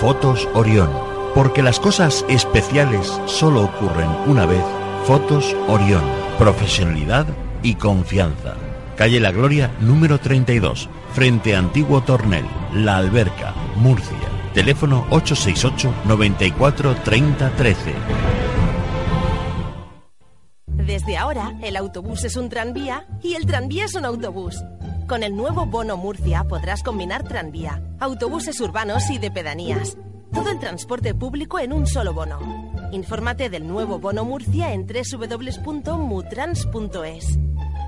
Fotos Orión. Porque las cosas especiales solo ocurren una vez. Fotos Orión. Profesionalidad y confianza. Calle La Gloria, número 32, frente a Antiguo Tornel, La Alberca, Murcia. Teléfono 868 94 30 13. Desde ahora, el autobús es un tranvía y el tranvía es un autobús. Con el nuevo Bono Murcia podrás combinar tranvía, autobuses urbanos y de pedanías. Todo el transporte público en un solo bono. Infórmate del nuevo Bono Murcia en www.mutrans.es.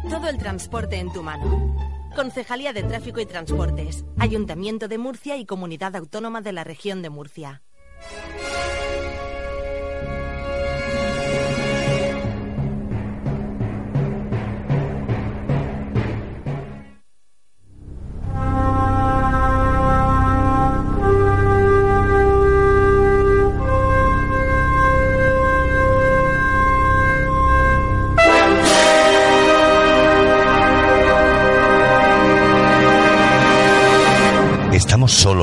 Todo el transporte en tu mano. Concejalía de Tráfico y Transportes, Ayuntamiento de Murcia y Comunidad Autónoma de la Región de Murcia.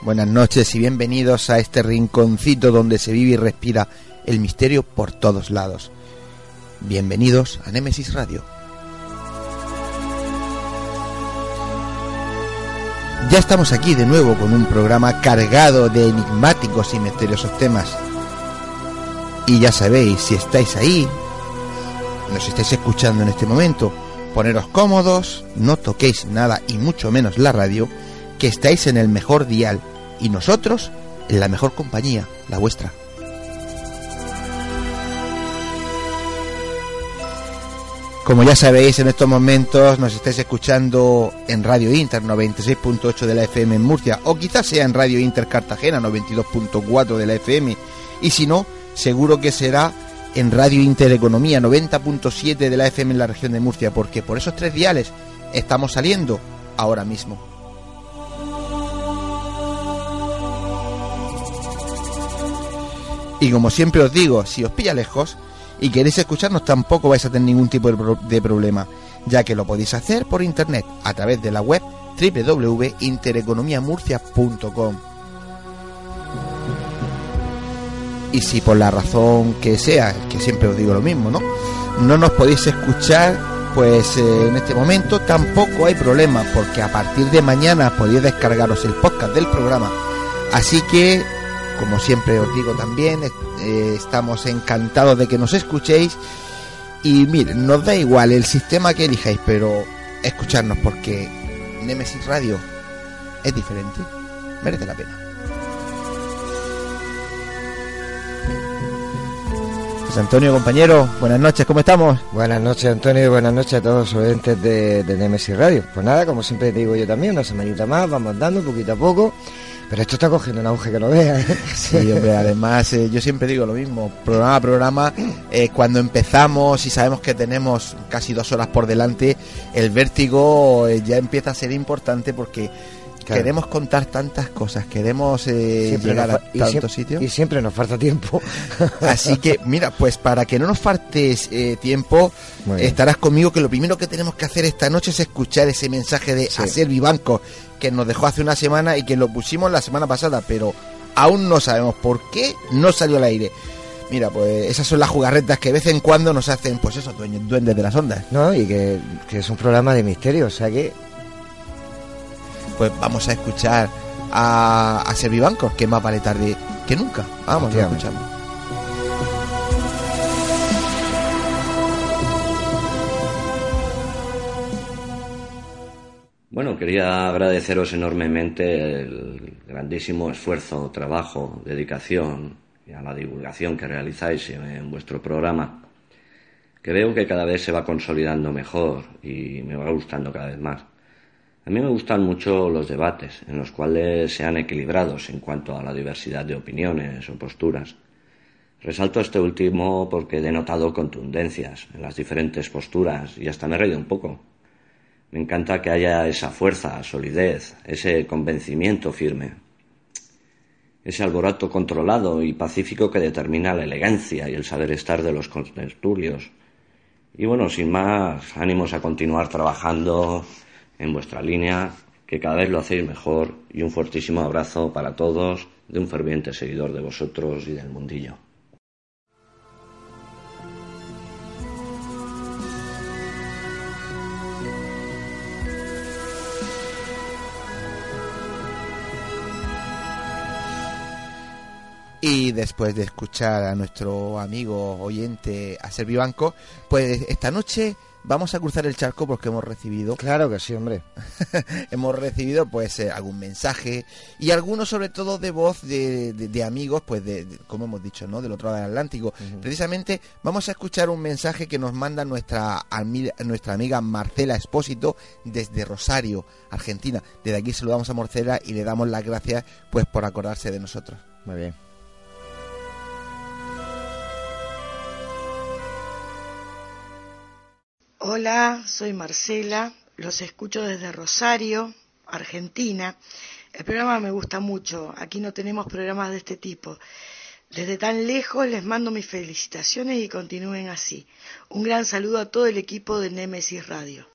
Buenas noches y bienvenidos a este rinconcito donde se vive y respira el misterio por todos lados. Bienvenidos a Némesis Radio. Ya estamos aquí de nuevo con un programa cargado de enigmáticos y misteriosos temas. Y ya sabéis, si estáis ahí, nos estáis escuchando en este momento, poneros cómodos, no toquéis nada y mucho menos la radio, que estáis en el mejor dial y nosotros en la mejor compañía, la vuestra. Como ya sabéis, en estos momentos nos estáis escuchando en Radio Inter 96.8 de la FM en Murcia o quizás sea en Radio Inter Cartagena 92.4 de la FM y si no, seguro que será en Radio Inter Economía 90.7 de la FM en la región de Murcia porque por esos tres diales estamos saliendo ahora mismo. Y como siempre os digo, si os pilla lejos y queréis escucharnos tampoco vais a tener ningún tipo de, pro- de problema, ya que lo podéis hacer por internet a través de la web www.intereconomiamurcia.com. Y si por la razón que sea, que siempre os digo lo mismo, ¿no? No nos podéis escuchar, pues eh, en este momento tampoco hay problema, porque a partir de mañana podéis descargaros el podcast del programa. Así que como siempre os digo también, eh, estamos encantados de que nos escuchéis. Y miren, nos da igual el sistema que elijáis, pero escucharnos porque Nemesis Radio es diferente. Merece la pena. José Antonio, compañero, buenas noches, ¿cómo estamos? Buenas noches, Antonio, y buenas noches a todos los oyentes de, de Nemesis Radio. Pues nada, como siempre te digo yo también, una semanita más, vamos dando poquito a poco. Pero esto está cogiendo un auge que no veas. ¿eh? Sí, hombre, además eh, yo siempre digo lo mismo, programa a programa, eh, cuando empezamos y sabemos que tenemos casi dos horas por delante, el vértigo ya empieza a ser importante porque Claro. queremos contar tantas cosas, queremos eh, llegar a tantos sitios. Y siempre nos falta tiempo. Así que, mira, pues para que no nos falte eh, tiempo, estarás conmigo que lo primero que tenemos que hacer esta noche es escuchar ese mensaje de Sí. Acer Vivanco que nos dejó hace una semana y que lo pusimos la semana pasada, pero aún no sabemos por qué no salió al aire. Mira, pues esas son las jugarretas que de vez en cuando nos hacen, pues eso, dueños, duendes de las ondas. ¿No? Y que, que es un programa de misterio, o sea que Pues vamos a escuchar a, a Ser Vivanco, que más vale tarde que nunca. Vamos, lo escuchamos. Bueno, quería agradeceros enormemente el grandísimo esfuerzo, trabajo, dedicación y a la divulgación que realizáis en vuestro programa, veo que cada vez se va consolidando mejor y me va gustando cada vez más. A mí me gustan mucho los debates, en los cuales sean equilibrados en cuanto a la diversidad de opiniones o posturas. Resalto este último porque he denotado contundencias en las diferentes posturas y hasta me he reído un poco. Me encanta que haya esa fuerza, solidez, ese convencimiento firme, ese alboroto controlado y pacífico que determina la elegancia y el saber estar de los contertulios. Y bueno, sin más, ánimos a continuar trabajando en vuestra línea, que cada vez lo hacéis mejor y un fuertísimo abrazo para todos de un ferviente seguidor de vosotros y del mundillo. Y después de escuchar a nuestro amigo oyente a Servibanco, pues esta noche vamos a cruzar el charco porque hemos recibido claro que sí, hombre. hemos recibido pues eh, algún mensaje y algunos sobre todo de voz de, de- de amigos pues de, de- como hemos dicho no del otro lado del Atlántico. Precisamente vamos a escuchar un mensaje que nos manda nuestra nuestra amiga Marcela Espósito desde Rosario Argentina. Desde aquí saludamos a Marcela y le damos las gracias pues por acordarse de nosotros. Muy bien. Hola, soy Marcela, los escucho desde Rosario, Argentina. El programa me gusta mucho, aquí no tenemos programas de este tipo. Desde tan lejos les mando mis felicitaciones y continúen así. Un gran saludo a todo el equipo de Nemesis Radio.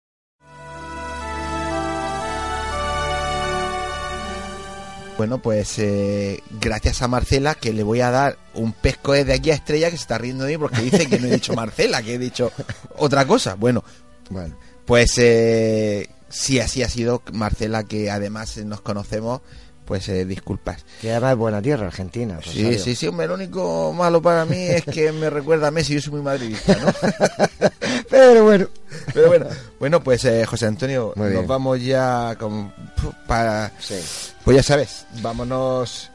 Bueno, pues eh, gracias a Marcela que le voy a dar un pesco desde aquí a Estrella que se está riendo de mí porque dice que no he dicho Marcela, que he dicho otra cosa. Bueno, Bueno, pues eh, sí, así ha sido Marcela, que además nos conocemos, pues eh, disculpas. que además es buena tierra, Argentina. Sí, Rosario. sí, sí, hombre, lo único malo para mí es que me recuerda a Messi, yo soy muy madridista, ¿no? Pero bueno, Pero bueno, bueno, pues eh, José Antonio, nos vamos ya con, para... sí. Pues ya sabes, vámonos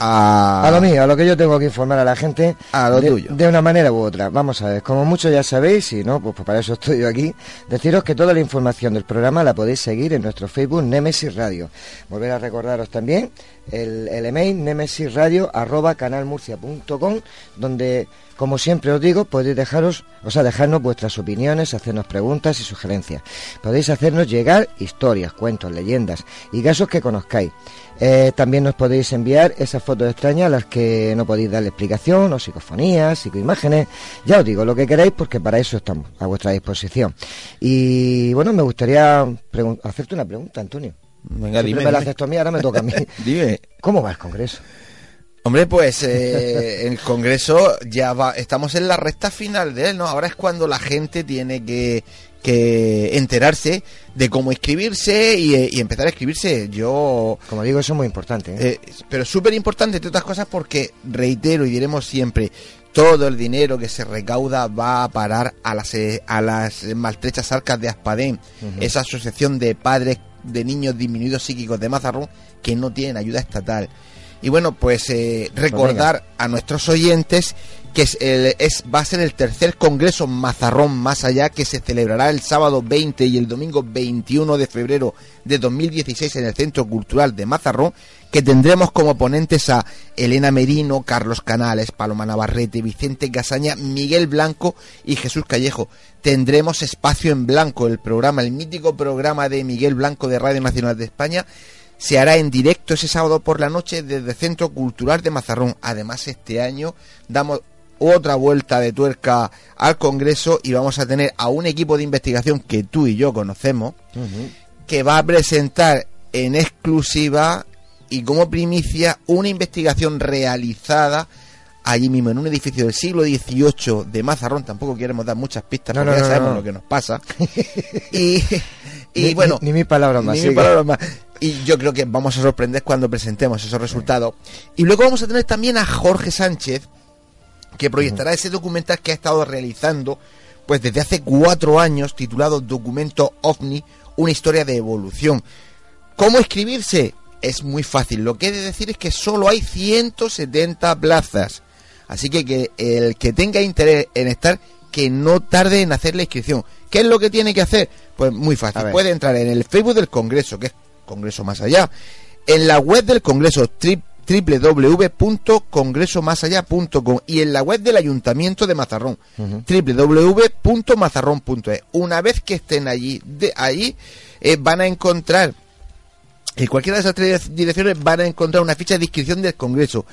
a... A lo mío, a lo que yo tengo que informar a la gente. A lo de, tuyo. De una manera u otra. Vamos a ver, como muchos ya sabéis, si no, pues, pues para eso estoy yo aquí. Deciros que toda la información del programa la podéis seguir en nuestro Facebook Nemesis Radio. Volver a recordaros también el, el email nemesisradio arroba canalmurcia.com donde, como siempre os digo, podéis dejaros, o sea, dejarnos vuestras opiniones, hacernos preguntas y sugerencias. Podéis hacernos llegar historias, cuentos, leyendas y casos que conozcáis. Eh, también nos podéis enviar esas fotos extrañas a las que no podéis darle explicación, o psicofonías, psicoimágenes, ya os digo lo que queráis porque para eso estamos a vuestra disposición. Y bueno, me gustaría hacerte una pregunta, Antonio. Venga, dime, me la haces tú a mí, ahora me toca a mí. Dime. ¿Cómo va el Congreso? Hombre, pues eh, el Congreso ya va, estamos en la recta final de él, ¿no? Ahora es cuando la gente tiene que, que enterarse de cómo inscribirse y, eh, y empezar a escribirse. Yo, Como digo, eso es muy importante. ¿eh? eh, pero súper importante, entre otras cosas, porque reitero y diremos siempre, todo el dinero que se recauda va a parar a las, eh, a las maltrechas arcas de Aspadén, esa asociación de padres de niños disminuidos psíquicos de Mazarrón que no tienen ayuda estatal. Y bueno, pues eh, recordar a nuestros oyentes que es, es- va a ser el tercer Congreso Mazarrón Más Allá, que se celebrará el sábado 20 y el domingo 21 de febrero de 2016 en el Centro Cultural de Mazarrón, que tendremos como ponentes a Elena Merino, Carlos Canales, Paloma Navarrete, Vicente Gasaña, Miguel Blanco y Jesús Callejo. Tendremos espacio en blanco, el programa, el mítico programa de Miguel Blanco de Radio Nacional de España, se hará en directo ese sábado por la noche desde el Centro Cultural de Mazarrón. Además, este año damos otra vuelta de tuerca al Congreso y vamos a tener a un equipo de investigación que tú y yo conocemos, que va a presentar en exclusiva y como primicia una investigación realizada allí mismo en un edificio del siglo XVIII de Mazarrón. Tampoco queremos dar muchas pistas No, porque no, ya sabemos no. lo que nos pasa. y, y Ni- bueno, ni, ni mi palabra más. ni sigue. mi palabra más. Y yo creo que vamos a sorprender cuando presentemos esos resultados. Y luego vamos a tener también a Jorge Sánchez, que proyectará ese documental que ha estado realizando pues desde hace cuatro años, titulado Documento OVNI, una historia de evolución. ¿Cómo escribirse? Es muy fácil. Lo que he de decir es que solo hay 170 plazas. Así que, que el que tenga interés en estar, que no tarde en hacer la inscripción. ¿Qué es lo que tiene que hacer? Pues muy fácil. Puede entrar en el Facebook del Congreso, que es Congreso Más Allá, en la web del Congreso tri- www.congresomasallá.com y en la web del Ayuntamiento de Mazarrón www.mazarrón.es una vez que estén allí de ahí eh, van a encontrar en cualquiera de esas tres direcciones van a encontrar una ficha de inscripción del Congreso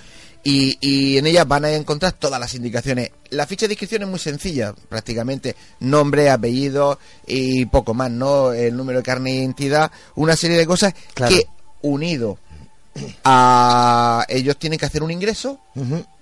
y, y en ella van a encontrar todas las indicaciones. La ficha de inscripción es muy sencilla, prácticamente nombre, apellido y poco más, ¿no? El número de carne de identidad, una serie de cosas Claro. que unido a ellos tienen que hacer un ingreso.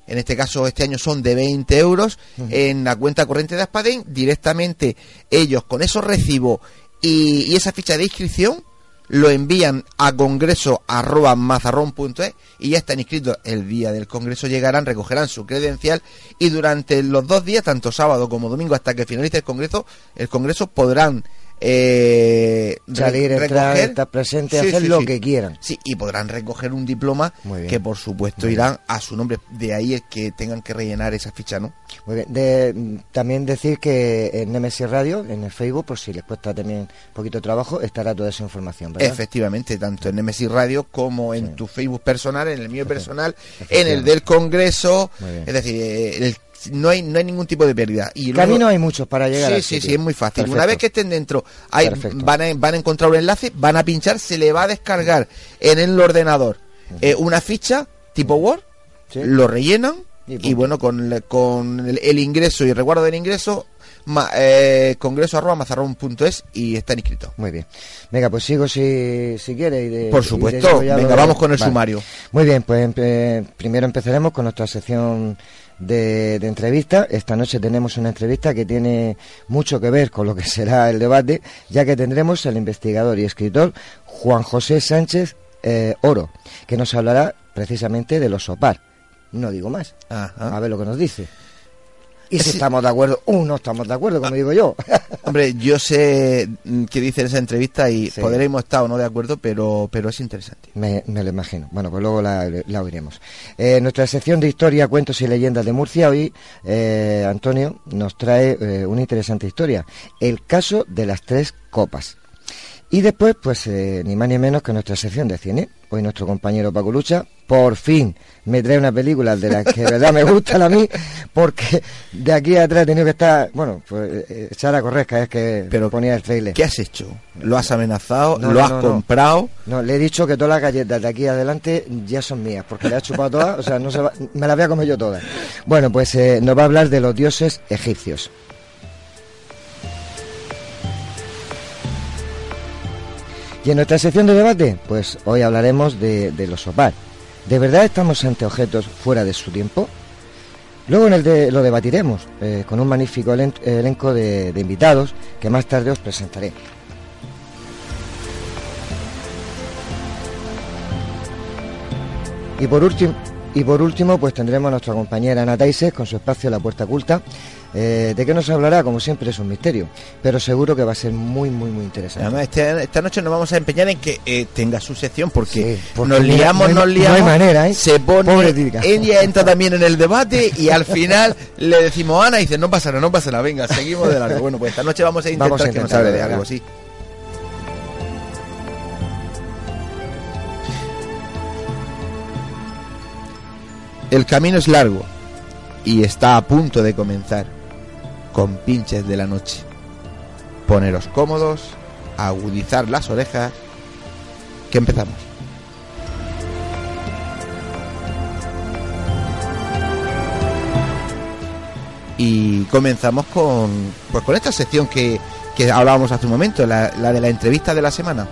En este caso este año son de 20 euros en la cuenta corriente de Aspaden, directamente ellos con esos recibos y, y esa ficha de inscripción lo envían a congreso arroba mazarrón.es y ya están inscritos. El día del congreso llegarán, recogerán su credencial y durante los dos días, tanto sábado como domingo hasta que finalice el congreso, el congreso podrán eh, Salir, entrar, estar presente, Sí, hacer sí, lo sí. que quieran. Sí, y podrán recoger un diploma bien. que por supuesto Muy irán a su nombre. De ahí el que tengan que rellenar esa ficha, ¿no? Muy bien. De- también decir que en Nemesis Radio, en el Facebook, por si les cuesta también un poquito de trabajo, estará toda esa información, ¿verdad? Efectivamente, tanto en Nemesis Radio como en tu Facebook personal, en el mío personal, en el del Congreso. Bien. Es decir, eh, el- no, hay, no hay ningún tipo de pérdida. Y luego- Caminos hay muchos para llegar Sí, al sí, sitio. sí, es muy fácil. Perfecto. Una vez que estén dentro, hay- van, a, van a encontrar un enlace, van a pinchar, se le va a descargar en el ordenador eh, una ficha tipo Word, Sí. lo rellenan Y bueno, con, el- con el, el ingreso y el recuerdo del ingreso, ma- eh, congreso arroba mazarrón.es y están inscritos. Muy bien. Venga, pues sigo si, si quiere. Y de, Por y supuesto. Venga, vamos con el Vale. sumario. Muy bien, pues empe- primero empezaremos con nuestra sección de, de entrevista. Esta noche tenemos una entrevista que tiene mucho que ver con lo que será el debate, ya que tendremos al investigador y escritor Juan José Sánchez eh, Oro, que nos hablará precisamente de los SOPAR. No digo más. Ajá. A ver lo que nos dice. Y si Es- estamos de acuerdo o no estamos de acuerdo, como digo yo. Hombre, yo sé mm, qué dice en esa entrevista y Sí. podremos estar o no de acuerdo, pero, pero es interesante. Me, me lo imagino. Bueno, pues luego la, la oiremos. Eh, nuestra sección de historia, cuentos y leyendas de Murcia, hoy eh, Antonio nos trae eh, una interesante historia. El caso de las tres copas. Y después, pues ni más ni menos que nuestra sección de cine. Hoy nuestro compañero Paco Lucha, por fin, me trae una película de las que de verdad me gustan a mí, porque de aquí atrás he tenido que estar, bueno, pues eh, echar a correr cada vez que Pero, ponía el trailer. ¿Qué has hecho? ¿Lo has amenazado? No, ¿Lo no, has no, comprado? No, le he dicho que todas las galletas de aquí adelante ya son mías, porque le he chupado todas, o sea, no se va- me las voy a comer yo todas. Bueno, pues eh, nos va a hablar de los dioses egipcios. Y en nuestra sección de debate, pues hoy hablaremos de, de los sopar. ¿De verdad estamos ante objetos fuera de su tiempo? Luego en el de, lo debatiremos eh, con un magnífico elen- elenco de, de invitados que más tarde os presentaré. Y por último, y por último, pues tendremos a nuestra compañera Ana Taises con su espacio La Puerta Culta, Eh, ¿De qué nos hablará? Como siempre es un misterio, pero seguro que va a ser muy, muy, muy interesante. Además, este- esta noche nos vamos a empeñar en que eh, tenga su sección porque, Sí, porque nos no hay- liamos, no hay- nos no hay liamos. manera, ¿eh? Se pone. Ella entra también en el debate y al final le decimos Ana y dice: No pasa nada, no pasa nada, venga, seguimos de largo. Bueno, pues esta noche vamos a intentar Vamos a que nos hable de algo, sí. El camino es largo y está a punto de comenzar con pinches de la noche. Poneros cómodos, agudizar las orejas, que empezamos. Y comenzamos con, pues con esta sección que, que hablábamos hace un momento, la, la de la entrevista de la semana.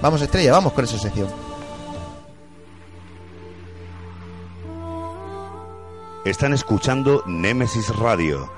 Vamos, Estrella, vamos con esa sección. Están escuchando Némesis Radio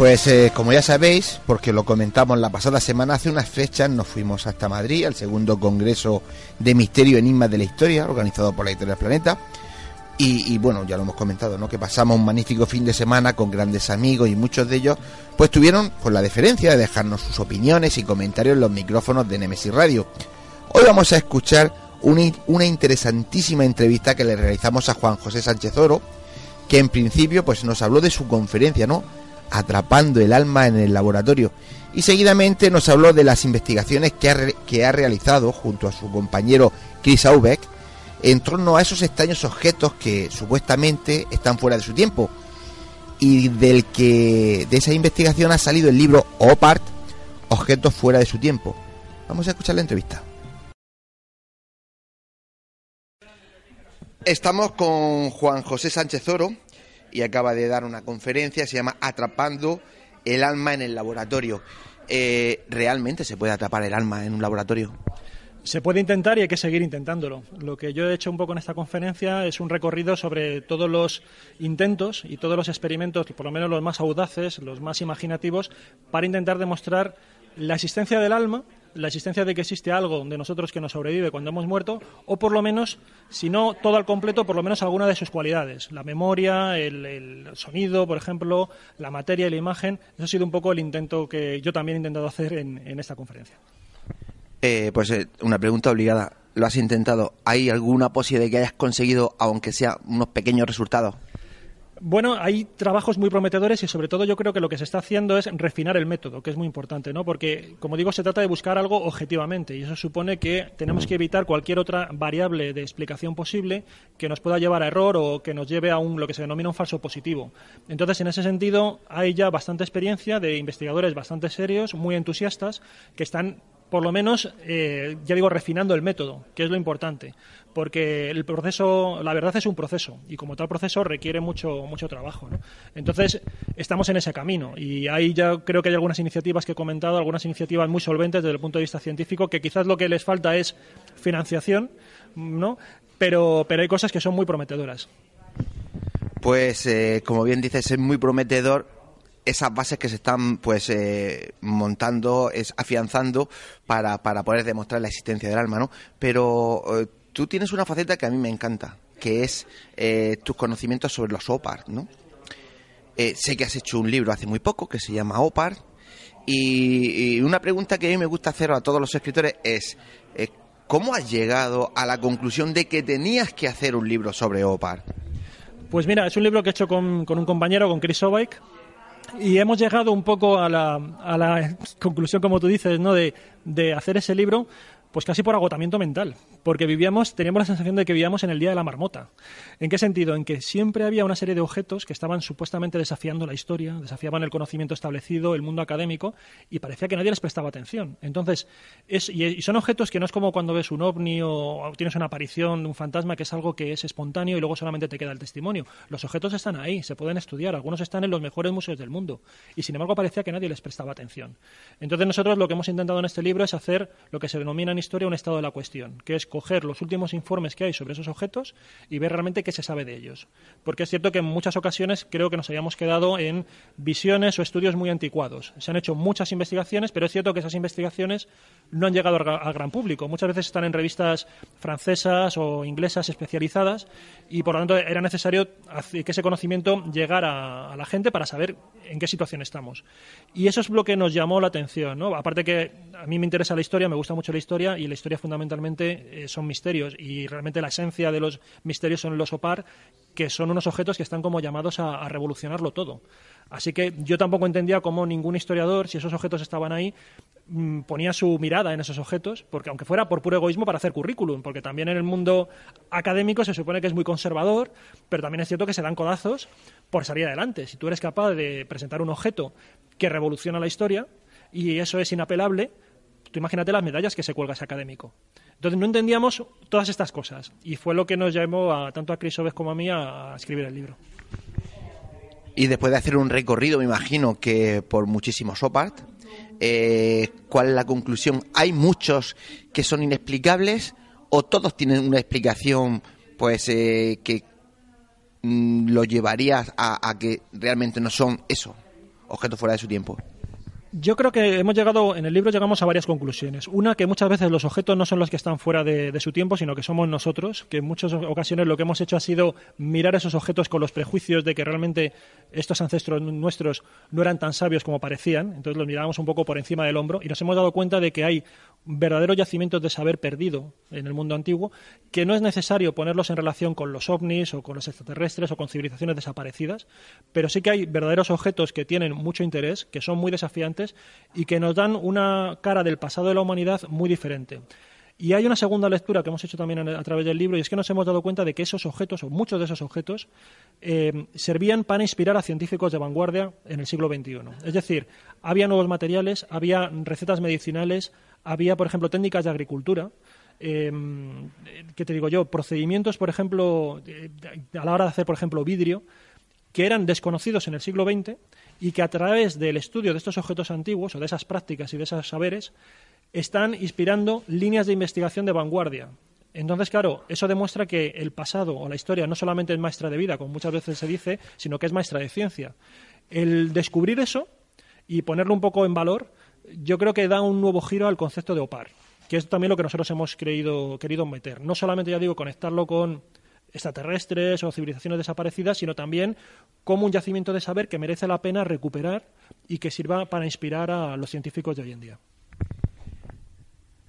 Pues eh, como ya sabéis, porque lo comentamos la pasada semana, hace unas fechas nos fuimos hasta Madrid al segundo Congreso de Misterio Enigmas de la Historia, organizado por la Editorial Planeta. Y, bueno, ya lo hemos comentado, ¿no? Que pasamos un magnífico fin de semana con grandes amigos y muchos de ellos, pues tuvieron con la deferencia de dejarnos sus opiniones y comentarios en los micrófonos de Nemesis Radio. Hoy vamos a escuchar una, una interesantísima entrevista que le realizamos a Juan José Sánchez Oro, que en principio pues nos habló de su conferencia, ¿no? Atrapando el alma en el laboratorio. Y seguidamente nos habló de las investigaciones que ha, que ha realizado junto a su compañero Chris Aubeck en torno a esos extraños objetos que supuestamente están fuera de su tiempo. Y del que de esa investigación ha salido el libro OPART, Objetos fuera de su tiempo. Vamos a escuchar la entrevista. Estamos con Juan José Sánchez Oro y acaba de dar una conferencia, se llama Atrapando el alma en el laboratorio. Eh, ¿Realmente se puede atrapar el alma en un laboratorio? Se puede intentar y hay que seguir intentándolo. Lo que yo he hecho un poco en esta conferencia es un recorrido sobre todos los intentos y todos los experimentos, por lo menos los más audaces, los más imaginativos, para intentar demostrar la existencia del alma, la existencia de que existe algo de nosotros que nos sobrevive cuando hemos muerto, o por lo menos, si no todo al completo, por lo menos alguna de sus cualidades. La memoria, el, el sonido, por ejemplo, la materia y la imagen. Eso ha sido un poco el intento que yo también he intentado hacer en, en esta conferencia. Eh, pues eh, una pregunta obligada. ¿Lo has intentado? ¿Hay alguna posibilidad de que hayas conseguido, aunque sea unos pequeños resultados? Bueno, hay trabajos muy prometedores y sobre todo yo creo que lo que se está haciendo es refinar el método, que es muy importante, ¿no? Porque, como digo, se trata de buscar algo objetivamente y eso supone que tenemos que evitar cualquier otra variable de explicación posible que nos pueda llevar a error o que nos lleve a un lo que se denomina un falso positivo. Entonces, en ese sentido, hay ya bastante experiencia de investigadores bastante serios, muy entusiastas, que están por lo menos, eh, ya digo, refinando el método, que es lo importante, porque el proceso, la verdad es un proceso, y como tal proceso requiere mucho, mucho trabajo. ¿no? Entonces, estamos en ese camino, y ahí ya creo que hay algunas iniciativas que he comentado, algunas iniciativas muy solventes desde el punto de vista científico, que quizás lo que les falta es financiación, ¿no? Pero, pero hay cosas que son muy prometedoras. Pues, eh, como bien dices, es muy prometedor esas bases que se están pues eh, montando, es afianzando para, para poder demostrar la existencia del alma, ¿no? Pero eh, tú tienes una faceta que a mí me encanta, que es eh, tus conocimientos sobre los OPAR, ¿no? Eh, sé que has hecho un libro hace muy poco que se llama OPAR y, una pregunta que a mí me gusta hacer a todos los escritores es eh, ¿cómo has llegado a la conclusión de que tenías que hacer un libro sobre OPAR? Pues mira, es un libro que he hecho con, con un compañero, con Chris Obaik, y hemos llegado un poco a la, a la conclusión, como tú dices, ¿no? de, de hacer ese libro Pues casi por agotamiento mental, porque vivíamos, teníamos la sensación de que vivíamos en el día de la marmota. ¿En qué sentido? En que siempre había una serie de objetos que estaban supuestamente desafiando la historia, desafiaban el conocimiento establecido, el mundo académico, y parecía que nadie les prestaba atención. Entonces, es, y son objetos que no es como cuando ves un ovni o tienes una aparición de un fantasma que es algo que es espontáneo y luego solamente te queda el testimonio. Los objetos están ahí, se pueden estudiar, algunos están en los mejores museos del mundo, y sin embargo parecía que nadie les prestaba atención. Entonces nosotros lo que hemos intentado en este libro es hacer lo que se denomina en historia un estado de la cuestión, que es coger los últimos informes que hay sobre esos objetos y ver realmente qué se sabe de ellos. Porque es cierto que en muchas ocasiones creo que nos habíamos quedado en visiones o estudios muy anticuados. Se han hecho muchas investigaciones, pero es cierto que esas investigaciones no han llegado al gran público. Muchas veces están en revistas francesas o inglesas especializadas y por lo tanto era necesario que ese conocimiento llegara a la gente para saber en qué situación estamos. Y eso es lo que nos llamó la atención. Aparte que a mí me interesa la historia, me gusta mucho la historia y la historia fundamentalmente eh, son misterios y realmente la esencia de los misterios son los OPAR, que son unos objetos que están como llamados a revolucionarlo todo. Así que yo tampoco entendía cómo ningún historiador, si esos objetos estaban ahí, mm, ponía su mirada en esos objetos, porque aunque fuera por puro egoísmo para hacer currículum, porque también en el mundo académico se supone que es muy conservador, pero también es cierto que se dan codazos por salir adelante. Si tú eres capaz de presentar un objeto que revoluciona la historia y eso es inapelable, tú imagínate las medallas que se cuelga ese académico. Entonces no entendíamos todas estas cosas y fue lo que nos llamó a, tanto a Chris Oves como a mí a escribir el libro. Y después de hacer un recorrido, me imagino que por muchísimos OPART, eh, ¿cuál es la conclusión? ¿Hay muchos que son inexplicables o todos tienen una explicación pues eh, que mm, lo llevaría a que realmente no son eso, objetos fuera de su tiempo? Yo creo que hemos llegado, en el libro llegamos a varias conclusiones. Una, que muchas veces los objetos no son los que están fuera de, su tiempo, sino que somos nosotros, que en muchas ocasiones lo que hemos hecho ha sido mirar esos objetos con los prejuicios de que realmente estos ancestros nuestros no eran tan sabios como parecían, entonces los mirábamos un poco por encima del hombro y nos hemos dado cuenta de que hay verdaderos yacimientos de saber perdido en el mundo antiguo, que no es necesario ponerlos en relación con los ovnis o con los extraterrestres o con civilizaciones desaparecidas, pero sí que hay verdaderos objetos que tienen mucho interés, que son muy desafiantes y que nos dan una cara del pasado de la humanidad muy diferente. Y hay una segunda lectura que hemos hecho también a través del libro y es que nos hemos dado cuenta de que esos objetos, o muchos de esos objetos, eh, servían para inspirar a científicos de vanguardia en el siglo XXI. Es decir, había nuevos materiales, había recetas medicinales, había, por ejemplo, técnicas de agricultura, eh, ¿qué te digo yo? Procedimientos, por ejemplo, a la hora de hacer, por ejemplo, vidrio, que eran desconocidos en el siglo XX y que a través del estudio de estos objetos antiguos o de esas prácticas y de esos saberes están inspirando líneas de investigación de vanguardia. Entonces, claro, eso demuestra que el pasado o la historia no solamente es maestra de vida, como muchas veces se dice, sino que es maestra de ciencia. El descubrir eso y ponerlo un poco en valor yo creo que da un nuevo giro al concepto de OPAR, que es también lo que nosotros hemos querido meter. No solamente, ya digo, conectarlo con extraterrestres o civilizaciones desaparecidas, sino también como un yacimiento de saber que merece la pena recuperar y que sirva para inspirar a los científicos de hoy en día.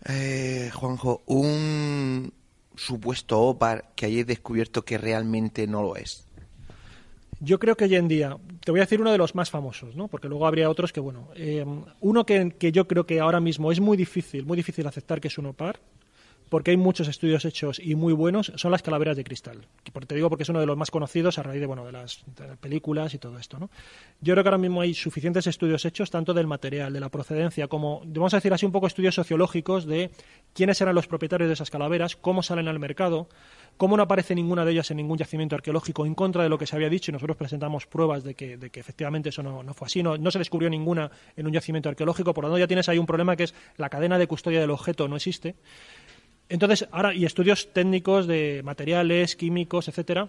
Eh, Juanjo, un supuesto OPAR que hayáis descubierto que realmente no lo es. Yo creo que hoy en día, te voy a decir uno de los más famosos, ¿no? porque luego habría otros que, bueno, eh, uno que, que, yo creo que ahora mismo es muy difícil, muy difícil aceptar que es un OPAR, porque hay muchos estudios hechos y muy buenos, son las calaveras de cristal. Te digo porque es uno de los más conocidos a raíz de, bueno, de las, películas y todo esto. ¿no? Yo creo que ahora mismo hay suficientes estudios hechos, tanto del material, de la procedencia, como, vamos a decir así, un poco estudios sociológicos de quiénes eran los propietarios de esas calaveras, cómo salen al mercado, cómo no aparece ninguna de ellas en ningún yacimiento arqueológico en contra de lo que se había dicho y nosotros presentamos pruebas de que, de que efectivamente eso no, fue así. No, no, se descubrió ninguna en un yacimiento arqueológico, por lo tanto ya tienes ahí un problema que es la cadena de custodia del objeto no existe. Entonces, ahora, y estudios técnicos de materiales, químicos, etcétera,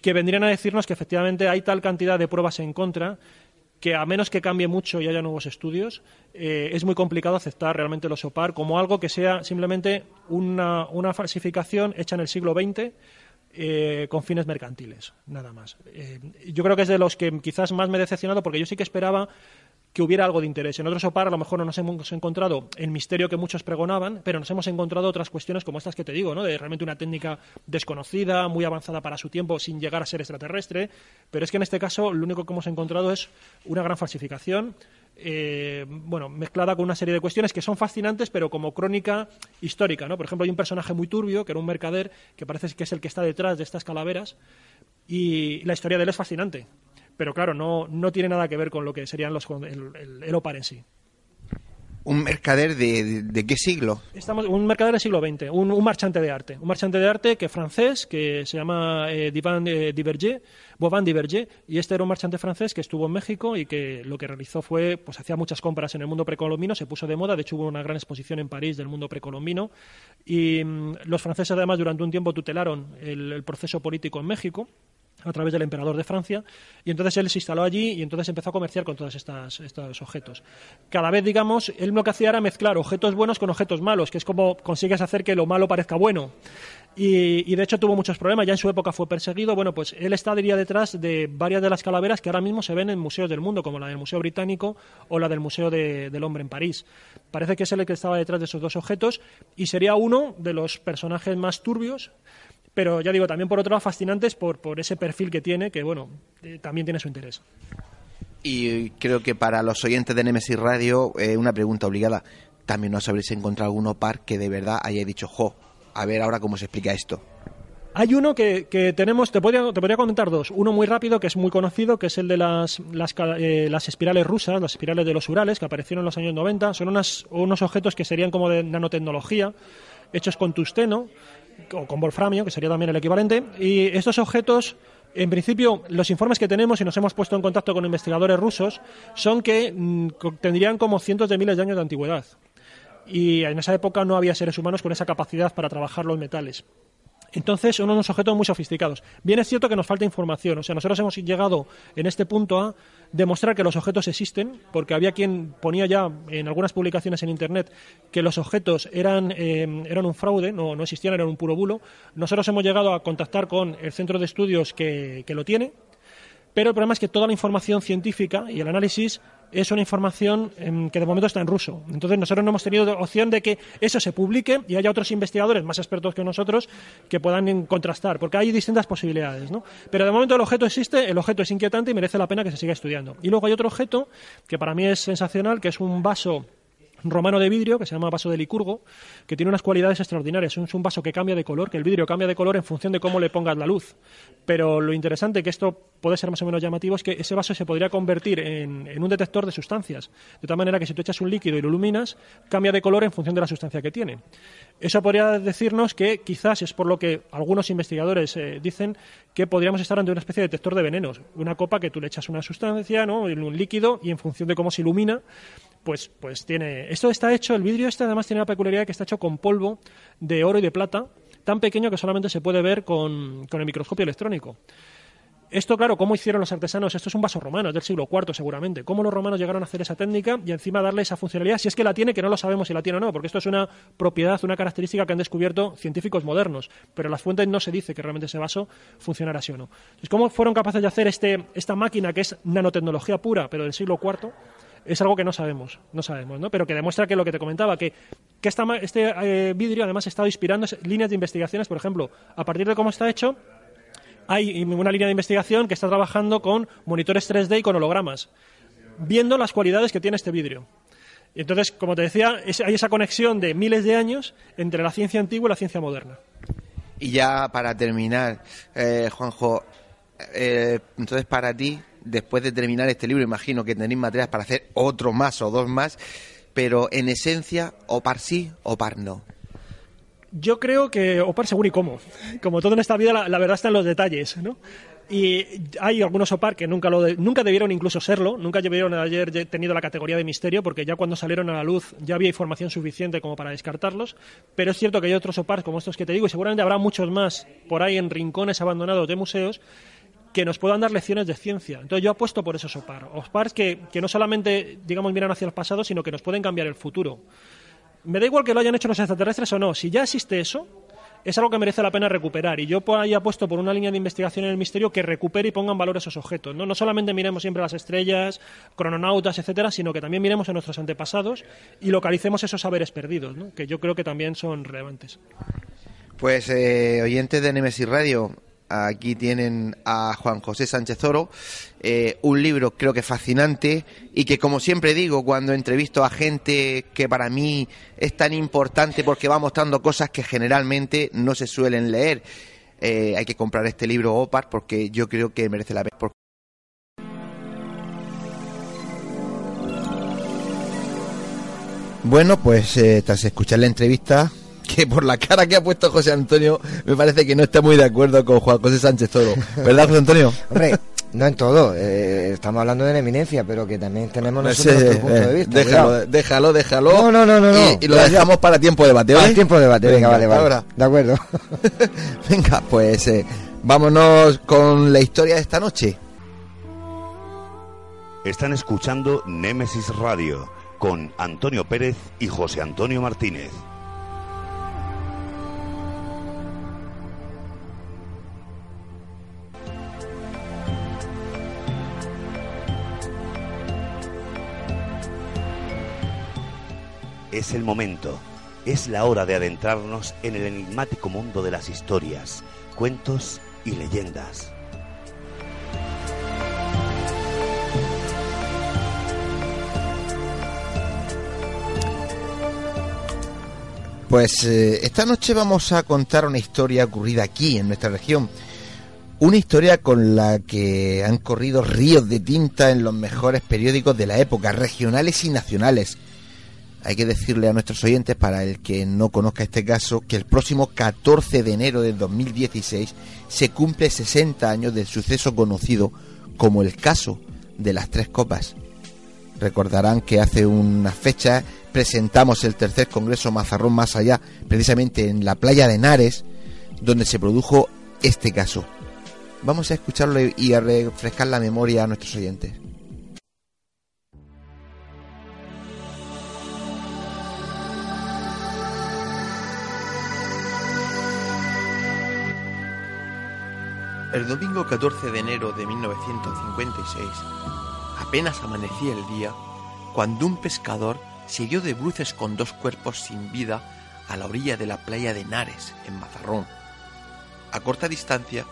que vendrían a decirnos que efectivamente hay tal cantidad de pruebas en contra que a menos que cambie mucho y haya nuevos estudios, eh, es muy complicado aceptar realmente los OPAR como algo que sea simplemente una, falsificación hecha en el siglo XX eh, con fines mercantiles, nada más. Eh, yo creo que es de los que quizás más me he decepcionado porque yo sí que esperaba que hubiera algo de interés. En otros OPAR a lo mejor no nos hemos encontrado el misterio que muchos pregonaban, pero nos hemos encontrado otras cuestiones como estas que te digo, ¿no? de realmente una técnica desconocida, muy avanzada para su tiempo, sin llegar a ser extraterrestre. Pero es que en este caso lo único que hemos encontrado es una gran falsificación, eh, bueno, mezclada con una serie de cuestiones que son fascinantes, pero como crónica histórica, ¿no? Por ejemplo, hay un personaje muy turbio, que era un mercader, que parece que es el que está detrás de estas calaveras, y la historia de él es fascinante. Pero claro, no, no tiene nada que ver con lo que serían los, el, el, el OPAR en sí. ¿Un mercader de, de, qué siglo? Estamos un mercader del siglo XX, un, un, marchante de arte. Un marchante de arte que francés, que se llama eh, Divan eh, Diverger, Bovan Diverger, y este era un marchante francés que estuvo en México y que lo que realizó fue, pues hacía muchas compras en el mundo precolombino, se puso de moda, de hecho hubo una gran exposición en París del mundo precolombino, y mmm, los franceses además durante un tiempo tutelaron el, el proceso político en México a través del emperador de Francia, y entonces él se instaló allí y entonces empezó a comerciar con todos estos objetos. Cada vez, digamos, él lo que hacía era mezclar objetos buenos con objetos malos, que es como consigues hacer que lo malo parezca bueno. Y, y, de hecho tuvo muchos problemas, ya en su época fue perseguido. Bueno, pues él está, diría, detrás de varias de las calaveras que ahora mismo se ven en museos del mundo, como la del Museo Británico o la del Museo de, del Hombre en París. Parece que es él el que estaba detrás de esos dos objetos y sería uno de los personajes más turbios pero ya digo, también por otro lado fascinantes por, por ese perfil que tiene, que bueno, eh, también tiene su interés. Y creo que para los oyentes de Nemesis Radio, eh, una pregunta obligada. También os habréis encontrado alguno par que de verdad haya dicho, jo, a ver ahora cómo se explica esto. Hay uno que, que tenemos, te podría, te podría comentar dos. Uno muy rápido, que es muy conocido, que es el de las, las, eh, las espirales rusas, las espirales de los Urales, que aparecieron en los años 90. Son unas, unos objetos que serían como de nanotecnología, hechos con tusteno, o con wolframio, que sería también el equivalente, y estos objetos en principio, los informes que tenemos y nos hemos puesto en contacto con investigadores rusos son que mmm, tendrían como cientos de miles de años de antigüedad. Y en esa época no había seres humanos con esa capacidad para trabajar los metales. Entonces, son unos objetos muy sofisticados. Bien es cierto que nos falta información. O sea, nosotros hemos llegado en este punto a demostrar que los objetos existen, porque había quien ponía ya en algunas publicaciones en Internet que los objetos eran, eh, eran un fraude, no, no, existían, eran un puro bulo. Nosotros hemos llegado a contactar con el centro de estudios que, que lo tiene, pero el problema es que toda la información científica y el análisis es una información eh, que de momento está en ruso. Entonces nosotros no hemos tenido opción de que eso se publique y haya otros investigadores más expertos que nosotros que puedan contrastar, porque hay distintas posibilidades. ¿no? Pero de momento el objeto existe, el objeto es inquietante y merece la pena que se siga estudiando. Y luego hay otro objeto que para mí es sensacional, que es un vaso romano de vidrio que se llama vaso de Licurgo, que tiene unas cualidades extraordinarias. Es un vaso que cambia de color, que el vidrio cambia de color en función de cómo le pongas la luz. Pero lo interesante, que esto puede ser más o menos llamativo, es que ese vaso se podría convertir en, en un detector de sustancias. De tal manera que si tú echas un líquido y lo iluminas, cambia de color en función de la sustancia que tiene. Eso podría decirnos que quizás es por lo que algunos investigadores eh, dicen que podríamos estar ante una especie de detector de venenos. Una copa que tú le echas una sustancia, ¿no? un líquido, y en función de cómo se ilumina, pues, pues tiene... Esto está hecho, el vidrio este además tiene la peculiaridad que está hecho con polvo de oro y de plata, tan pequeño que solamente se puede ver con, con el microscopio electrónico. Esto, claro, ¿cómo hicieron los artesanos? Esto es un vaso romano, es del siglo IV seguramente. ¿Cómo los romanos llegaron a hacer esa técnica y encima darle esa funcionalidad? Si es que la tiene, que no lo sabemos si la tiene o no, porque esto es una propiedad, una característica que han descubierto científicos modernos, pero en las fuentes no se dice que realmente ese vaso funcionara así o no. Entonces, ¿cómo fueron capaces de hacer este, esta máquina que es nanotecnología pura, pero del siglo IV? Es algo que no sabemos, no sabemos, ¿no? Pero que demuestra que lo que te comentaba, que, que este eh, vidrio además ha estado inspirando líneas de investigaciones, por ejemplo, a partir de cómo está hecho, hay una línea de investigación que está trabajando con monitores 3D y con hologramas, viendo las cualidades que tiene este vidrio. Entonces, como te decía, es, hay esa conexión de miles de años entre la ciencia antigua y la ciencia moderna. Y ya para terminar, eh, Juanjo, eh, entonces para ti, después de terminar este libro, imagino que tenéis materiales para hacer otro más o dos más, pero en esencia, o par sí o par no. Yo creo que OPAR según y cómo. Como todo en esta vida, la, la verdad está en los detalles, ¿no? Y hay algunos OPAR que nunca, lo de, nunca debieron incluso serlo, nunca debieron haber tenido la categoría de misterio, porque ya cuando salieron a la luz ya había información suficiente como para descartarlos. Pero es cierto que hay otros OPAR como estos que te digo, y seguramente habrá muchos más por ahí en rincones abandonados de museos, que nos puedan dar lecciones de ciencia. Entonces yo apuesto por esos OPAR. OPARs que, que no solamente, digamos, miran hacia el pasado, sino que nos pueden cambiar el futuro. Me da igual que lo hayan hecho los extraterrestres o no. Si ya existe eso, es algo que merece la pena recuperar. Y yo por ahí apuesto por una línea de investigación en el misterio que recupere y ponga en valor esos objetos. No, no solamente miremos siempre las estrellas, crononautas, etcétera, sino que también miremos a nuestros antepasados y localicemos esos saberes perdidos, ¿no? que yo creo que también son relevantes. Pues, eh, oyentes de Nemesis Radio, Aquí tienen a Juan José Sánchez Oro, eh, un libro creo que fascinante y que como siempre digo cuando entrevisto a gente que para mí es tan importante porque va mostrando cosas que generalmente no se suelen leer. Eh, hay que comprar este libro OPAR porque yo creo que merece la pena. Bueno, pues eh, tras escuchar la entrevista, que por la cara que ha puesto José Antonio, me parece que no está muy de acuerdo con Juan José Sánchez Toro. ¿Verdad, José Antonio? Hombre, no en todo. Eh, estamos hablando de la eminencia, pero que también tenemos nosotros nuestro punto de vista. Déjalo, déjalo, déjalo. No, no, no, no. Y, y lo dejamos para tiempo de debate, ¿vale? tiempo de debate, venga, vale, vale. Ahora. De acuerdo. venga, pues eh, vámonos con la historia de esta noche. Están escuchando Némesis Radio con Antonio Pérez y José Antonio Martínez. Es el momento, es la hora de adentrarnos en el enigmático mundo de las historias, cuentos y leyendas. Pues eh, esta noche vamos a contar una historia ocurrida aquí, en nuestra región. Una historia con la que han corrido ríos de tinta en los mejores periódicos de la época, regionales y nacionales. Hay que decirle a nuestros oyentes, para el que no conozca este caso, que el próximo 14 de enero del 2016 se cumple 60 años del suceso conocido como el caso de las tres copas. Recordarán que hace unas fechas presentamos el tercer Congreso Mazarrón Más Allá, precisamente en la playa de Henares, donde se produjo este caso. Vamos a escucharlo y a refrescar la memoria a nuestros oyentes. El domingo 14 de enero de 1956, apenas amanecía el día, cuando un pescador se dio de bruces con dos cuerpos sin vida a la orilla de la playa de Henares, en Mazarrón. A corta distancia,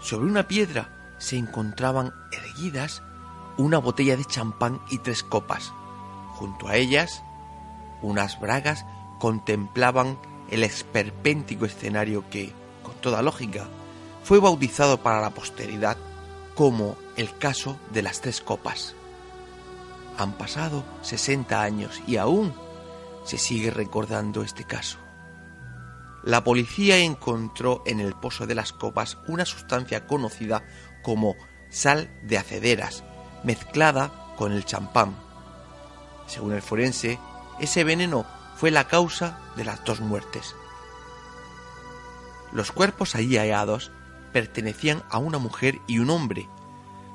sobre una piedra se encontraban erguidas una botella de champán y tres copas. Junto a ellas, unas bragas contemplaban el esperpéntico escenario que, con toda lógica, fue bautizado para la posteridad como el caso de las tres copas. Han pasado 60 años y aún se sigue recordando este caso. La policía encontró en el pozo de las copas una sustancia conocida como sal de acederas, mezclada con el champán. Según el forense, ese veneno fue la causa de las dos muertes. Los cuerpos allí hallados pertenecían a una mujer y un hombre.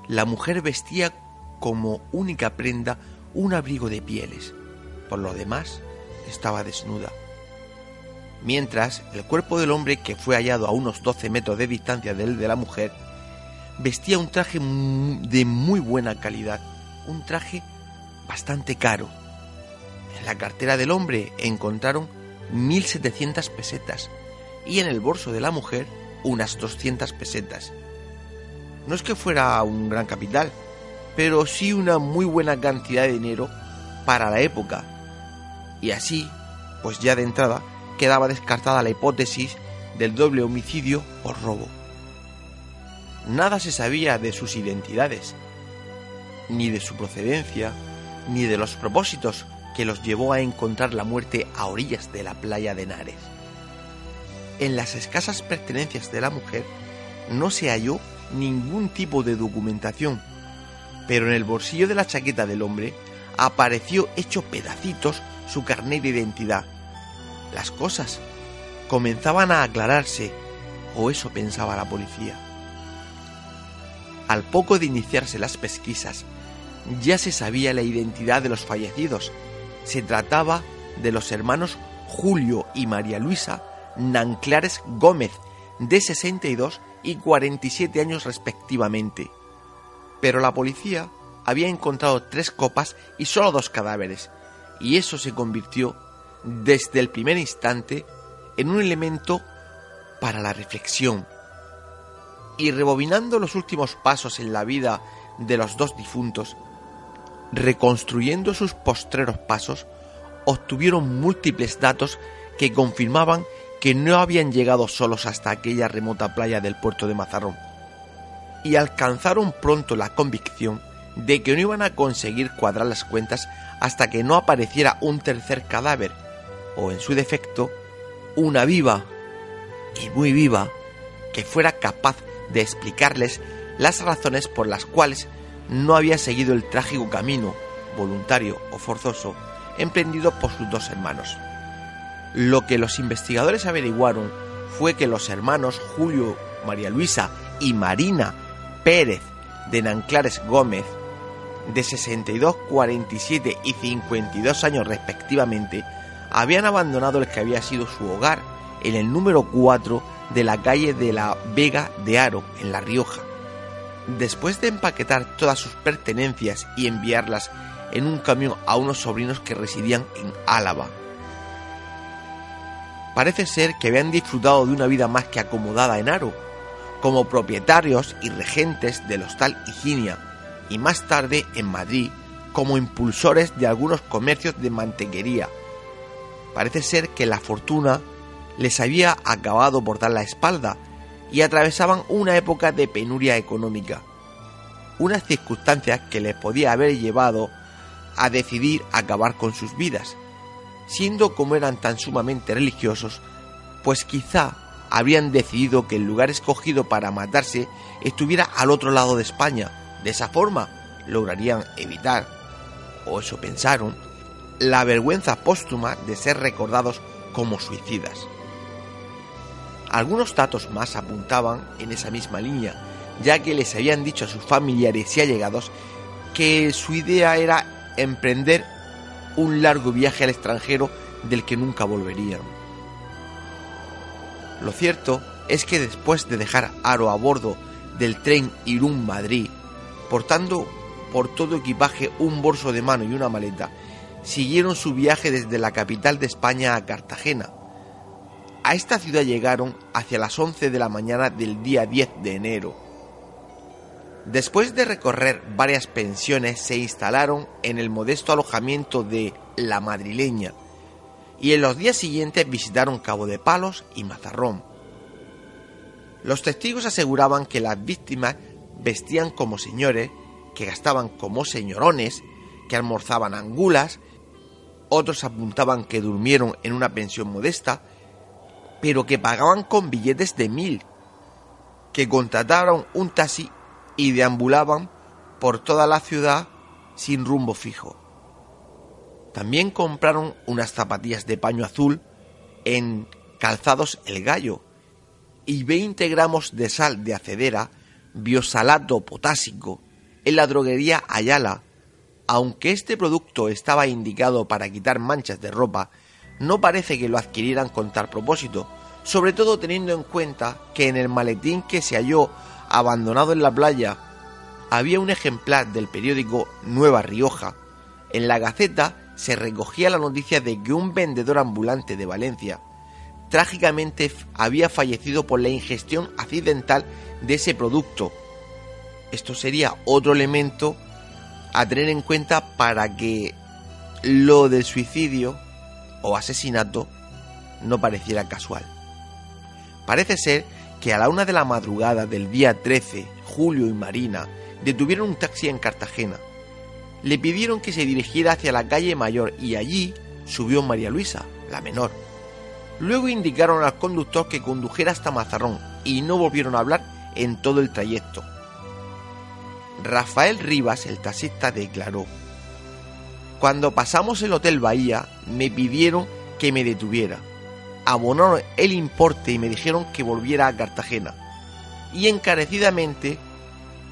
La mujer vestía como única prenda un abrigo de pieles. Por lo demás, estaba desnuda. Mientras, el cuerpo del hombre, que fue hallado a unos 12 metros de distancia del de la mujer, vestía un traje de muy buena calidad, un traje bastante caro. En la cartera del hombre encontraron 1.700 pesetas y en el bolso de la mujer unas 200 pesetas. No es que fuera un gran capital, pero sí una muy buena cantidad de dinero para la época. Y así, pues ya de entrada, quedaba descartada la hipótesis del doble homicidio por robo. Nada se sabía de sus identidades, ni de su procedencia, ni de los propósitos que los llevó a encontrar la muerte a orillas de la playa de Henares en las escasas pertenencias de la mujer no se halló ningún tipo de documentación, pero en el bolsillo de la chaqueta del hombre apareció hecho pedacitos su carnet de identidad. Las cosas comenzaban a aclararse, o eso pensaba la policía. Al poco de iniciarse las pesquisas, ya se sabía la identidad de los fallecidos. Se trataba de los hermanos Julio y María Luisa Nanclares Gómez, de 62 y 47 años respectivamente. Pero la policía había encontrado tres copas y solo dos cadáveres, y eso se convirtió, desde el primer instante, en un elemento para la reflexión. y rebobinando los últimos pasos en la vida de los dos difuntos, reconstruyendo sus postreros pasos, obtuvieron múltiples datos que confirmaban que no habían llegado solos hasta aquella remota playa del puerto de Mazarrón, y alcanzaron pronto la convicción de que no iban a conseguir cuadrar las cuentas hasta que no apareciera un tercer cadáver, o en su defecto, una viva, y muy viva, que fuera capaz de explicarles las razones por las cuales no había seguido el trágico camino, voluntario o forzoso, emprendido por sus dos hermanos. Lo que los investigadores averiguaron fue que los hermanos Julio, María Luisa y Marina Pérez de Nanclares Gómez, de 62, 47 y 52 años respectivamente, habían abandonado el que había sido su hogar en el número 4 de la calle de la Vega de Aro, en La Rioja. Después de empaquetar todas sus pertenencias y enviarlas en un camión a unos sobrinos que residían en Álava. Parece ser que habían disfrutado de una vida más que acomodada en Aro, como propietarios y regentes del hostal Higinia, y más tarde en Madrid como impulsores de algunos comercios de mantequería. Parece ser que la fortuna les había acabado por dar la espalda y atravesaban una época de penuria económica, unas circunstancias que les podía haber llevado a decidir acabar con sus vidas, siendo como eran tan sumamente religiosos, pues quizá habrían decidido que el lugar escogido para matarse estuviera al otro lado de España. De esa forma lograrían evitar, o eso pensaron, la vergüenza póstuma de ser recordados como suicidas. Algunos datos más apuntaban en esa misma línea, ya que les habían dicho a sus familiares y allegados que su idea era emprender un largo viaje al extranjero del que nunca volverían. Lo cierto es que después de dejar Aro a bordo del tren Irún-Madrid, portando por todo equipaje un bolso de mano y una maleta, siguieron su viaje desde la capital de España a Cartagena, a esta ciudad llegaron hacia las 11 de la mañana del día 10 de enero. Después de recorrer varias pensiones se instalaron en el modesto alojamiento de La Madrileña y en los días siguientes visitaron Cabo de Palos y Mazarrón. Los testigos aseguraban que las víctimas vestían como señores, que gastaban como señorones, que almorzaban angulas, otros apuntaban que durmieron en una pensión modesta pero que pagaban con billetes de mil, que contrataron un taxi y deambulaban por toda la ciudad sin rumbo fijo. También compraron unas zapatillas de paño azul en Calzados El Gallo y 20 gramos de sal de acedera biosalato potásico en la droguería Ayala. Aunque este producto estaba indicado para quitar manchas de ropa, no parece que lo adquirieran con tal propósito, sobre todo teniendo en cuenta que en el maletín que se halló abandonado en la playa había un ejemplar del periódico Nueva Rioja. En la Gaceta se recogía la noticia de que un vendedor ambulante de Valencia trágicamente había fallecido por la ingestión accidental de ese producto. Esto sería otro elemento a tener en cuenta para que lo del suicidio o asesinato no pareciera casual. Parece ser que a la una de la madrugada del día 13, Julio y Marina detuvieron un taxi en Cartagena. Le pidieron que se dirigiera hacia la calle Mayor y allí subió María Luisa, la menor. Luego indicaron al conductor que condujera hasta Mazarrón y no volvieron a hablar en todo el trayecto. Rafael Rivas, el taxista, declaró, Cuando pasamos el Hotel Bahía, me pidieron que me detuviera. Abonaron el importe y me dijeron que volviera a Cartagena. Y encarecidamente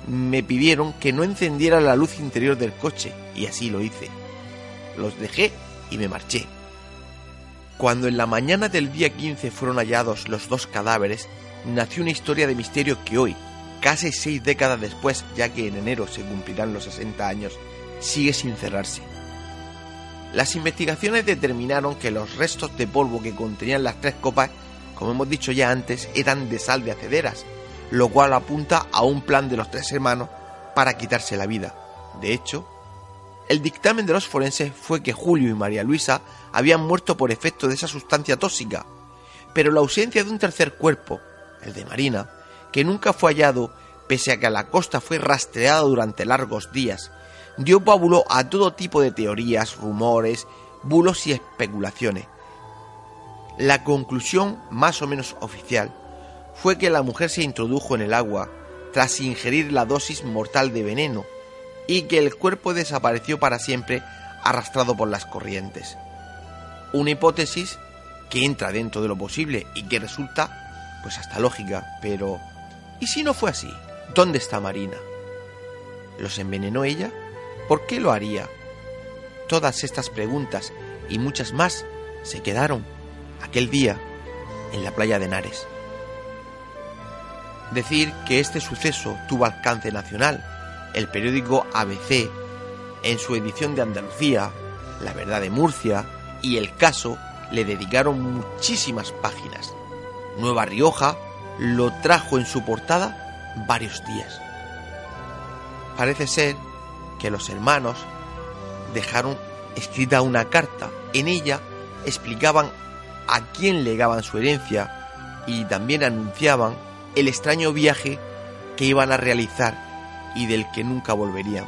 me pidieron que no encendiera la luz interior del coche, y así lo hice. Los dejé y me marché. Cuando en la mañana del día 15 fueron hallados los dos cadáveres, nació una historia de misterio que hoy, casi seis décadas después, ya que en enero se cumplirán los 60 años, sigue sin cerrarse. Las investigaciones determinaron que los restos de polvo que contenían las tres copas, como hemos dicho ya antes, eran de sal de acederas, lo cual apunta a un plan de los tres hermanos para quitarse la vida. De hecho, el dictamen de los forenses fue que Julio y María Luisa habían muerto por efecto de esa sustancia tóxica, pero la ausencia de un tercer cuerpo, el de Marina, que nunca fue hallado pese a que la costa fue rastreada durante largos días, dio pábulo a todo tipo de teorías, rumores, bulos y especulaciones. La conclusión más o menos oficial fue que la mujer se introdujo en el agua tras ingerir la dosis mortal de veneno y que el cuerpo desapareció para siempre arrastrado por las corrientes. Una hipótesis que entra dentro de lo posible y que resulta pues hasta lógica, pero ¿y si no fue así? ¿Dónde está Marina? ¿Los envenenó ella? ¿Por qué lo haría? Todas estas preguntas y muchas más se quedaron aquel día en la playa de Henares. Decir que este suceso tuvo alcance nacional. El periódico ABC, en su edición de Andalucía, La Verdad de Murcia y El Caso, le dedicaron muchísimas páginas. Nueva Rioja lo trajo en su portada varios días. Parece ser que los hermanos dejaron escrita una carta. En ella explicaban a quién legaban su herencia y también anunciaban el extraño viaje que iban a realizar y del que nunca volverían.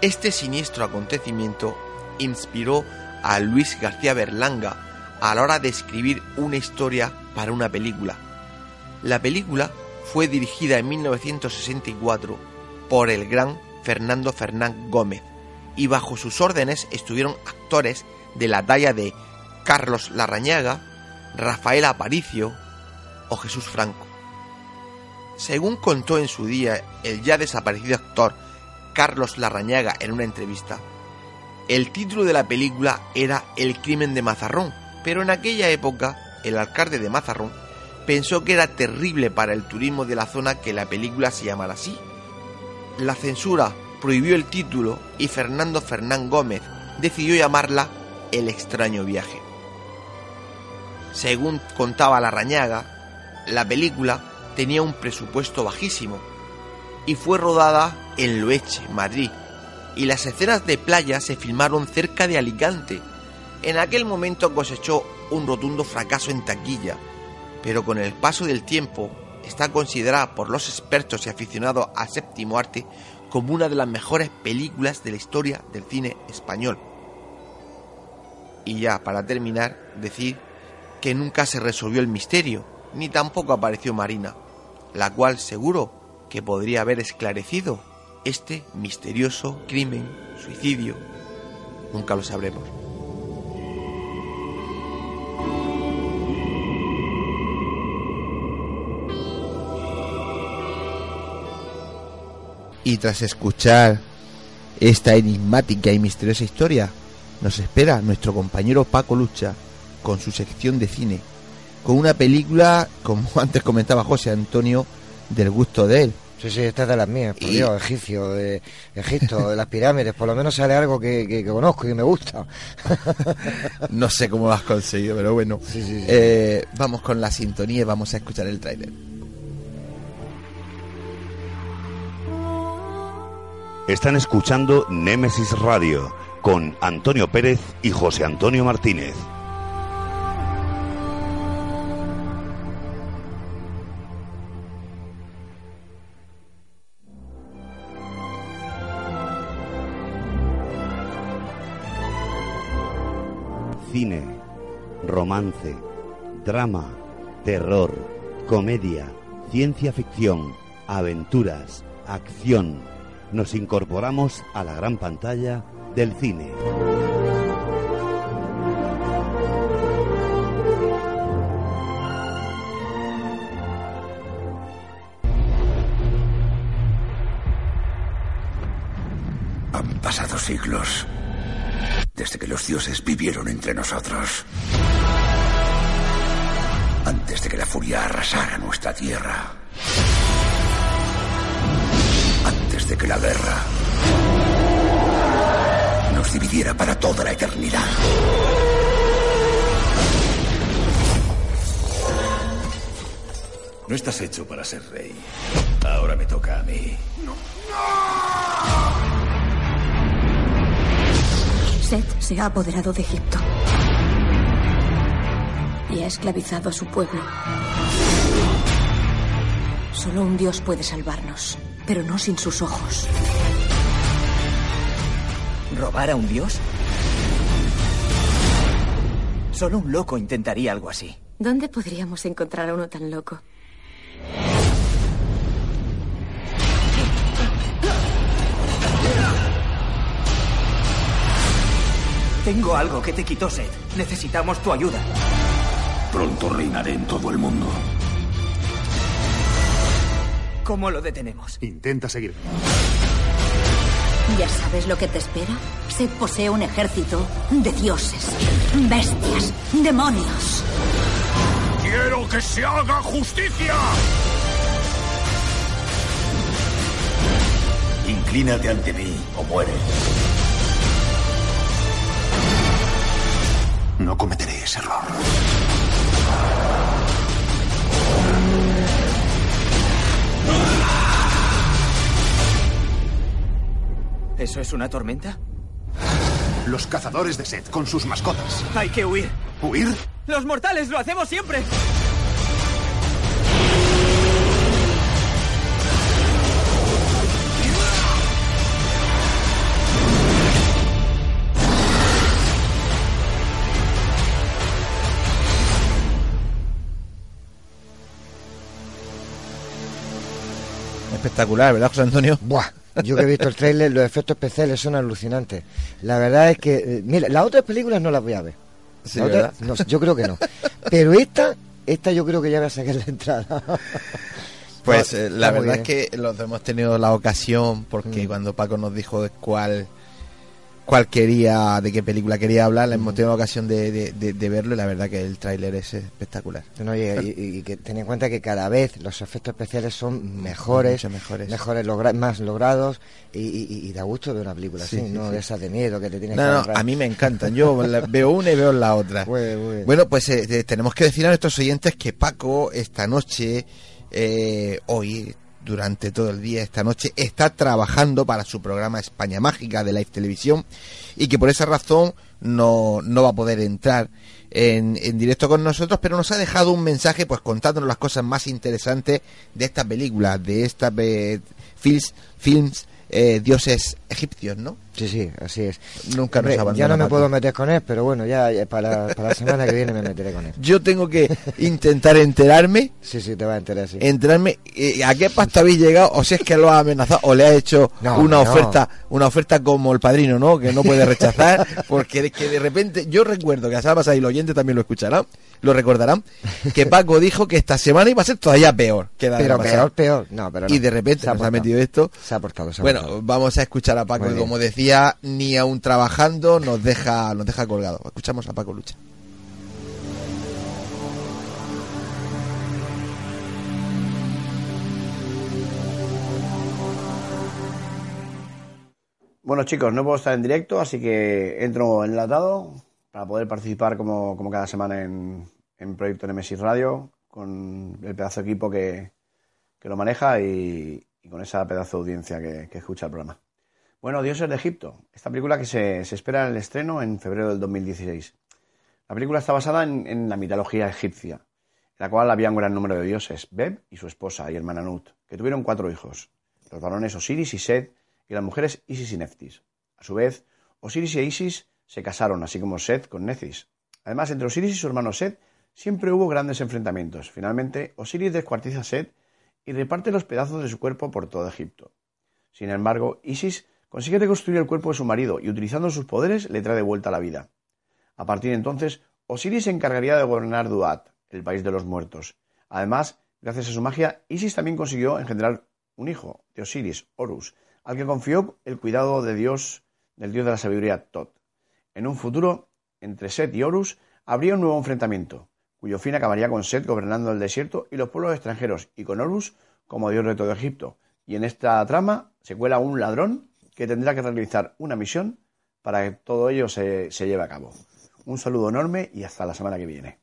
Este siniestro acontecimiento inspiró a Luis García Berlanga a la hora de escribir una historia para una película. La película fue dirigida en 1964 por el gran Fernando Fernán Gómez y bajo sus órdenes estuvieron actores de la talla de Carlos Larrañaga, Rafael Aparicio o Jesús Franco. Según contó en su día el ya desaparecido actor Carlos Larrañaga en una entrevista, el título de la película era El crimen de Mazarrón, pero en aquella época el alcalde de Mazarrón pensó que era terrible para el turismo de la zona que la película se llamara así. La censura prohibió el título y Fernando Fernán Gómez decidió llamarla El extraño viaje. Según contaba Larrañaga, la película tenía un presupuesto bajísimo y fue rodada en Loeche, Madrid, y las escenas de playa se filmaron cerca de Alicante. En aquel momento cosechó un rotundo fracaso en taquilla, pero con el paso del tiempo está considerada por los expertos y aficionados al séptimo arte como una de las mejores películas de la historia del cine español. Y ya para terminar, decir que nunca se resolvió el misterio, ni tampoco apareció Marina la cual seguro que podría haber esclarecido este misterioso crimen, suicidio. Nunca lo sabremos. Y tras escuchar esta enigmática y misteriosa historia, nos espera nuestro compañero Paco Lucha con su sección de cine con una película, como antes comentaba José Antonio, del gusto de él. Sí, sí, esta es de las mías, por Dios, egipcio, de Egipto, de las pirámides, por lo menos sale algo que, conozco y que me gusta. no sé cómo lo has conseguido, pero bueno. Eh, vamos con la sintonía y vamos a escuchar el tráiler. Están escuchando Némesis Radio con Antonio Pérez y José Antonio Martínez. cine, romance, drama, terror, comedia, ciencia ficción, aventuras, acción. Nos incorporamos a la gran pantalla del cine. Han pasado siglos desde que los dioses vivieron entre nosotros. Antes de que la furia arrasara nuestra tierra. Antes de que la guerra nos dividiera para toda la eternidad. estás hecho para ser rey. Ahora me toca a mí. Seth se ha apoderado de Egipto. Y ha esclavizado a su pueblo. Solo un dios puede salvarnos, pero no sin sus ojos. ¿Robar a un dios? Solo un loco intentaría algo así. ¿Dónde podríamos encontrar a uno tan loco? Tengo algo que te quitó Seth. Necesitamos tu ayuda. Pronto reinaré en todo el mundo. ¿Cómo lo detenemos? Intenta seguir. ¿Ya sabes lo que te espera? Seth posee un ejército de dioses, bestias, demonios. ¡Quiero que se haga justicia! Inclínate ante mí o muere. No cometeré ese error. ¿Eso es una tormenta? Los cazadores de Set con sus mascotas. Hay que huir. ¿Huir? ¡Los mortales lo hacemos siempre! Espectacular, ¿verdad, José Antonio? Buah, yo que he visto el tráiler, los efectos especiales son alucinantes. La verdad es que, eh, mira, las otras películas no las voy a ver. Sí, yo creo que no. Pero esta, esta yo creo que ya voy a sacar la entrada. Pues No, eh, la verdad es que los dos hemos tenido la ocasión, porque cuando Paco nos dijo de cuál, cuál quería, de qué película quería hablar, hemos tenido la ocasión de, de- de- de verlo y la verdad que el tráiler es espectacular. No, y, y- y que ten en cuenta que cada vez los efectos especiales son mejores, Mucho mejores. logra- más logrados y, y- da gusto ver una película Sí, así, sí, no sí. de esas de miedo que te tienes No, que no, agarrar. a mí me encantan. Yo la- veo una y veo la otra. Bueno, pues eh, eh, tenemos que decir a nuestros oyentes que Paco esta noche, eh, hoy, durante todo el día, esta noche, está trabajando para su programa España Mágica de Live Televisión y que por esa razón no, no va a poder entrar en, en directo con nosotros, pero nos ha dejado un mensaje pues contándonos las cosas más interesantes de esta película, de estas eh, films, films eh, dioses egipcios, ¿no? Sí, sí, así es. Nunca nos abandona, ya no me Paco. puedo meter con él, pero bueno, ya, ya para, para la semana que viene me meteré con él. Yo tengo que intentar enterarme. Sí, sí, te va a enterar, sí. Enterarme eh, a qué pacto habéis llegado, o si es que lo ha amenazado, o le ha hecho No, una no. oferta, una oferta como el padrino, ¿no? Que no puede rechazar, porque es que de repente, yo recuerdo que a Salvas ahí el oyente también lo escuchará, lo recordarán, que Paco dijo que esta semana iba a ser todavía peor que la Pero peor, peor. No, pero no. Y de repente Se ha nos ha portado. metido esto. Se ha portado, se ha Bueno, portado. vamos a escuchar a Paco Muy y bien. como decía, ni aún trabajando nos deja, nos deja colgado. Escuchamos a Paco Lucha. Bueno chicos, no puedo estar en directo, así que entro enlatado para poder participar como, como cada semana en, en Proyecto Nemesis Radio con el pedazo de equipo que, que lo maneja y, y con esa pedazo de audiencia que, que escucha el programa. Bueno, Dioses de Egipto, esta película que se, espera en el estreno en febrero del 2016. La película está basada en, la mitología egipcia, en la cual había un gran número de dioses, Beb y su esposa y hermana Nut, que tuvieron cuatro hijos, los varones Osiris y Set y las mujeres Isis y Neftis. A su vez, Osiris y Isis se casaron, así como Set con Necis. Además, entre Osiris y su hermano Set siempre hubo grandes enfrentamientos. Finalmente, Osiris descuartiza a Set y reparte los pedazos de su cuerpo por todo Egipto. Sin embargo, Isis consigue reconstruir el cuerpo de su marido y utilizando sus poderes le trae de vuelta la vida. A partir de entonces, Osiris se encargaría de gobernar Duat, el país de los muertos. Además, gracias a su magia, Isis también consiguió engendrar un hijo de Osiris, Horus, al que confió el cuidado de Dios, del dios de la sabiduría Tot. En un futuro, entre Set y Horus, habría un nuevo enfrentamiento, cuyo fin acabaría con Set gobernando el desierto y los pueblos extranjeros, y con Horus como dios de todo Egipto. Y en esta trama se cuela un ladrón que tendrá que realizar una misión para que todo ello se, se lleve a cabo. Un saludo enorme y hasta la semana que viene.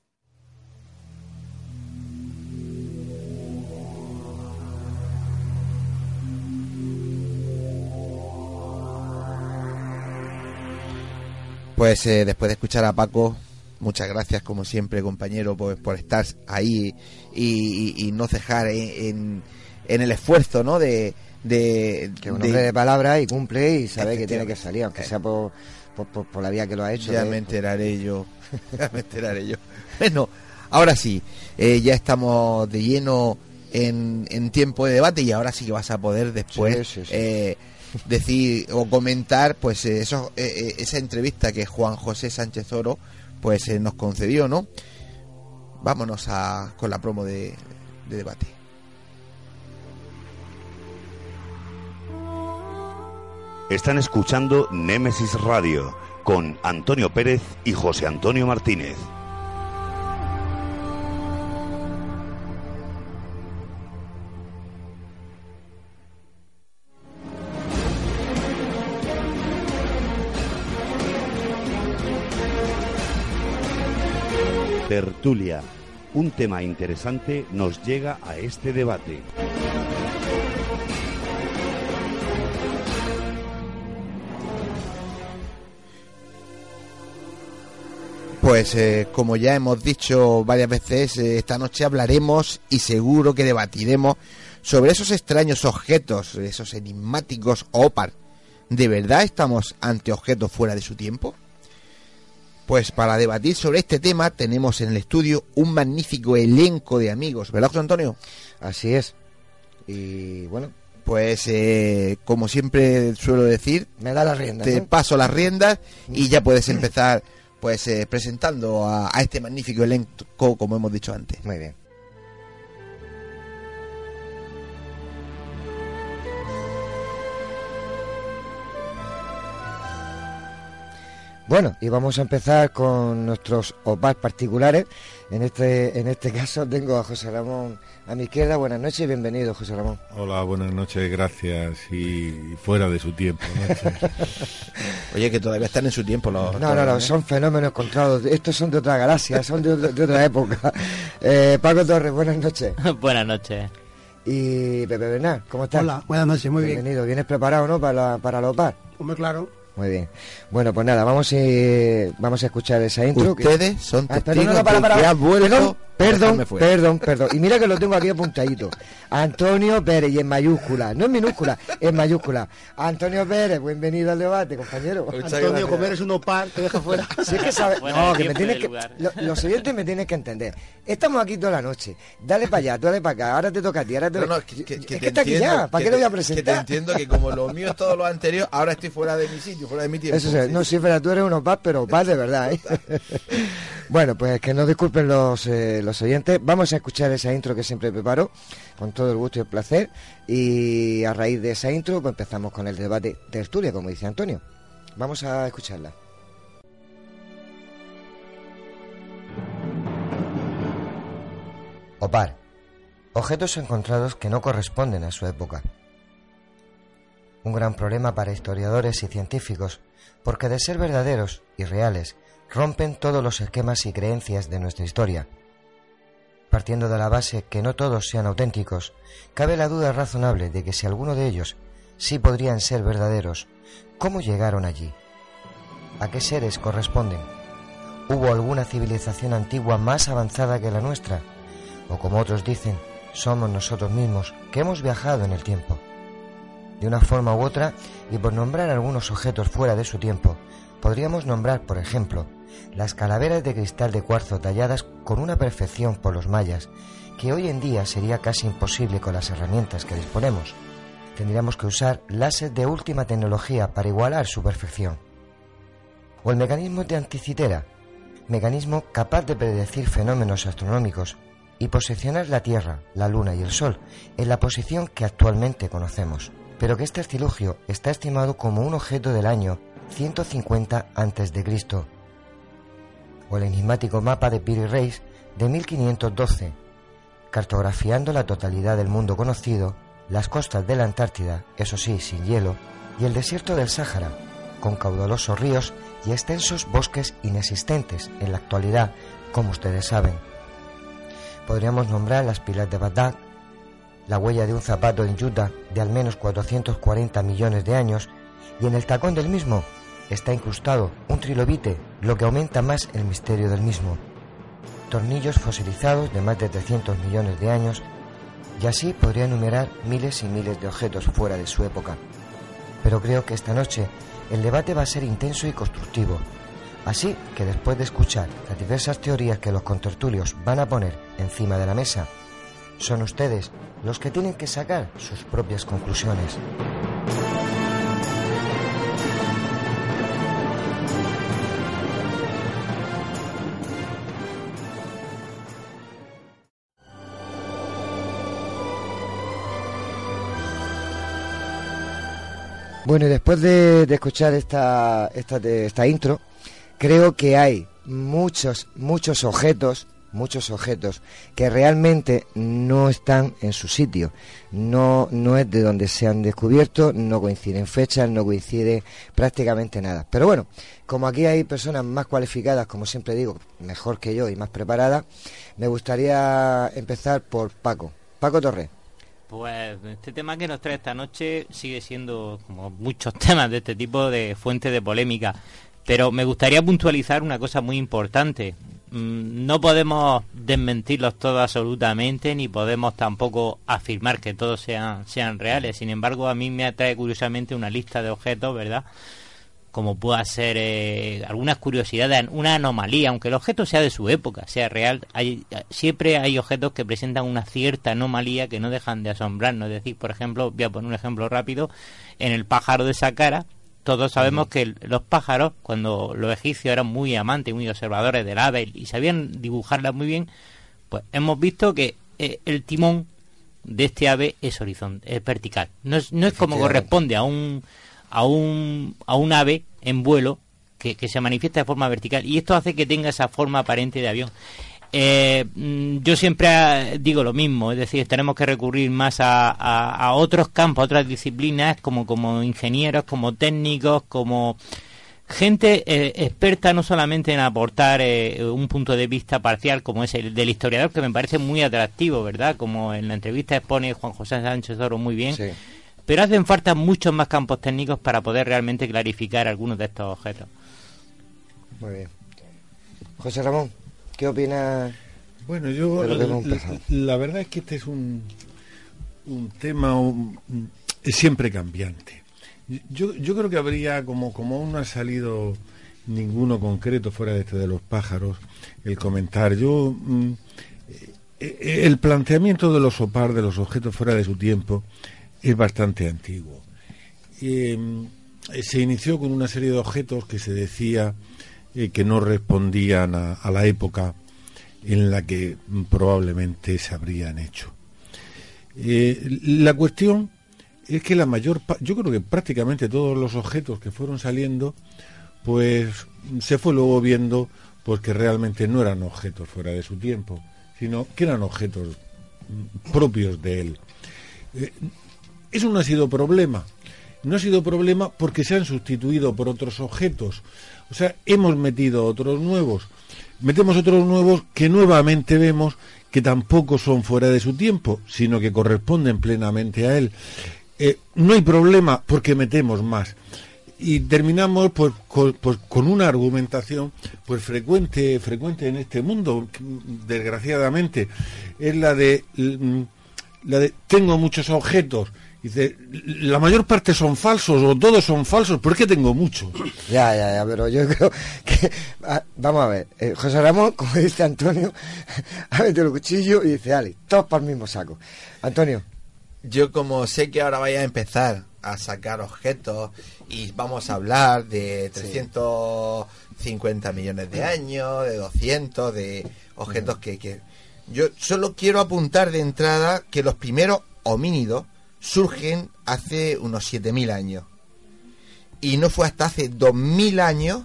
Pues eh, después de escuchar a Paco, muchas gracias como siempre compañero por, por estar ahí y, no cejar en, en, en, el esfuerzo ¿no? de, de, Que un hombre de palabra y cumple y sabe que tiene que salir, aunque sea por, por, por- por la vía que lo ha hecho. Ya de- me enteraré yo. ya me enteraré yo. Bueno, ahora sí, eh, ya estamos de lleno en, en tiempo de debate y ahora sí que vas a poder después Sí, sí, sí. eh, decir o comentar pues eh, eso, eh, eh, esa entrevista que Juan José Sánchez Oro pues eh, nos concedió, ¿no? Vámonos a, con la promo de, de debate. Están escuchando Némesis Radio con Antonio Pérez y José Antonio Martínez. Tertulia. Un tema interesante nos llega a este debate. Pues eh, como ya hemos dicho varias veces, eh, esta noche hablaremos y seguro que debatiremos sobre esos extraños objetos, esos enigmáticos OPAR. ¿De verdad estamos ante objetos fuera de su tiempo? Pues para debatir sobre este tema tenemos en el estudio un magnífico elenco de amigos, ¿verdad, José Antonio? Así es. Y bueno, Pues eh, como siempre suelo decir, me da la rienda. te ¿no? paso las riendas y ya puedes empezar pues eh, presentando a, a este magnífico elenco como hemos dicho antes. Muy bien. Bueno, y vamos a empezar con nuestros OPAs particulares. En este, en este caso tengo a José Ramón a mi izquierda. Buenas noches y bienvenido, José Ramón. Hola, buenas noches, gracias. Y fuera de su tiempo. ¿no? Oye, que todavía están en su tiempo los... No, no, no, ¿eh? son fenómenos encontrados. Estos son de otra galaxia, son de, de otra época. Eh, Paco Torres, buenas noches. Buenas noches. Y Pepe Bernal, ¿cómo estás? Hola, buenas noches, muy bien. Bienvenido. ¿Vienes preparado, no, para, la- para la OPAR? Hombre, claro. Muy bien. Bueno, pues nada, vamos a, vamos a escuchar esa intro. que- Ustedes son Ah, testigos perdón, no, para, de para, que ha vuelto Perdón, a perdón, perdón, perdón. Y mira que lo tengo aquí apuntadito. Antonio Pérez, y en mayúscula. No en minúscula, en mayúscula. Antonio Pérez, bienvenido al debate, compañero. Antonio, comer es un opar, te deja fuera. Si es que sabe- Fuera no, que me tienes que, lo- los oyentes me tienes que entender. Estamos aquí toda la noche. Dale para allá, dale para acá. Ahora te toca a ti. Ahora te No, no, que, que- que es te que está aquí ya. ¿Para qué lo voy a te- Que te presentar? entiendo que como lo mío es todo lo anterior, ahora estoy fuera de mi sitio, fuera de mi tiempo. Eso sí, no, sí, pero tú eres un opad, pero opad de verdad, ¿eh? bueno, pues que no disculpen los, eh, los oyentes. Vamos a escuchar esa intro que siempre preparo, con todo el gusto y el placer. Y a raíz de esa intro, pues empezamos con el debate tertulia, como dice Antonio. Vamos a escucharla. OPAR. Objetos encontrados que no corresponden a su época. Un gran problema para historiadores y científicos, porque de ser verdaderos y reales, rompen todos los esquemas y creencias de nuestra historia. Partiendo de la base que no todos sean auténticos, cabe la duda razonable de que si alguno de ellos sí podrían ser verdaderos, ¿cómo llegaron allí? ¿A qué seres corresponden? ¿Hubo alguna civilización antigua más avanzada que la nuestra? O como otros dicen, somos nosotros mismos que hemos viajado en el tiempo. De una forma u otra, y por nombrar algunos objetos fuera de su tiempo, podríamos nombrar, por ejemplo, las calaveras de cristal de cuarzo talladas con una perfección por los mayas, que hoy en día sería casi imposible con las herramientas que disponemos. Tendríamos que usar láser de última tecnología para igualar su perfección. O el mecanismo de anticitera, mecanismo capaz de predecir fenómenos astronómicos y posicionar la Tierra, la Luna y el Sol en la posición que actualmente conocemos, pero que este artilugio está estimado como un objeto del año 150 a.C. O el enigmático mapa de Piri Reis de 1512, cartografiando la totalidad del mundo conocido, las costas de la Antártida, eso sí, sin hielo, y el desierto del Sáhara, con caudalosos ríos y extensos bosques inexistentes en la actualidad, como ustedes saben. Podríamos nombrar las pilas de Bagdad, la huella de un zapato en Utah de al menos 440 millones de años y en el tacón del mismo está incrustado un trilobite, lo que aumenta más el misterio del mismo. Tornillos fosilizados de más de 300 millones de años, y así podría enumerar miles y miles de objetos fuera de su época. Pero creo que esta noche el debate va a ser intenso y constructivo. Así que después de escuchar las diversas teorías que los contertulios van a poner encima de la mesa, son ustedes los que tienen que sacar sus propias conclusiones. Bueno, y después de, escuchar esta, esta, de- esta intro, creo que hay muchos, muchos objetos, muchos objetos que realmente no están en su sitio. No, no es de donde se han descubierto, no coinciden fechas, no coincide prácticamente nada. Pero bueno, como aquí hay personas más cualificadas, como siempre digo, mejor que yo y más preparadas, me gustaría empezar por Paco. Paco Torres. Pues este tema que nos trae esta noche sigue siendo, como muchos temas de este tipo, de fuente de polémica. Pero me gustaría puntualizar una cosa muy importante. Mm, No podemos desmentirlos todos absolutamente, ni podemos tampoco afirmar que todos sean, sean reales. Sin embargo, a mí me atrae curiosamente una lista de objetos, ¿verdad? Como pueda ser eh, algunas curiosidades, una anomalía, aunque el objeto sea de su época, sea real, hay, siempre hay objetos que presentan una cierta anomalía que no dejan de asombrarnos. Es decir, por ejemplo, voy a poner un ejemplo rápido, en el pájaro de Saqqara, todos sabemos que los pájaros, cuando los egipcios eran muy amantes, muy observadores del ave y sabían dibujarlas muy bien, pues hemos visto que eh, el timón de este ave es horizontal, es vertical. No es, no es como corresponde a un a un a un ave en vuelo que, que se manifiesta de forma vertical y esto hace que tenga esa forma aparente de avión. Eh, mm, yo siempre eh, digo lo mismo, es decir, tenemos que recurrir más a, a- otros campos, a otras disciplinas, como, como ingenieros, como técnicos, como gente eh, experta no solamente en aportar eh, un punto de vista parcial como es el del historiador, que me parece muy atractivo, ¿verdad? Como en la entrevista expone Juan José Sánchez Oro muy bien. Pero hacen falta muchos más campos técnicos para poder realmente clarificar algunos de estos objetos. Muy bien. José Ramón, ¿qué opinas? Bueno, yo de lo que la, hemos empezado? la verdad es que este es un, un tema un- es siempre cambiante. Yo, yo creo que habría, como, como aún no ha salido ninguno concreto fuera de este de los pájaros, el comentar. Yo, mm, eh, el planteamiento de los OPAR, de los objetos fuera de su tiempo, es bastante antiguo. Eh, se inició con una serie de objetos que se decía eh, que no respondían a, la época en la que mm, probablemente se habrían hecho. Eh, la cuestión es que la mayor, yo creo que prácticamente todos los objetos que fueron saliendo, pues se fue luego viendo pues que realmente no eran objetos fuera de su tiempo, sino que eran objetos mm, propios de él. Eh, eso no ha sido problema. No ha sido problema porque se han sustituido por otros objetos. O sea, hemos metido otros nuevos. Metemos otros nuevos que nuevamente vemos que tampoco son fuera de su tiempo, sino que corresponden plenamente a él. Eh, no hay problema porque metemos más. Y terminamos pues, con, pues, con una argumentación pues frecuente frecuente en este mundo, desgraciadamente, es la de mm, la de tengo muchos objetos. Dice, la mayor parte son falsos o todos son falsos, ¿por qué tengo muchos? Ya, ya, ya, pero yo creo que... vamos a ver, eh, José Ramón, como dice Antonio, ha metido el cuchillo y dice, Ale, todos para el mismo saco. Antonio. Yo como sé que ahora vaya a empezar a sacar objetos y vamos a hablar de 350 millones de años, de 200, de objetos que, que... Yo solo quiero apuntar de entrada que los primeros homínidos surgen hace unos 7.000 años. Y no fue hasta hace 2.000 años,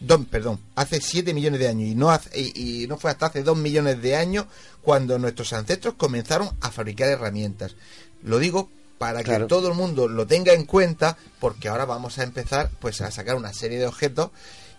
dos- perdón, hace 7 millones de años, y no, hace- y, y no fue hasta hace 2 millones de años cuando nuestros ancestros comenzaron a fabricar herramientas. Lo digo para Claro. que todo el mundo lo tenga en cuenta, porque ahora vamos a empezar pues a sacar una serie de objetos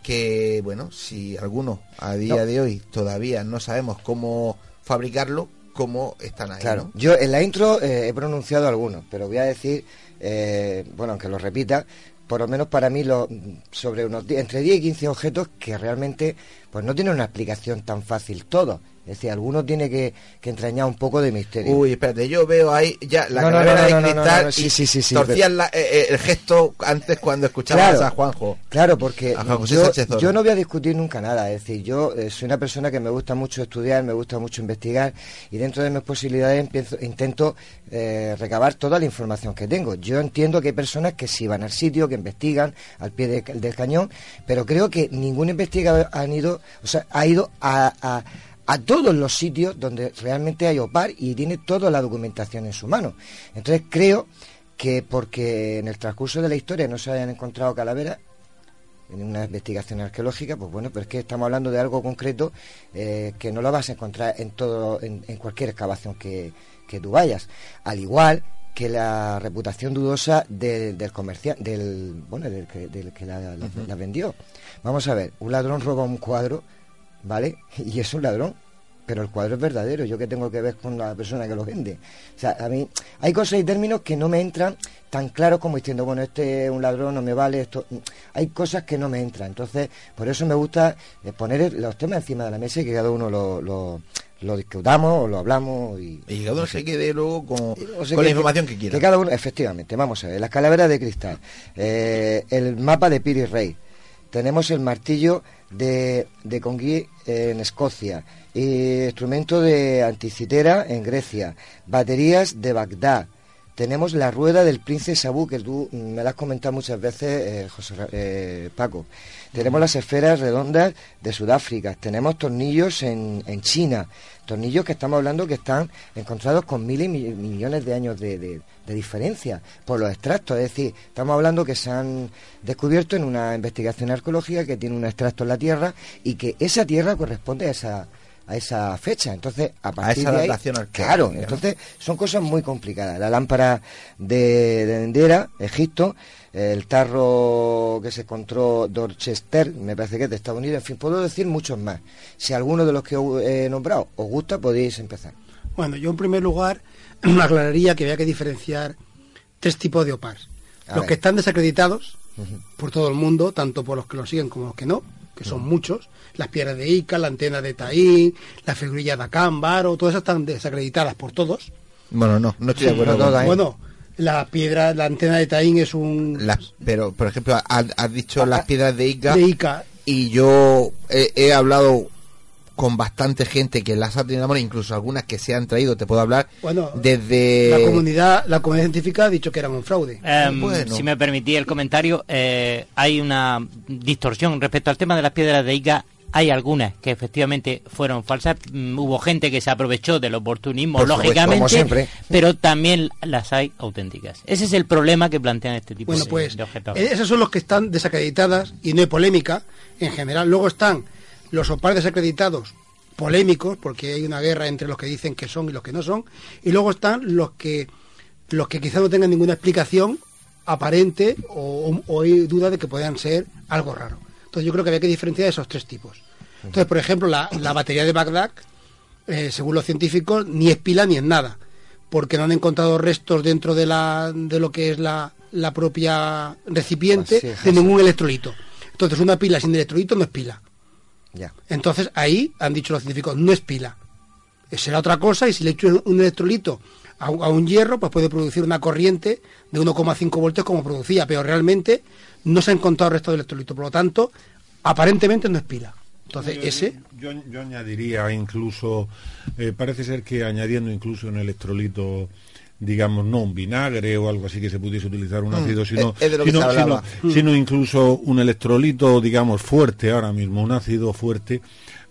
que, bueno, si algunos a día No. de hoy todavía no sabemos cómo fabricarlo, cómo están ahí. Claro, ¿no? yo en la intro eh, he pronunciado algunos, pero voy a decir, eh, bueno, aunque lo repita, por lo menos para mí, lo, sobre unos entre 10 y 15 objetos que realmente pues no tienen una explicación tan fácil todo. Es decir, alguno tiene que, que entrañar un poco de misterio. Uy, espérate, yo veo ahí ya la No, no, calavera no, no, de cristal sí, y sí, sí, pero- la- eh, eh, el gesto antes cuando escuchabas Claro. a Juanjo. Claro, porque A Juan José yo, no voy a discutir nunca nada. Es decir, yo eh, soy una persona que me gusta mucho estudiar, me gusta mucho investigar y dentro de mis posibilidades empiezo- intento eh, recabar toda la información que tengo. Yo entiendo que hay personas que sí van al sitio, que investigan al pie de- del cañón, pero creo que ningún investigador han ido, o sea, ha ido a, a- a todos los sitios donde realmente hay OPAR y tiene toda la documentación en su mano. Entonces creo que porque en el transcurso de la historia no se hayan encontrado calaveras, en una investigación arqueológica, pues bueno, pero es que estamos hablando de algo concreto eh, que no lo vas a encontrar en todo, en, en cualquier excavación que, que tú vayas. Al igual que la reputación dudosa del, del comerciante, del, bueno, del que, del que la, la- la vendió. Vamos a ver, un ladrón roba un cuadro, ¿vale? Y es un ladrón, pero el cuadro es verdadero. ¿Yo qué tengo que ver con la persona que lo vende? O sea, a mí hay cosas y términos que no me entran tan claros como diciendo, bueno, este es un ladrón, no me vale esto. Hay cosas que no me entran. Entonces, por eso me gusta eh, poner los temas encima de la mesa y que cada uno lo, lo, lo discutamos o lo hablamos. Y, Y cada uno se quede luego con, o sea, con la información que, quiera. Que cada uno, efectivamente, vamos a ver, las calaveras de cristal, eh, el mapa de Piri Rey, tenemos el martillo de, de Congui en Escocia, y instrumento de anticitera en Grecia, baterías de Bagdad. Tenemos la rueda del príncipe Sabú, que tú me la has comentado muchas veces, eh, José eh, Paco. Tenemos las esferas redondas de Sudáfrica. Tenemos tornillos en, en China. Tornillos que estamos hablando que están encontrados con miles y mi- millones de años de, de- de diferencia por los extractos. Es decir, estamos hablando que se han descubierto en una investigación arqueológica que tiene un extracto en la Tierra y que esa Tierra corresponde a esa a esa fecha. Entonces, a partir esa de ahí, claro, ¿no? entonces son cosas muy complicadas. La lámpara de, de Endera, Egipto, el tarro que se encontró Dorchester, me parece que es de Estados Unidos, en fin, puedo decir muchos más. Si alguno de los que he nombrado os gusta, podéis empezar. Bueno, yo en primer lugar aclararía que había que diferenciar tres tipos de OPARs. A los ver. que están desacreditados por todo el mundo, tanto por los que lo siguen como los que no, que son muchos. Las piedras de Ica, la antena de Taín, la figurilla de Acán, Varo, todas esas están desacreditadas por todos. Bueno, no, no estoy de acuerdo. todas, ¿eh? Bueno, la piedra, la antena de Taín es un... Las- pero, por ejemplo, has, has dicho las piedras de Ica, De Ica. y yo he, he hablado con bastante gente que las ha tenido mano, incluso algunas que se han traído, te puedo hablar, Bueno, desde... La comunidad, la comunidad científica ha dicho que eran un fraude. Em, Si me permitís el comentario, eh, hay una distorsión respecto al tema de las piedras de Ica. Hay algunas que efectivamente fueron falsas. Mm, hubo gente que se aprovechó del oportunismo, Por supuesto, lógicamente, como siempre. pero también las hay auténticas. Ese es el problema que plantean este tipo Bueno, de, pues de objetos. eh, esos son los que están desacreditadas y no hay polémica en general. Luego están los OPAR desacreditados polémicos, porque hay una guerra entre los que dicen que son y los que no son. Y luego están los que los que quizá no tengan ninguna explicación aparente o, o hay duda de que puedan ser algo raro. Entonces yo creo que había que diferenciar esos tres tipos. Entonces, por ejemplo, la, la batería de Bagdad, eh, según los científicos, ni es pila ni es nada, porque no han encontrado restos dentro de, la, de lo que es la, la propia recipiente Vasija, de ningún electrolito. Entonces, una pila sin electrolito no es pila. Ya. Entonces, ahí han dicho los científicos, no es pila. Eh, Será otra cosa y si le echo un electrolito a un hierro, pues puede producir una corriente de 1,5 voltios como producía, pero realmente no se ha encontrado resto de electrolito. Por lo tanto, aparentemente no es pila. Entonces, Yo- ese... Yo, yo añadiría incluso, eh, parece ser que añadiendo incluso un electrolito, digamos, no un vinagre o algo así que se pudiese utilizar un Mm, ácido, sino, que sino, hablaba. sino- incluso un electrolito, digamos, fuerte ahora mismo, un ácido fuerte,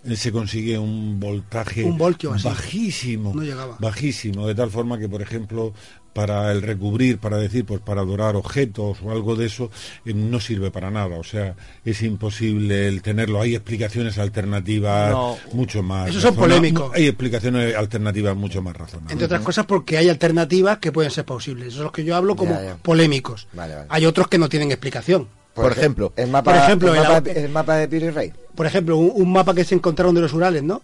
eh, se consigue un voltaje Un voltio bajísimo, No llegaba. bajísimo, de tal forma que, por ejemplo, para el recubrir, para decir, pues para dorar objetos o algo de eso, eh, no sirve para nada. O sea, es imposible el tenerlo. Hay explicaciones alternativas No. mucho más. Esos son polémicos. Hay explicaciones alternativas mucho más razonables. Entre otras cosas porque hay alternativas que pueden ser posibles. Esos son los que yo hablo como Ya, ya. polémicos. Vale, vale. Hay otros que no tienen explicación. Por ejemplo, el mapa, por ejemplo, el el mapa, au- el mapa de Piri Rey. Por ejemplo, un, un mapa que se encontraron de los Urales, ¿no?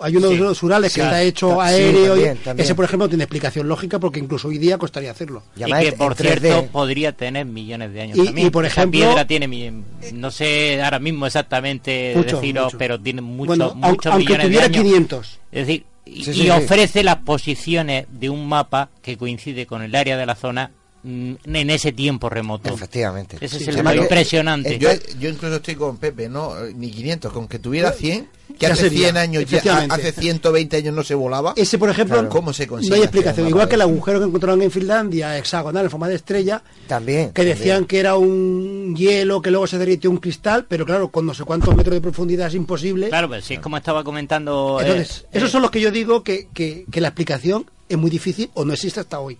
Hay uno Sí. de los Urales que está hecho Sí, aéreo y también, también. ese, por ejemplo, tiene explicación lógica porque incluso hoy día costaría hacerlo. Y que, por cierto, podría tener millones de años Y- también. y, por Esa ejemplo- piedra tiene, no sé ahora mismo exactamente Mucho, deciros, mucho. pero tiene muchos, Bueno, muchos aunque millones tuviera de años. 500. Es decir, y, Sí, y sí, sí. ofrece las posiciones de un mapa que coincide con el área de la zona en ese tiempo remoto. Efectivamente. Ese Sí, es el además lo que- impresionante. Yo, yo incluso estoy con Pepe, no Eh, ni 500, con que tuviera 100, que Ya hace sería, 100 años, ya, hace 120 años no se volaba. Ese, por ejemplo, ¿cómo se consigue? no hay explicación. Igual que el agujero que encontraron en Finlandia, hexagonal, en forma de estrella, También. que decían que era un hielo que luego se derritió un cristal, pero claro, con no sé cuántos metros de profundidad es imposible. Claro, pero si es como estaba comentando... eh, Entonces, eh, esos son los que yo digo que, que, que la explicación es muy difícil o no existe hasta hoy.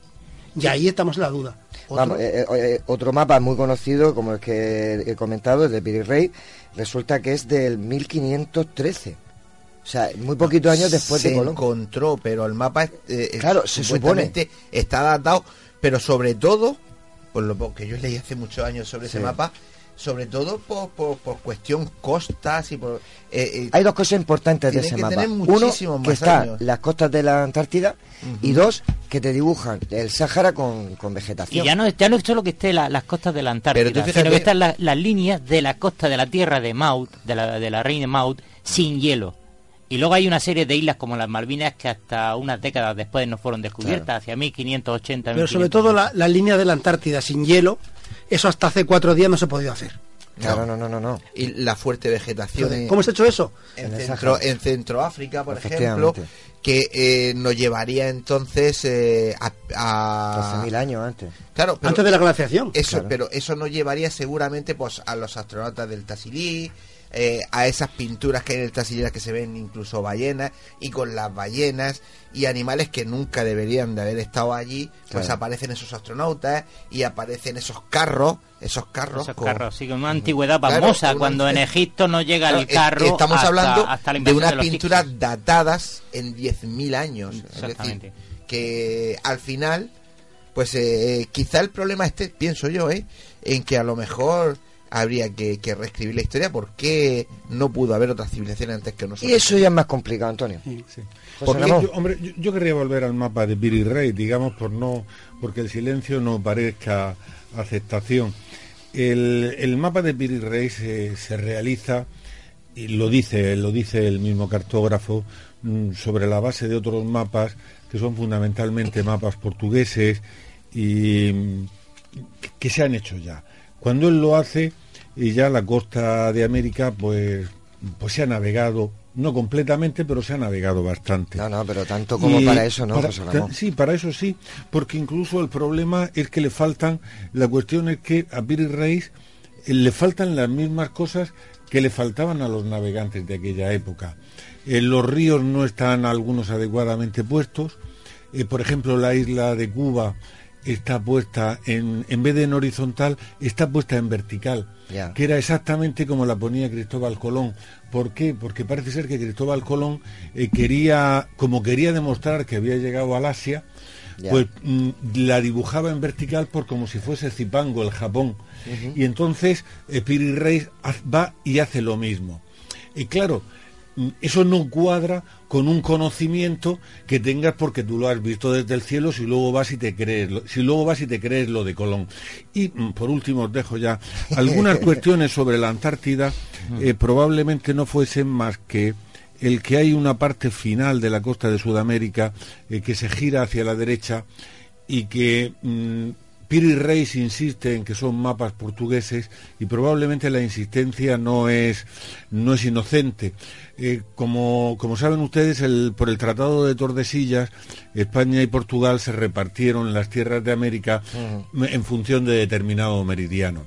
Y ahí estamos en la duda. Otro- Vamos, eh, eh, otro mapa muy conocido, como el que he comentado, el de Piri Rey, resulta que es del 1513. O sea, muy poquitos años después se de Colón. encontró, pero el mapa eh, Claro, se supuestamente está datado, pero sobre todo, por lo que yo leí hace muchos años sobre ese mapa, sobre todo por, por, por cuestión costas y por... eh, eh, Hay dos cosas importantes de ese que mapa. tener Uno, que más está años. las costas de la Antártida, y dos, que te dibujan el Sáhara con, con Y vegetación. ya no, ya no es solo que esté la- las costas de la Antártida, Pero tú sino que están la- las líneas de la costa de la tierra de Maut, de la, de la reina Maut, sin hielo. Y luego hay una serie de islas como las Malvinas que hasta unas décadas después no fueron descubiertas, hacia 1580. pero sobre 1500. todo la, la línea de la Antártida sin hielo, eso hasta hace cuatro días no se ha podido hacer. Claro, no, no, no, no. Y la fuerte vegetación en, ¿Cómo se ha hecho eso? en, En centro, en Centroáfrica, por ejemplo, que eh, nos llevaría entonces eh, a... a- 12.000 años antes. Claro, pero Antes de la glaciación. Eso, Claro. pero eso nos llevaría seguramente pues a los astronautas del Tassili, eh, a esas pinturas que hay en el Tassili que se ven incluso ballenas y con las ballenas y animales que nunca deberían de haber estado allí, pues Claro. aparecen esos astronautas y aparecen esos carros, esos carros, Esos con- carros, sí, con una antigüedad Claro, una- cuando en Egipto no llega Claro, el carro es- estamos hasta- hablando hasta la de unas pinturas datadas en 10.000 años. Es Exactamente. decir, que al final, pues eh, quizá el problema esté, pienso yo, ¿eh? en que a lo mejor habría que, que reescribir la historia porque no pudo haber otras civilizaciones antes que nosotros. Y eso ya es más complicado, Antonio. Sí. Porque Ramón. yo, hombre, yo, yo querría volver al mapa de Piri Rey, digamos, por no, porque el silencio no parezca aceptación. El, el mapa de Piri Rey se, se realiza, y lo dice, lo dice el mismo cartógrafo, mm, sobre la base de otros mapas que son fundamentalmente mapas portugueses y mm, que se han hecho ya. Cuando él lo hace, y ya la costa de América, pues, pues se ha navegado, no completamente, pero se ha navegado bastante. No, no, pero tanto como Y para eso, ¿no, para- José Ramón? Sí, para eso sí, porque incluso el problema es que le faltan, la cuestión es que a Piri Reis eh, le faltan las mismas cosas que le faltaban a los navegantes de aquella época. Eh, los ríos no están algunos adecuadamente puestos, Eh, por ejemplo, la isla de Cuba está puesta en, en vez de en horizontal, está puesta en vertical que era exactamente como la ponía Cristóbal Colón. ¿Por qué? Porque parece ser que Cristóbal Colón eh, quería, como quería demostrar que había llegado al Asia, pues mm, la dibujaba en vertical por como si fuese Zipango, el Japón. Y entonces eh, Piri Reis va y hace lo mismo. Y claro, mm, eso no cuadra con un conocimiento que tengas porque tú lo has visto desde el cielo si luego vas y te crees lo- si luego vas y te crees lo de Colón. Y mm, por último os dejo ya algunas cuestiones sobre la Antártida. Eh, probablemente no fuesen más que el que hay una parte final de la costa de Sudamérica eh, que se gira hacia la derecha y que mm, Piri Reis insiste en que son mapas portugueses y probablemente la insistencia no es, no es inocente. Eh, como, como saben ustedes, el- por el Tratado de Tordesillas, España y Portugal se repartieron las tierras de América en función de determinado meridiano.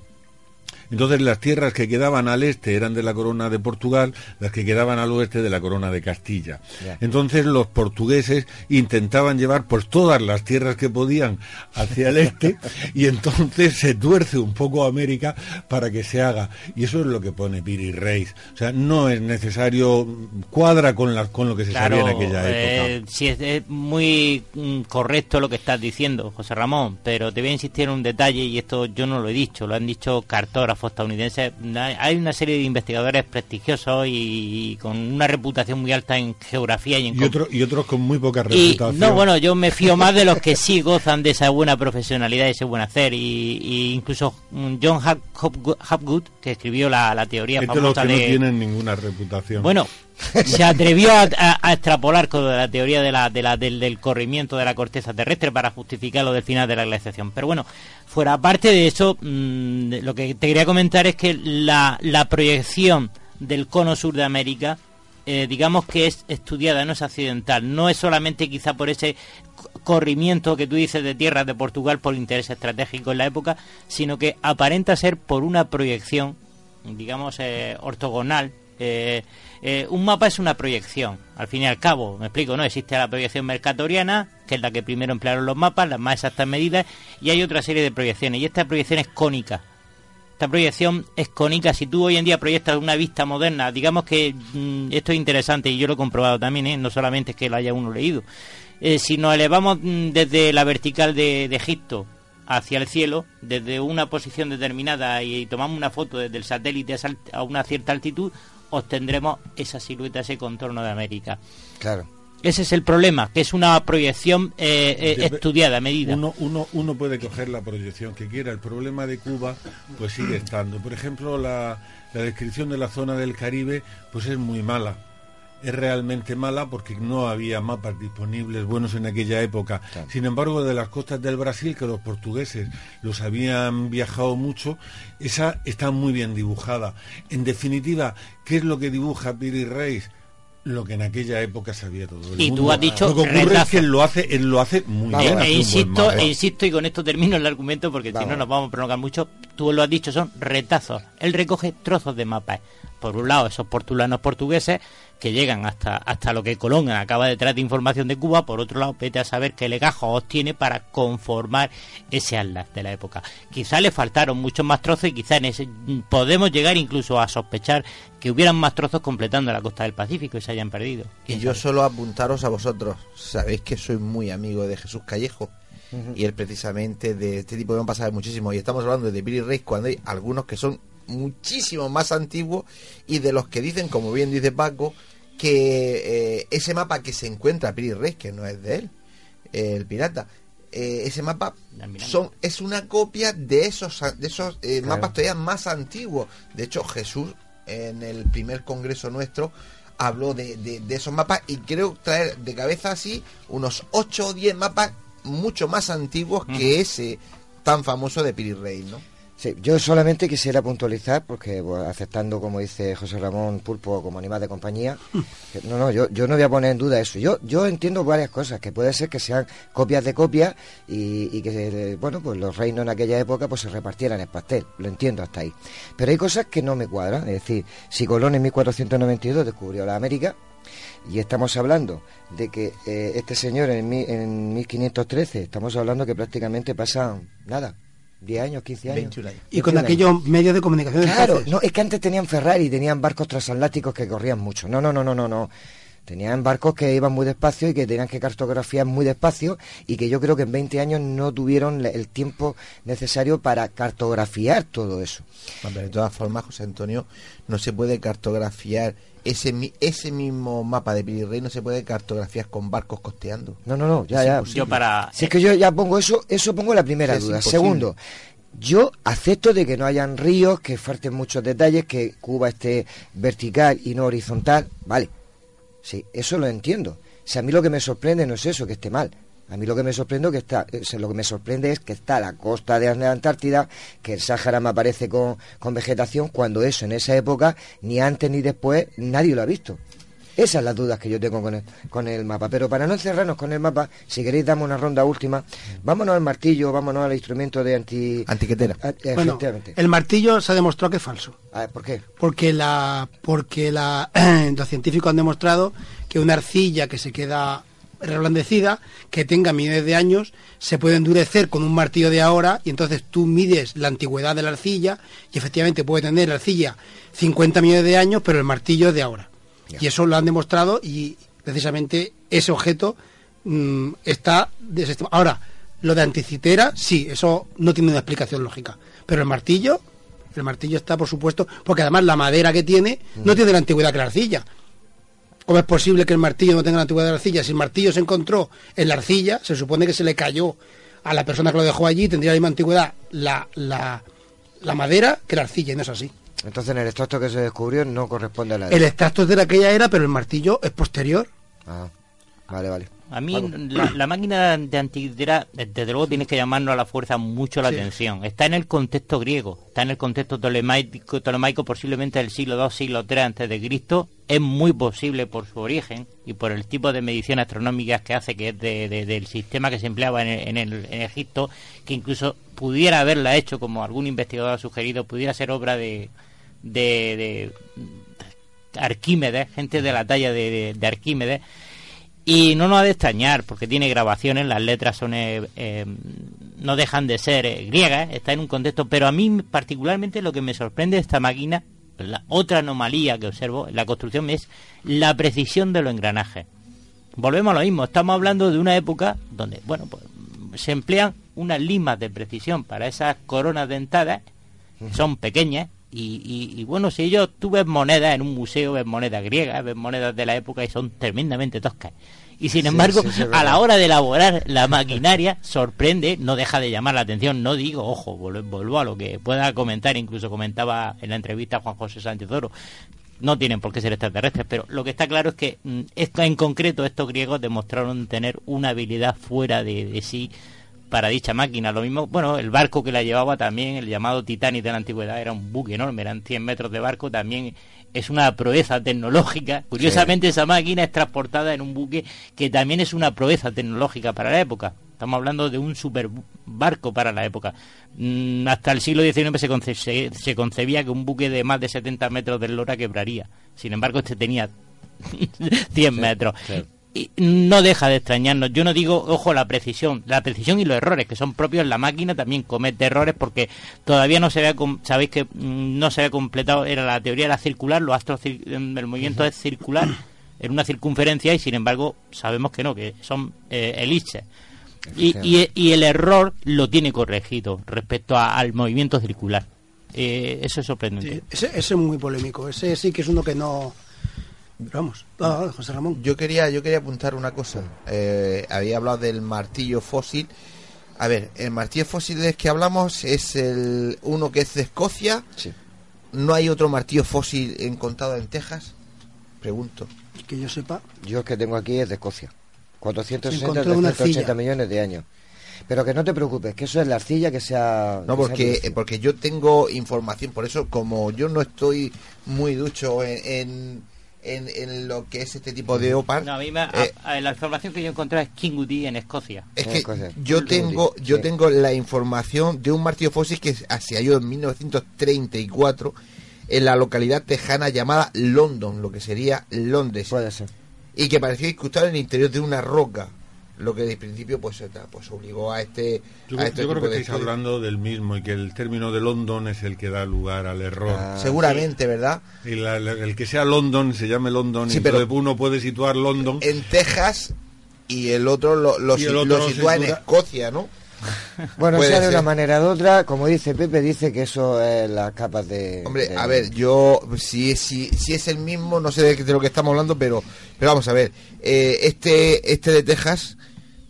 Entonces las tierras que quedaban al este eran de la corona de Portugal, las que quedaban al oeste de la corona de Castilla. Entonces los portugueses intentaban llevar pues todas las tierras que podían hacia el este y entonces se tuerce un poco América para que se haga. Y eso es lo que pone Piri Reis. O sea, no es necesario, cuadra con, la- con lo que se Claro, sabía en aquella época. eh, sí, es, es muy mm, correcto lo que estás diciendo, José Ramón, pero te voy a insistir en un detalle y esto yo no lo he dicho, lo han dicho cartógrafos geógrafo estadounidense. Hay una serie de investigadores prestigiosos y, con una reputación muy alta en geografía y en... Y, otro- y otros con muy poca reputación. No, bueno, yo me fío más de los que sí gozan de esa buena profesionalidad y ese buen hacer. Y, y incluso mm, John Hapgood, que escribió la, la teoría Es de los famosa que no de... tienen ninguna reputación. Bueno, se atrevió a, extrapolar con la teoría de la, de la- del, del corrimiento de la corteza terrestre para justificar lo del final de la glaciación. Pero bueno, fuera aparte de eso, mm, lo que te quería comentar es que la, proyección del cono sur de América, eh, digamos que es estudiada, no es accidental, no es solamente quizá por ese co- corrimiento que tú dices de tierras de Portugal por interés estratégico en la época, sino que aparenta ser por una proyección, digamos, eh, ortogonal. Eh, eh, un mapa es una proyección, al fin y al cabo, me explico, ¿no? Existe la proyección mercatoriana, que es la que primero emplearon los mapas, las más exactas medidas, y hay otra serie de proyecciones, y esta proyección es cónica. Esta proyección es cónica. Si tú hoy en día proyectas una vista moderna, digamos que mm, esto es interesante y yo lo he comprobado también, ¿eh? no solamente es que lo haya uno leído. Si nos elevamos mm, desde la vertical de, Egipto hacia el cielo, desde una posición determinada y, tomamos una foto desde el satélite a una cierta altitud, obtendremos esa silueta, ese contorno de América. Claro. Ese es el problema, que es una proyección eh, eh, estudiada, medida. Uno, uno, uno puede coger la proyección que quiera. El problema de Cuba pues sigue estando. Por ejemplo, la, la descripción de la zona del Caribe pues es muy mala. Es realmente mala porque no había mapas disponibles buenos en aquella época. Sin embargo, de las costas del Brasil, que los portugueses los habían viajado mucho, esa está muy bien dibujada. En definitiva, ¿qué es lo que dibuja Piri Reis? Lo que en aquella época sabía todo el Y tú mundo. has dicho Lo que ocurre es que él lo hace, él lo hace muy bien. e insisto, e insisto, y con esto termino el argumento porque si no nos vamos a prolongar mucho. Tú lo has dicho, son retazos. Él recoge trozos de mapas. Por un lado, esos portulanos portugueses que llegan hasta, hasta lo que Colón acaba de traer de información de Cuba. Por otro lado, vete a saber qué legajos obtiene para conformar ese atlas de la época. Quizá le faltaron muchos más trozos y quizá en ese podemos llegar incluso a sospechar que hubieran más trozos completando la costa del Pacífico y se hayan perdido. Y yo solo apuntaros a vosotros. Sabéis que soy muy amigo de Jesús Callejo. Y él precisamente de este tipo de mapas sabe muchísimo. Y estamos hablando de Billy Reis cuando hay algunos que son muchísimo más antiguos y de los que dicen, como bien dice Paco, que eh, ese mapa que se encuentra Billy Reis, que no es de él, el pirata, eh, ese mapa son es una copia de esos de esos eh, Claro. mapas todavía más antiguos. De hecho, Jesús en el primer congreso nuestro habló de, de- de esos mapas y creo traer de cabeza así unos 8 o 10 mapas mucho más antiguos que ese tan famoso de Piri Rey, ¿no? Sí, yo solamente quisiera puntualizar, porque bueno, aceptando, como dice José Ramón Pulpo, como animal de compañía, que- no, no, yo, yo no voy a poner en duda eso. Yo, yo entiendo varias cosas, que puede ser que sean copias de copias y, y que, eh, bueno, pues los reinos en aquella época pues se repartieran el pastel, lo entiendo hasta ahí. Pero hay cosas que no me cuadran, es decir, si Colón en 1492 descubrió la América, y estamos hablando de que eh, este señor en, mi- en 1513, estamos hablando que prácticamente pasan, nada, 10 años, 15 años. 21 años. Y con 21 años. aquellos medios de comunicación Claro, no, es que antes tenían Ferrari, tenían barcos transatlánticos que corrían mucho. No, no, no, no, no, no. Tenían barcos que iban muy despacio y que tenían que cartografiar muy despacio y que yo creo que en 20 años no tuvieron el tiempo necesario para cartografiar todo eso. Hombre, de todas formas, José Antonio, no se puede cartografiar ese, ese mismo mapa de Piri Rey, no se puede cartografiar con barcos costeando. No, no, no, ya, Es ya. Yo para- Si es que yo ya pongo eso, eso pongo la primera duda. Segundo, yo acepto de que no hayan ríos, que falten muchos detalles, que Cuba esté vertical y no horizontal, vale. Sí, eso lo entiendo. Si a mí lo que me sorprende no es eso, que esté mal. A mí lo que me sorprende que está, eh, lo que me sorprende es que está la costa de la Antártida, que el Sáhara me aparece con, con vegetación, cuando eso en esa época, ni antes ni después, nadie lo ha visto. Esas son las dudas que yo tengo con el, con el mapa. Pero para no encerrarnos con el mapa, si queréis damos una ronda última, vámonos al martillo, vámonos al instrumento de anti... Antiquetera. Ah, eh, Bueno, efectivamente. el martillo se ha demostrado que es falso. A ver, ¿por qué? Porque la porque la los científicos han demostrado que una arcilla que se queda reblandecida, que tenga millones de años, se puede endurecer con un martillo de ahora y entonces tú mides la antigüedad de la arcilla y efectivamente puede tener la arcilla 50 millones de años, pero el martillo es de ahora. Y eso lo han demostrado y precisamente ese objeto mm, está desestimado. Ahora, lo de anticitera, sí, eso no tiene una explicación lógica, pero el martillo El martillo está, por supuesto, porque además la madera que tiene no tiene la antigüedad que la arcilla. ¿Cómo es posible que el martillo no tenga la antigüedad de la arcilla? Si el martillo se encontró en la arcilla, se supone que se le cayó a la persona que lo dejó allí, tendría la misma antigüedad la, la, la madera que la arcilla, y no es así. Entonces en el extracto que se descubrió no corresponde a la El extracto es de aquella era, pero el martillo es posterior. Ah, vale, vale. A mí la, la máquina de antiquidad, desde luego, tienes que llamarnos a la fuerza mucho la Sí. atención. Está en el contexto griego, está en el contexto tolemaico, tolemaico posiblemente del siglo II, siglo III antes de Cristo. Es muy posible por su origen y por el tipo de medición astronómicas que hace, que es de- de- del sistema que se empleaba en, el- en el- en Egipto, que incluso pudiera haberla hecho, como algún investigador ha sugerido, pudiera ser obra de, de, de Arquímedes, gente de la talla de, de- de Arquímedes. Y no nos ha de extrañar, porque tiene grabaciones, las letras son eh, eh, no dejan de ser eh, griegas, está en un contexto, pero a mí particularmente lo que me sorprende de esta máquina, la otra anomalía que observo en la construcción es la precisión de los engranajes. Volvemos a lo mismo, estamos hablando de una época donde, bueno, pues se emplean unas limas de precisión para esas coronas dentadas, son pequeñas, y, y- y, bueno, si yo tú ves monedas en un museo, ves monedas griegas, ves monedas de la época y son tremendamente toscas. Y sin embargo, sí, sí, es a la hora de elaborar la maquinaria, sorprende, no deja de llamar la atención. No digo, ojo, vuelvo, a lo que pueda comentar, incluso comentaba en la entrevista Juan José Sánchez Oro. No tienen por qué ser extraterrestres, pero lo que está claro es que mm, en concreto estos griegos demostraron tener una habilidad fuera de, de sí para dicha máquina. Lo mismo, bueno, el barco que la llevaba también, el llamado Titanic de la antigüedad, era un buque enorme, eran 100 metros de barco, también es una proeza tecnológica. Curiosamente esa máquina es transportada en un buque que también es una proeza tecnológica para la época. Estamos hablando de un super barco para la época. Mm, hasta el siglo XIX se, conce- se- se concebía que un buque de más de 70 metros de eslora quebraría. Sin embargo, este tenía 100 metros. No deja de extrañarnos. Yo no digo, ojo, la precisión. La precisión y los errores que son propios. La máquina también comete errores porque todavía no se había, com- sabéis que mm, no se había completado, era la teoría era circular, los astros, mm, el movimiento es circular en una circunferencia y sin embargo sabemos que no, que son eh, elipses. Y, y, y el error lo tiene corregido respecto a- al movimiento circular. Eh, eso es sorprendente. Sí, ese, ese es muy polémico. Ese sí que es uno que no. Pero vamos, ah, José Ramón. Yo quería, yo quería apuntar una cosa. Eh, había hablado del martillo fósil. A ver, el martillo fósil del que hablamos es el uno que es de Escocia. ¿No hay otro martillo fósil encontrado en Texas? Pregunto. Que yo sepa. Yo el que tengo aquí es de Escocia. 460, encontró una 380 arcilla. millones de años. Pero que no te preocupes, que eso es la arcilla que se ha... No, porque, porque yo tengo información, por eso como yo no estoy muy ducho en, en, en- en lo que es este tipo de OPAR, No, a mí me- eh, a- la información que yo encontré es Kingwoody en Escocia. es que yo tengo yo tengo la información de un martillo fósil que se halló en 1934 en la localidad tejana llamada London, lo que sería Londres. Puede ser. Y que parecía incrustado en el interior de una roca, lo que de principio pues, pues obligó a este Yo, a creo- este yo creo tipo que de estáis estudios. hablando del mismo y que el término de London es el que da lugar al error. Ah, Seguramente, ¿verdad? Y la- la- el que sea London se llame London Sí, y pero- uno puede situar London en Texas y el otro lo, lo, el otro lo sitúa en Escocia, ¿no? Bueno, sea de una manera u otra, como dice Pepe, dice que eso es las capas de... Hombre, de- a ver, yo, si, si, si es el mismo, no sé de, qué- de lo que estamos hablando, pero, pero vamos a ver. eh, este, este de Texas,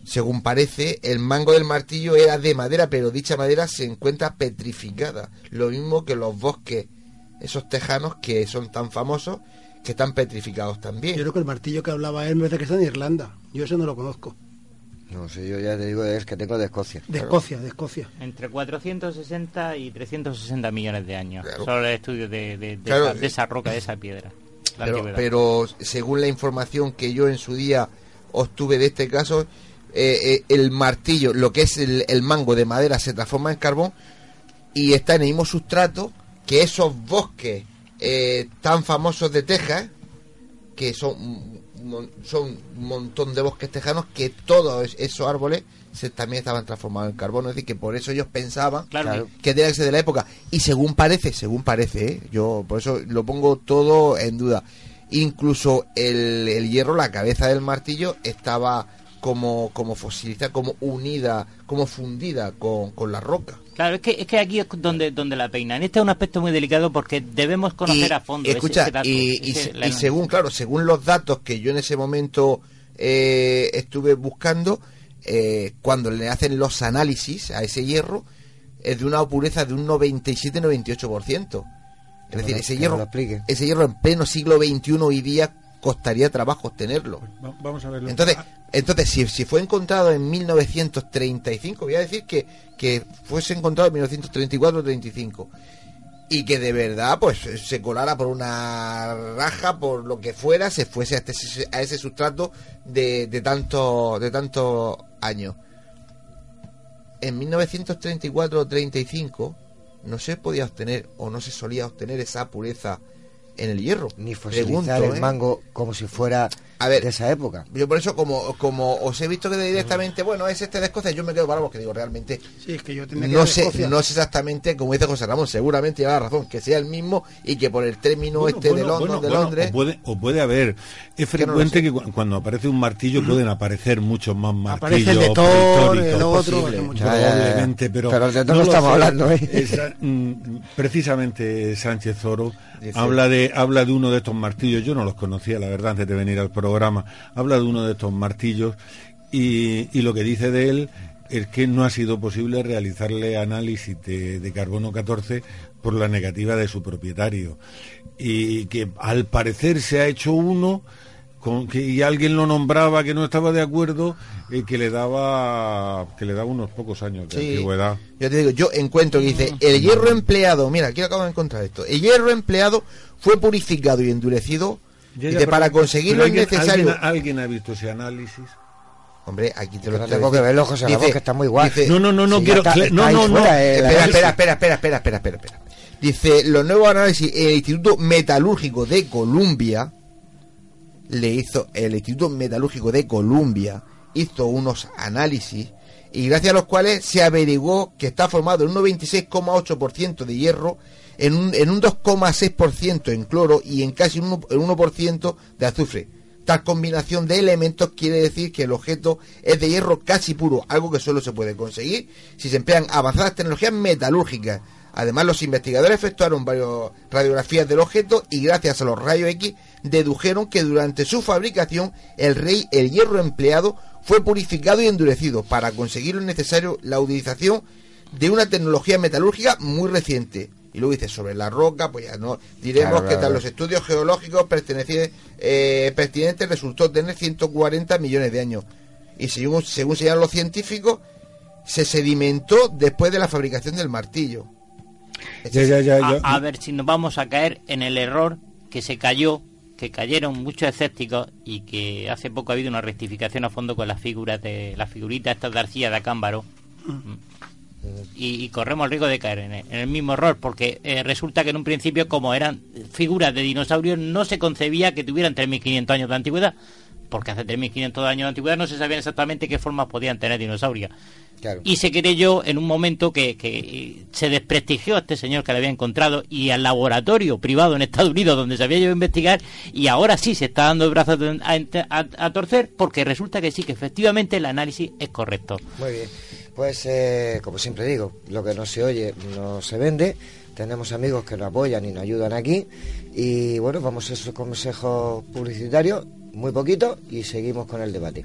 según parece, el mango del martillo era de madera, pero dicha madera se encuentra petrificada. Lo mismo que los bosques, esos tejanos que son tan famosos, que están petrificados también. Yo creo que el martillo que hablaba él me parece que está en Irlanda. Yo ese no lo conozco. No sé, yo ya te digo, es que tengo de Escocia. De Escocia, de Escocia. Entre 460 y 360 millones de años. Solo el estudio de, de- de Claro, esa, de esa roca, de esa piedra. La pero, antigüedad. pero según la información que yo en su día obtuve de este caso, eh, eh, el martillo, lo que es el, el mango de madera, se transforma en carbón y está en el mismo sustrato que esos bosques eh, tan famosos de Texas, que son, mon- son un montón de bosques tejanos, que todos es- esos árboles se, también estaban transformados en carbono. Es decir, que por eso ellos pensaban Claro. que tenía que ser de la época. Y según parece, según parece, ¿eh? yo por eso lo pongo todo en duda. Incluso el, el hierro, la cabeza del martillo, estaba como, como fosilizada, como unida, como fundida con, con la roca. Claro, es que, es que aquí es donde, donde la peinan. Este es un aspecto muy delicado porque debemos conocer a fondo ese- Escucha, ese dato, y, y ese- según, claro, según los datos que yo en ese momento eh, estuve buscando, eh, cuando le hacen los análisis a ese hierro, es de una pureza de un 97-98%. Es decir, ese hierro, ese hierro en pleno siglo XXI hoy día costaría trabajo obtenerlo. Va- Vamos a verlo. Entonces, entonces si, si fue encontrado en 1935, voy a decir que, que fuese encontrado en 1934 o 35 y que de verdad pues se colara por una raja, por lo que fuera, se fuese a, este- a ese sustrato de, de tantos de tantos años. En 1934 o 35 no se podía obtener o no se solía obtener esa pureza en el hierro. Ni fosilizar Pregunto, el ¿eh? mango como si fuera A ver, de esa época. Yo por eso, como, como os he visto que directamente, bueno, es este de Escocia, yo me quedo para porque digo, realmente, Sí, es que yo tenía que no sé, Escocia. no sé exactamente, como dice José Ramón, seguramente lleva razón, que sea el mismo y que por el término Bueno, este de Londres, bueno, de bueno, Londres, o, puede, o puede haber. Es Que no lo frecuente que cu- cuando aparece un martillo pueden aparecer muchos más Aparece martillos el de Thor, el otro, Posible, probablemente, pero, Pero de todo no lo estamos sé. hablando, ¿eh? Esa- mm, precisamente Sánchez Oro habla de habla de uno de estos martillos. Yo no los conocía, la verdad, antes de venir al programa. Habla de uno de estos martillos y, y lo que dice de él es que no ha sido posible realizarle análisis de, de carbono 14 por la negativa de su propietario. Y que al parecer se ha hecho uno con que y alguien lo nombraba que no estaba de acuerdo eh, que le daba que le daba unos pocos años de Sí. antigüedad. Yo te digo, yo encuentro que dice, el hierro empleado, mira, aquí acabo de encontrar esto, el hierro empleado fue purificado y endurecido Ya, ya, dice, pero- para conseguir pero lo alguien, necesario. alguien, alguien ha visto ese análisis Hombre, aquí te lo tengo que diciendo. verlo, José Ramón, que está muy guay. dice- no no no no quiero está- no está no no fuera, eh, Espera, espera, espera, espera, espera, espera, espera, espera. Dice, los nuevos análisis, el Instituto Metalúrgico de Columbia le hizo, el Instituto Metalúrgico de Columbia hizo unos análisis y gracias a los cuales se averiguó que está formado en un 96,8% de hierro, en un, en un 2,6% en cloro y en casi un 1%, en 1% de azufre. Tal combinación de elementos quiere decir que el objeto es de hierro casi puro, algo que solo se puede conseguir si se emplean avanzadas tecnologías metalúrgicas. Además, los investigadores efectuaron varias radiografías del objeto y gracias a los rayos X dedujeron que durante su fabricación el rey, el hierro empleado fue purificado y endurecido para conseguir lo necesario la utilización de una tecnología metalúrgica muy reciente. Y luego dice sobre la roca, pues ya no diremos Claro, que claro, tras los estudios geológicos pertenecientes, eh, pertinentes resultó tener 140 millones de años. Y según, según señalan los científicos, se sedimentó después de la fabricación del martillo. ya ya ya, ya. a, a ver si nos vamos a caer en el error que se cayó, que cayeron muchos escépticos y que hace poco ha habido una rectificación a fondo con las figuras de las figuritas estas de arcilla de Acámbaro. Y, y corremos el riesgo de caer en el, en el mismo error, porque eh, resulta que en un principio, como eran figuras de dinosaurios, no se concebía que tuvieran 3.500 años de antigüedad, porque hace 3.500 años de antigüedad no se sabía exactamente qué formas podían tener dinosaurios. Claro. Y se creyó en un momento que, que se desprestigió a este señor que le había encontrado y al laboratorio privado en Estados Unidos donde se había ido a investigar y ahora sí se está dando el brazo a, a- a torcer porque resulta que sí, que efectivamente el análisis es correcto. Muy bien. Pues, como siempre digo, lo que no se oye no se vende. Tenemos amigos que nos apoyan y nos ayudan aquí. Y bueno, vamos a esos consejos publicitarios, muy poquito, y seguimos con el debate.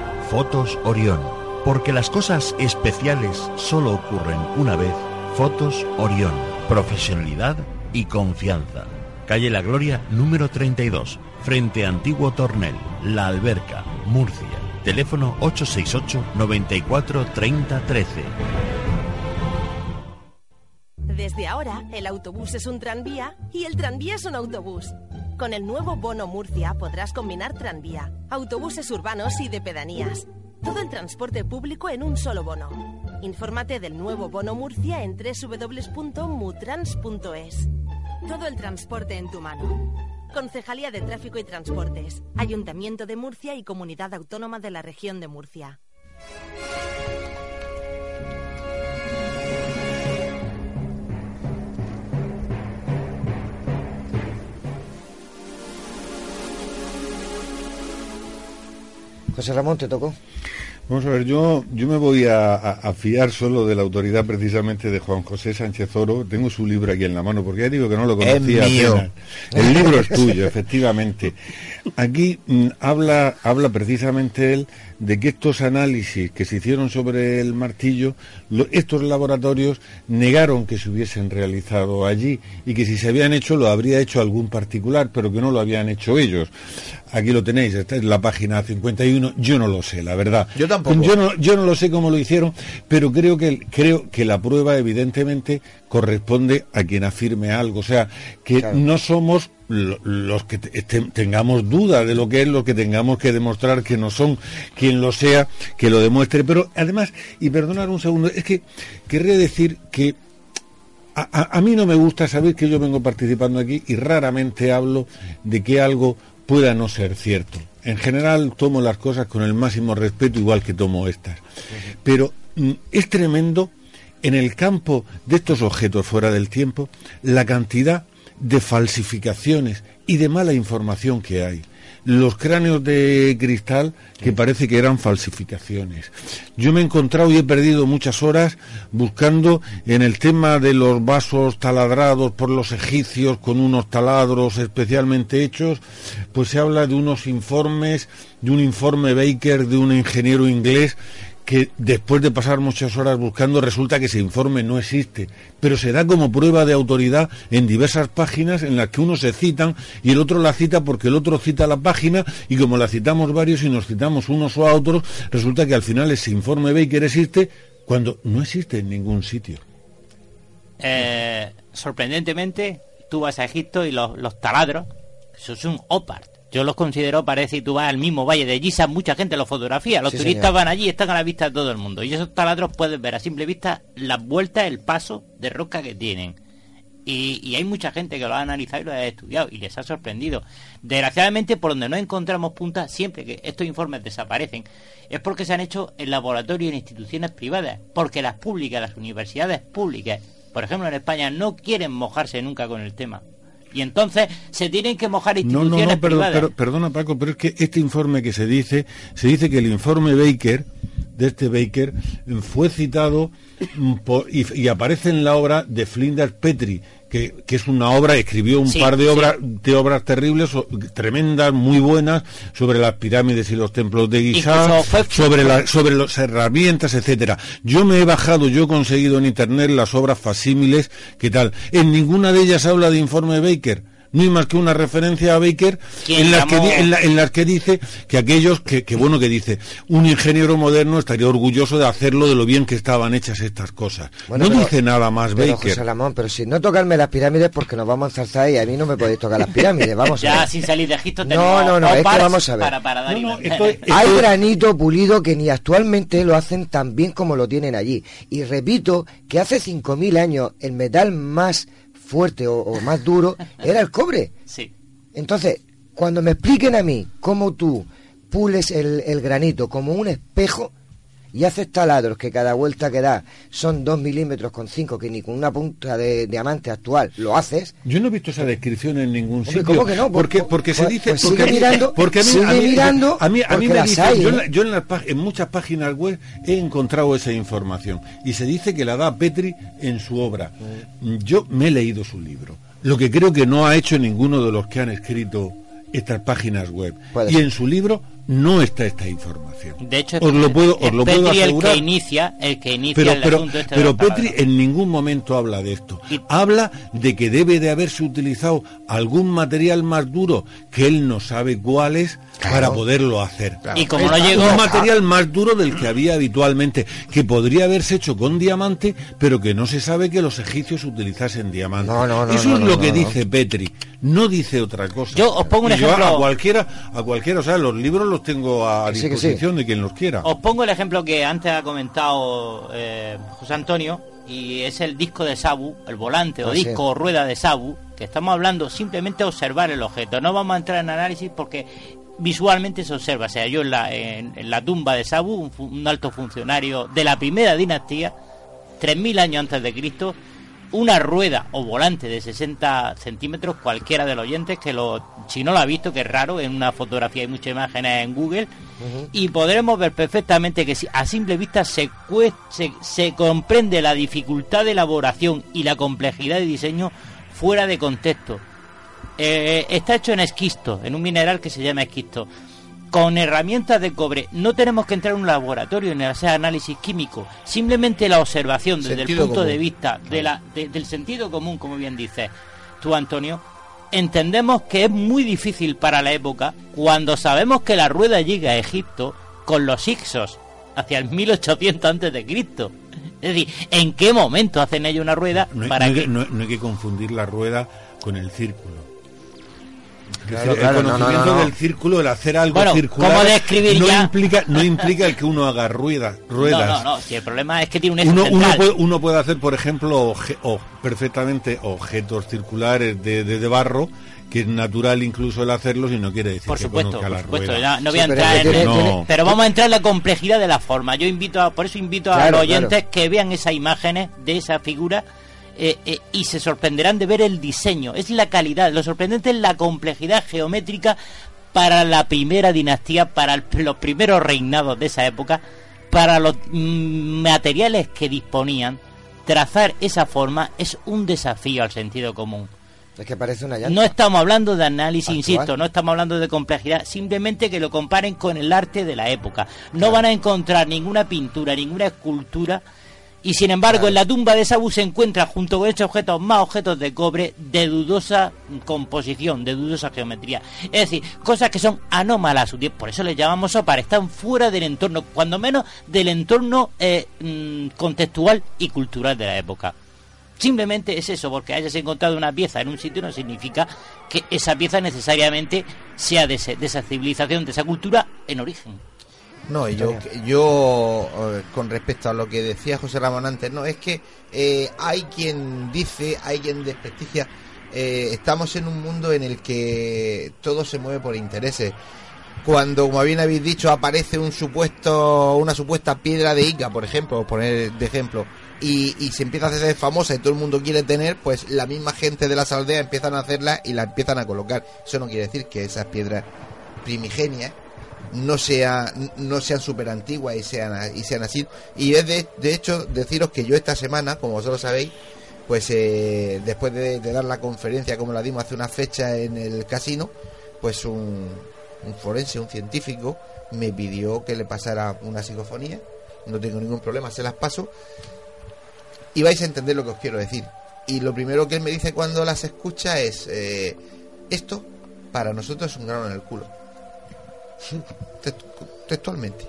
Fotos Orión. Porque las cosas especiales solo ocurren una vez. Fotos Orión. Profesionalidad y confianza. Calle La Gloria número 32, frente a Antiguo Tornel, La Alberca, Murcia. Teléfono 868 94 30 13. Desde ahora, el autobús es un tranvía y el tranvía es un autobús. Con el nuevo Bono Murcia podrás combinar tranvía, autobuses urbanos y de pedanías. Todo el transporte público en un solo bono. Infórmate del nuevo Bono Murcia en www.mutrans.es. Todo el transporte en tu mano. Concejalía de Tráfico y Transportes, Ayuntamiento de Murcia y Comunidad Autónoma de la Región de Murcia. José Ramón, te tocó. Vamos a ver, yo, yo me voy a, a- a fiar solo de la autoridad precisamente de Juan José Sánchez Oro. Tengo su libro aquí en la mano, porque ya digo que no lo Es conocía mío. apenas. El libro es tuyo, efectivamente. Aquí mm, habla, habla precisamente él de que estos análisis que se hicieron sobre el martillo, lo- estos laboratorios negaron que se hubiesen realizado allí y que si se habían hecho lo habría hecho algún particular, pero que no lo habían hecho ellos. Aquí lo tenéis, esta es la página 51. Yo no lo sé, la verdad. Yo tampoco. Yo no, yo no lo sé cómo lo hicieron, pero creo que creo que la prueba evidentemente corresponde a quien afirme algo. O sea, que no somos los que te- te- tengamos duda de lo que es, lo que tengamos que demostrar que no son. Quien lo sea, que lo demuestre. Pero además, y perdonar un segundo, es que querría decir que a, a- a mí no me gusta saber que yo vengo participando aquí y raramente hablo de que algo pueda no ser cierto. En general tomo las cosas con el máximo respeto, igual que tomo estas. Pero mm, es tremendo en el campo de estos objetos fuera del tiempo la cantidad de falsificaciones y de mala información que hay. Los cráneos de cristal que parece que eran falsificaciones. Yo me he encontrado y he perdido muchas horas buscando en el tema de los vasos taladrados por los egipcios con unos taladros especialmente hechos, pues se habla de unos informes, de un informe Baker de un ingeniero inglés que después de pasar muchas horas buscando resulta que ese informe no existe, pero se da como prueba de autoridad en diversas páginas en las que uno se citan y el otro la cita porque el otro cita la página y como la citamos varios y nos citamos unos o a otros, resulta que al final ese informe Baker existe cuando no existe en ningún sitio. Eh, sorprendentemente, tú vas a Egipto y los, los taladros, eso es un opart. Yo los considero, parece, y tú vas al mismo valle de Giza, mucha gente los fotografía. Los Sí, turistas señor. van allí y están a la vista de todo el mundo. Y esos taladros puedes ver a simple vista las vueltas, el paso de roca que tienen. Y, y hay mucha gente que lo ha analizado y lo ha estudiado y les ha sorprendido. Desgraciadamente, por donde no encontramos puntas, siempre que estos informes desaparecen, es porque se han hecho en laboratorios y en instituciones privadas. Porque las públicas, las universidades públicas, por ejemplo en España, no quieren mojarse nunca con el tema. Y entonces se tienen que mojar No, instituciones no, no, privadas. pero- perdona Paco, pero es que este informe que se dice, se dice que el informe Baker, de este Baker, mm, fue citado mm, por- y, y aparece en la obra de Flinders Petrie, que, que es una obra, escribió un Sí, par de sí. obras, de obras terribles, tremendas, muy buenas, sobre las pirámides y los templos de Giza, sobre, la- sobre las herramientas, etcétera. Yo me he bajado, yo he conseguido en internet las obras facímiles, ¿qué tal? En ninguna de ellas habla de informe Baker. No hay más que una referencia a Baker ¿Quién en las, que, en, la- en las que dice que aquellos que, que bueno que dice un ingeniero moderno estaría orgulloso de hacerlo de lo bien que estaban hechas estas cosas. Bueno, no pero- dice nada más Pero, Baker. José pero si no tocarme las pirámides porque nos vamos a enzarzar y a mí no me podéis tocar las pirámides, vamos a ya ver. sin salir de Egipto No, tenemos no, no, es que vamos a ver. Para, para dar imagen. Hay granito pulido que ni actualmente lo hacen tan bien como lo tienen allí. Y repito que hace 5.000 años el metal más fuerte o, o más duro era el cobre. Sí. Entonces, cuando me expliquen a mí cómo tú pules el, el granito como un espejo, y haces taladros que cada vuelta que da son 2 milímetros con 5, que ni con una punta de diamante actual lo haces. Yo no he visto esa descripción en ningún sitio. ¿cómo que no? Porque, porque se dice. pues porque sigue mirando, porque a mí, sigue a mí- mirando, a mí, a mí porque me las dice. hay, yo en, ¿eh? yo en, muchas páginas web he encontrado esa información y se dice que la da Petri en su obra. Yo me he leído su libro. Lo que creo que no ha hecho ninguno de los que han escrito estas páginas web. Puede y ser. en su libro no está esta información. De hecho, os lo puedo, os es lo puedo asegurar. el que inicia, el que inicia pero, el pero, asunto este pero Petri en ningún momento habla de esto. Habla de que debe de haberse utilizado algún material más duro que él no sabe cuál es para poderlo hacer. Y como no Es llegó- un material más duro del que había habitualmente, que podría haberse hecho con diamante, pero que no se sabe que los egipcios utilizasen diamante. no, no, Eso no, es no, lo no, que no. dice Petri, no dice otra cosa. Yo os pongo un Y yo ejemplo- a cualquiera, a cualquiera, o sea, los libros los tengo a Que sí, que sí. disposición de quien los quiera. Os pongo el ejemplo que antes ha comentado eh, José Antonio y es el disco de Sabu, el volante o Ah, sí. disco o rueda de Sabu, que estamos hablando simplemente de observar el objeto. No vamos a entrar en análisis porque visualmente se observa. O sea, yo en la, en, en la tumba de Sabu, un, un alto funcionario de la primera dinastía, 3.000 años antes de Cristo, una rueda o volante de 60 centímetros, cualquiera de los oyentes que lo, si no lo ha visto, que es raro, en una fotografía hay muchas imágenes en Google, y podremos ver perfectamente que si- a simple vista se, se, se comprende la dificultad de elaboración y la complejidad de diseño fuera de contexto. Eh, está hecho en esquisto, en un mineral que se llama esquisto. Con herramientas de cobre, no tenemos que entrar en un laboratorio ni hacer análisis químico, simplemente la observación desde Sentido el punto de vista de la, de- del sentido común, como bien dices tú, Antonio, entendemos que es muy difícil para la época cuando sabemos que la rueda llega a Egipto con los Ixos hacia el 1800 antes de Cristo. Es decir, ¿en qué momento hacen ellos una rueda No para no que que, no- no hay que confundir la rueda con el círculo. Claro, claro, el no, no, conocimiento no, no. del círculo, el hacer algo Bueno, circular, ¿cómo describir no ya? implica no implica el que uno haga ruedas, ruedas. No, no, no, si el problema es que tiene un eje Uno, uno puede, uno puede hacer, por ejemplo, obje- o perfectamente objetos circulares de, de- de barro, que es natural incluso el hacerlos y no quiere decir Por que supuesto, conozca por la supuesto, rueda. ya no voy a Sí, pero entrar que en tiene- pero vamos a entrar en la complejidad de la forma. Yo invito a, por eso invito a Claro, los oyentes claro. que vean esas imágenes de esa figura eh, eh, y se sorprenderán de ver el diseño. Es la calidad, lo sorprendente es la complejidad geométrica para la primera dinastía, para el- los primeros reinados de esa época, para los mm, materiales que disponían. Trazar esa forma es un desafío al sentido común. Es que parece una llanta. No estamos hablando de análisis, Actual. insisto, no estamos hablando de complejidad, simplemente que lo comparen con el arte de la época. No van a encontrar ninguna pintura, ninguna escultura, y sin embargo en la tumba de Sabu se encuentra junto con estos objetos más objetos de cobre de dudosa composición, de dudosa geometría. Es decir, cosas que son anómalas a su tiempo, por eso les llamamos opar, están fuera del entorno, cuando menos del entorno eh, mm, contextual y cultural de la época. Simplemente es eso, porque hayas encontrado una pieza en un sitio no significa que esa pieza necesariamente sea de, ese- de esa civilización, de esa cultura en origen. No, yo, yo con respecto a lo que decía José Ramón antes, no, es que eh, hay quien dice, hay quien desprestigia, eh, estamos en un mundo en el que todo se mueve por intereses. Cuando, como bien habéis dicho, aparece un supuesto, una supuesta piedra de Ica, por ejemplo, poner de ejemplo, y, y se empieza a hacer famosa y todo el mundo quiere tener, pues la misma gente de las aldeas empiezan a hacerla y la empiezan a colocar. Eso no quiere decir que esas piedras primigenias no sea no sean súper antiguas y sean y sean así. Y es de, hecho deciros que yo esta semana como vosotros sabéis pues eh, después de, dar la conferencia como la dimos hace una fecha en el casino pues un, un forense un científico me pidió que le pasara una psicofonía. No tengo ningún problema se las paso. Y vais a entender lo que os quiero decir. Y lo primero que él me dice cuando las escucha es eh, esto para nosotros es un grano en el culo textualmente.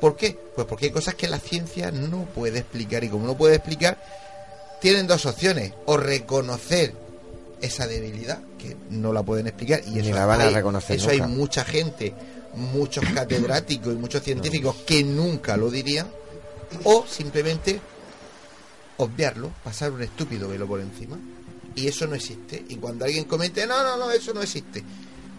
¿Por qué? Pues porque hay cosas que la ciencia no puede explicar y como no puede explicar, tienen dos opciones. O reconocer esa debilidad, que no la pueden explicar, y eso, la van a hay, reconocer eso hay mucha gente, muchos catedráticos y muchos científicos que nunca lo dirían, o simplemente obviarlo, pasar un estúpido velo por encima. Y eso no existe. Y cuando alguien comente, no, no, no, eso no existe.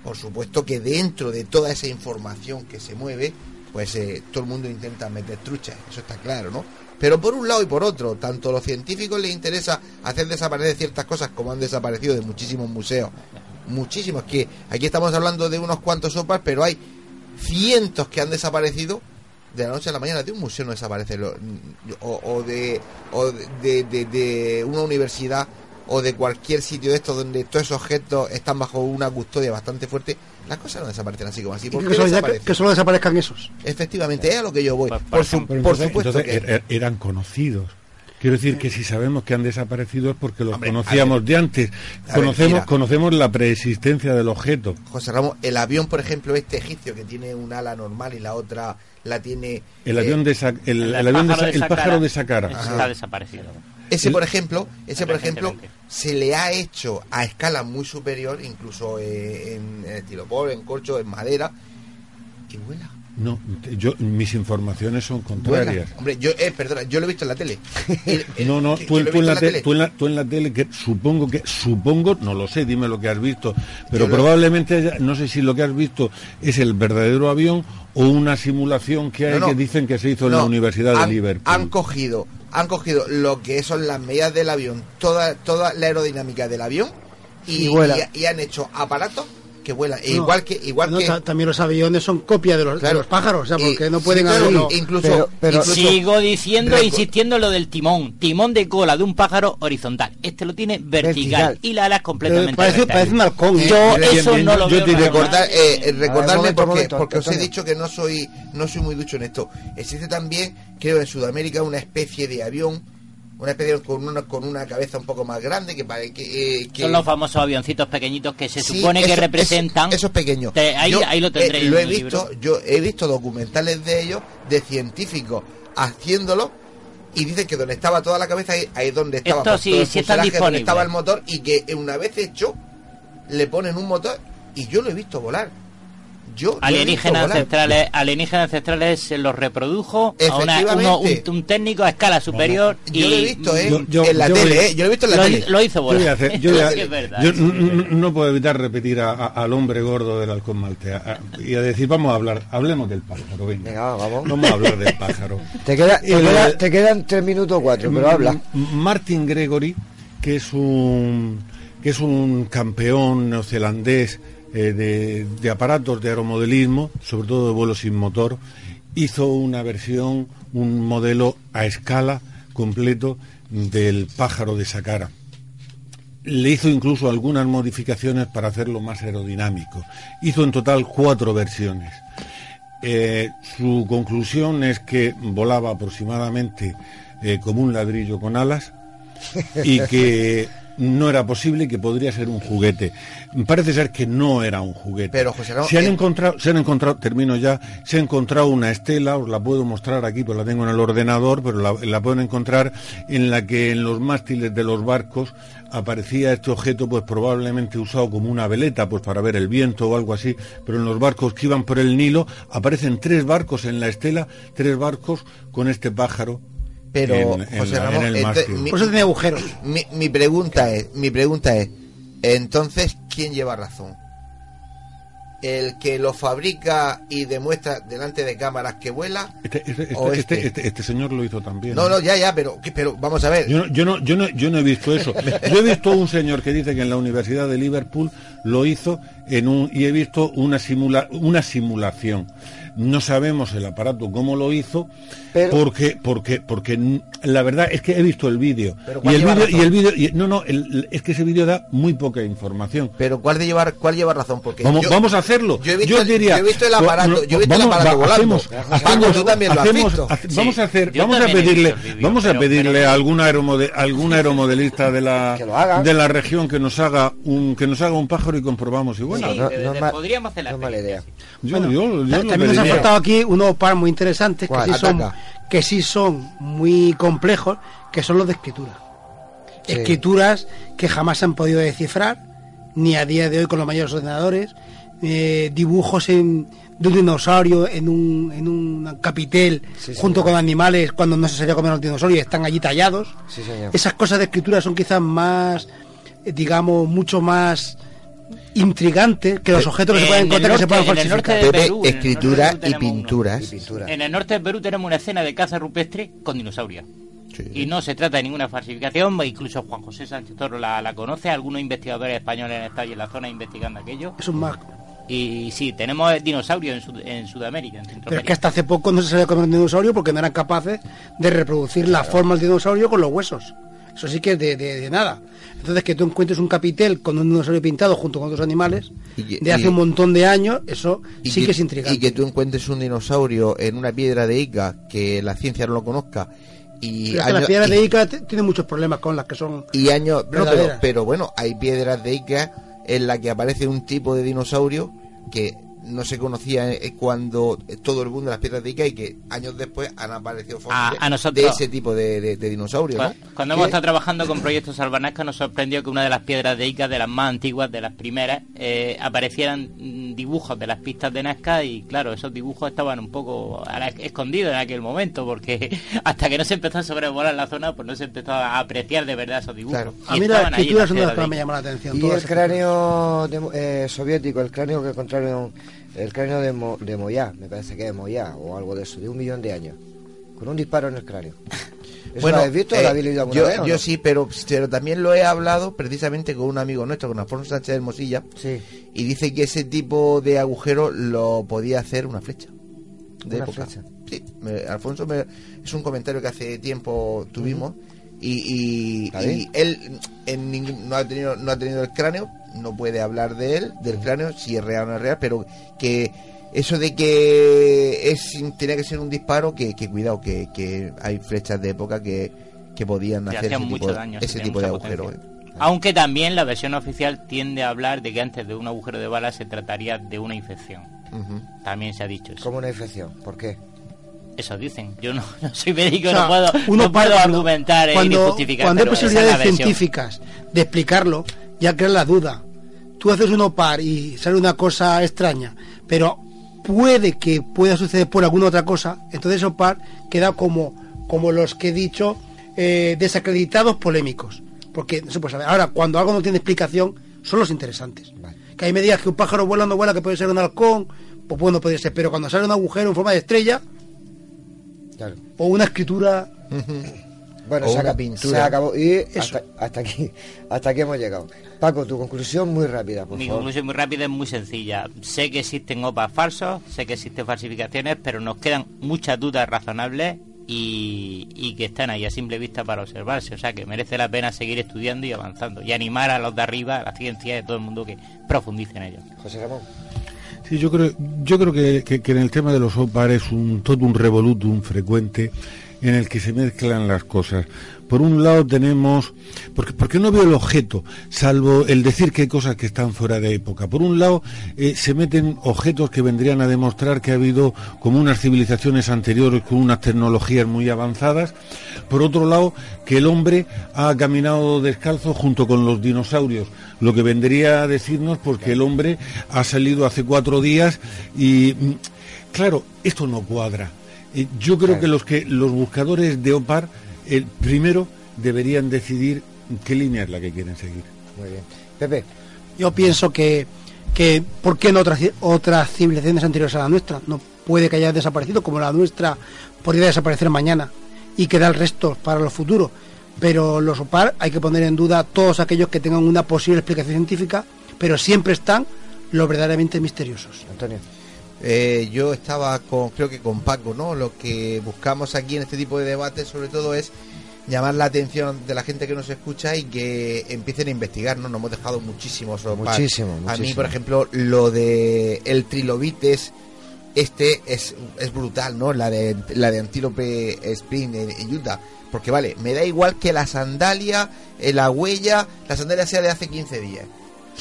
Por supuesto que dentro de toda esa información que se mueve, pues eh, todo el mundo intenta meter truchas, eso está claro, ¿no? Pero por un lado y por otro, tanto a los científicos les interesa hacer desaparecer ciertas cosas como han desaparecido de muchísimos museos, muchísimos, que aquí estamos hablando de unos cuantos sopas, pero hay cientos que han desaparecido de la noche a la mañana de un museo no desaparece o, de una universidad o de cualquier sitio de estos donde todos esos objetos están bajo una custodia bastante fuerte las cosas no desaparecen así como así ¿Por que, qué solo, desaparecen? que solo desaparezcan esos. efectivamente es a lo que yo voy por, su- Pero por entonces- supuesto entonces que er- eran conocidos. Quiero decir que si sabemos que han desaparecido es porque los Hombre, conocíamos ver. de antes. Ver, Conocemos, conocemos la preexistencia del objeto. José Ramos el avión por ejemplo este egipcio que tiene un ala normal y la otra la tiene El eh, avión de Sa- el, el avión de Sa- el pájaro de Saqqara. Está desaparecido. Ese, por ejemplo, ese por ejemplo, se le ha hecho a escala muy superior, incluso eh, en, en estilopor, en corcho, en madera, y vuela. No, yo mis informaciones son Vuela. contrarias. Hombre, yo, eh, perdona, yo lo he visto en la tele. No, no, tú, en la te- tele. tú en la- tú en la tele, que supongo que, supongo, no lo sé, dime lo que has visto, pero Yo probablemente, no sé si lo que has visto es el verdadero avión o una simulación que hay No, no. que dicen que se hizo en la Universidad han, de Liverpool. Han cogido, han cogido lo que son las medidas del avión, toda, toda la aerodinámica del avión, y, Y vuela. y- y han hecho aparatos que vuelan. E No, igual que, igual no, que ta- también los aviones son copia de los, de Claro. los pájaros, o sea, porque no sí, pueden claro, haberlo. incluso- incluso- Sigo diciendo, Reco- insistiendo en lo del timón. Timón de cola de un pájaro horizontal. Este lo tiene vertical, Vertical. y la ala es completamente Parece- parece un halcón, ¿eh? Yo Bien, eso bien, no lo yo veo recordar, eh, eh, recordarme momento, porque, momento, porque os he dicho que no soy no soy muy ducho en esto. Existe también, creo, en Sudamérica una especie de avión, una especie con una con una cabeza un poco más grande que que, eh, que- Son los famosos avioncitos pequeñitos que se Sí, supone que representan. eso- esos pequeños. Te- ahí, Yo, ahí lo eh, tendréis. lo he visto, libro. yo he visto documentales de ellos, de científicos haciéndolo. Y dicen que donde estaba toda la cabeza ahí, ahí es donde estaba Esto pues, sí, el sí están donde estaba el motor y que una vez hecho le ponen un motor y yo lo he visto volar. Yo visto Alienígenas ancestrales, alienígenas ancestrales se los reprodujo a una- Efectivamente. uno- un, un técnico a escala superior y Yo lo he visto, ¿eh? Yo- yo- en la yo tele, ¿eh? Yo lo he visto en la lo, tele. lo hizo Yo voy a volar. hacer- yo voy a- Sí que es verdad. yo no puedo evitar repetir a- a- al hombre gordo del halcón maltea a- y a decir, vamos a hablar, hablemos del pájaro, venga. Venga, vamos. Vamos a hablar del pájaro. Te, queda- te, El- queda- te quedan tres minutos o cuatro, pero habla. Martin Gregory, que es un que es un campeón neozelandés eh, de, aparatos de aeromodelismo, sobre todo de vuelo sin motor, hizo una versión, un modelo a escala completo del pájaro de Saqqara. Le hizo incluso algunas modificaciones para hacerlo más aerodinámico. Hizo en total cuatro versiones. Eh, su conclusión es que volaba aproximadamente eh, como un ladrillo con alas y que no era posible y que podría ser un juguete. Parece ser que no era un juguete. Pero, José Ramón, se han eh, encontrado, se han encontrado, termino ya, se ha encontrado una estela, os la puedo mostrar aquí, pues la tengo en el ordenador, pero la, la pueden encontrar en la que en los mástiles de los barcos aparecía este objeto, pues probablemente usado como una veleta, pues para ver el viento o algo así, pero en los barcos que iban por el Nilo aparecen tres barcos en la estela, tres barcos con este pájaro. Pero, en- en José la- Ramón, mástil. mi- Por eso tiene agujeros. Mi, mi pregunta es, mi pregunta es, entonces, ¿quién lleva razón? ¿El que lo fabrica y demuestra delante de cámaras que vuela? Este, este- ¿O este- este? este- este señor lo hizo también. No, no, ya, ya, pero, ¿qué- pero vamos a ver. Yo no, yo, no, yo, no, yo no he visto eso. Yo he visto un señor que dice que en la Universidad de Liverpool lo hizo en un, y he visto una, simula, una simulación. No sabemos el aparato cómo lo hizo, porque, porque, porque la verdad es que he visto el vídeo. Y ¿cuál el vídeo, y el vídeo, y- no, no, el- es que ese vídeo da muy poca información. Pero ¿cuál de llevar, cuál lleva razón? Porque Vamos, yo- vamos a hacerlo. Yo he visto, el- diría, yo he visto el aparato, no, yo he visto el vamos, aparato va, volando. hacemos- Paco, hacemos- tú también lo has hacemos- visto. hace- vamos a hacer, yo vamos a pedirle, el vamos a pedirle pero- a algún aeromode- algún aeromodelista de la de la región que nos haga un que nos haga un pájaro y comprobamos igual. Sí, no, pero no de- ma- podríamos hacer la no mala idea. Yo, Bueno, yo- yo también faltado aquí unos par muy interesantes que sí, son, que sí son muy complejos, que son los de escritura. Sí. Escrituras que jamás se han podido descifrar, ni a día de hoy con los mayores ordenadores, eh, dibujos en, de un dinosaurio en un, en un capitel Sí, junto con animales cuando no se salía a comer los dinosaurios y están allí tallados. Señor. Esas cosas de escritura son quizás más, digamos, mucho más intrigante que los objetos que se en pueden encontrar que se norte- puedan en el norte falsificar. de Perú, en el escritura norte de Perú y pinturas. En el norte de Perú tenemos una escena de caza rupestre con dinosaurios. Y no se trata de ninguna falsificación, incluso Juan José Sánchez Toro la, la conoce, algunos investigadores españoles han estado en la zona investigando aquello. Es un más. Y sí, tenemos dinosaurios en, Sud- en Sudamérica, en Pero es que hasta hace poco no se sabía comer un dinosaurio porque no eran capaces de reproducir la forma del dinosaurio con los huesos. Eso sí que es de, de- de nada. Entonces, que tú encuentres un capitel con un dinosaurio pintado junto con otros animales de hace y- un montón de años, eso sí que, es intrigante. Y que tú encuentres un dinosaurio en una piedra de Ica que la ciencia no lo conozca. Y las piedras y- de Ica tienen muchos problemas con las que son y años no, pero, pero bueno hay piedras de Ica en la que aparece un tipo de dinosaurio que no se conocía eh, cuando todo el mundo de las piedras de Ica y que años después han aparecido fósiles A- a nosotros- de ese tipo de, de, de dinosaurio ¿no? Cu- Cuando hemos estado trabajando con proyectos Salvanasca nos sorprendió que una de las piedras de Ica, de las más antiguas, de las primeras, eh, aparecieran mm, dibujos de las pistas de Nazca y claro, esos dibujos estaban un poco a la- escondidos en aquel momento porque hasta que no se empezó a sobrevolar la zona pues no se empezó a apreciar de verdad esos dibujos. Claro. Y A mí estaban ahí escrituras son de las que me llaman la atención. Y el cráneo de- eh, soviético, el cráneo que encontraron, el cráneo de, Mo- de Moyá, me parece que es Moyá o algo de eso, de un millón de años, con un disparo en el cráneo. ¿Eso lo habéis visto eh, lo habéis leído alguna yo, vez? o yo no? sí, pero, pero también lo he hablado precisamente con un amigo nuestro, con Alfonso Sánchez del Mosilla, y dice que ese tipo de agujero lo podía hacer una flecha. De Una época. flecha. Sí, me- Alfonso me- es un comentario que hace tiempo tuvimos y, y- él en ningún- no ha tenido no ha tenido el cráneo, no puede hablar de él, del cráneo, si es real o no es real, pero que eso de que es tenía que ser un disparo, que, que cuidado, que, que hay flechas de época que, que podían hacer ese mucho tipo, daño, sí, ese tenían tipo de mucha agujero. potencia. ¿eh? Aunque también la versión oficial tiende a hablar de que antes de un agujero de bala se trataría de una infección. También se ha dicho eso. Como una infección, ¿por qué? Eso dicen. Yo no, no soy médico, O sea, no puedo, uno no puedo para- cuando- argumentar eh, ni cuando, justificar. cuando hay posibilidades científicas de explicarlo, ya crea la duda. Tú haces un OPAR y sale una cosa extraña, pero puede que pueda suceder por alguna otra cosa, entonces OPAR queda como, como los que he dicho, eh, desacreditados polémicos. Porque no se puede saber. Ahora, cuando algo no tiene explicación, son los interesantes. Que ahí me digas que un pájaro vuela no vuela, que puede ser un halcón, pues bueno, puede ser. Pero cuando sale un agujero en forma de estrella, Claro. o una escritura Bueno, O se, una aca- pintura. se acabó. Y Eso. hasta, hasta aquí hasta aquí hemos llegado. Paco, tu conclusión muy rápida, por Mi favor. conclusión muy rápida es muy sencilla. Sé que existen OPAs falsos, sé que existen falsificaciones, pero nos quedan muchas dudas razonables y, y que están ahí a simple vista para observarse. O sea que merece la pena seguir estudiando y avanzando y animar a los de arriba, a la ciencia y a todo el mundo que profundice en ello. José Ramón. Sí, yo creo, yo creo que, que- que en el tema de los OPAR es un, todo un revolutum frecuente en el que se mezclan las cosas. Por un lado tenemos, porque, porque no veo el objeto, salvo el decir que hay cosas que están fuera de época. Por un lado eh, se meten objetos que vendrían a demostrar que ha habido como unas civilizaciones anteriores con unas tecnologías muy avanzadas. Por otro lado, que el hombre ha caminado descalzo junto con los dinosaurios, lo que vendría a decirnos porque el hombre ha salido hace cuatro días y mm, claro, esto no cuadra. Eh, Yo creo que los que los buscadores de OPAR, el primero deberían decidir qué línea es la que quieren seguir. Muy bien. Pepe. Yo pienso que, que ¿por qué no otras, otras civilizaciones anteriores a la nuestra? No puede que haya desaparecido, como la nuestra podría desaparecer mañana y quedar el resto para los futuros. Pero los OPAR hay que poner en duda todos aquellos que tengan una posible explicación científica, pero siempre están los verdaderamente misteriosos. Antonio. Eh, yo estaba con, creo que con Paco, ¿no? Lo que buscamos aquí en este tipo de debates, sobre todo, es llamar la atención de la gente que nos escucha y que empiecen a investigar, ¿no? Nos hemos dejado muchísimos. Muchísimo, A mí, por ejemplo, lo de el trilobites, este es, es brutal, ¿no? La de la de Antílope Spring en, en Utah. Porque vale, me da igual que la sandalia, eh, la huella, la sandalia sea de hace 15 días.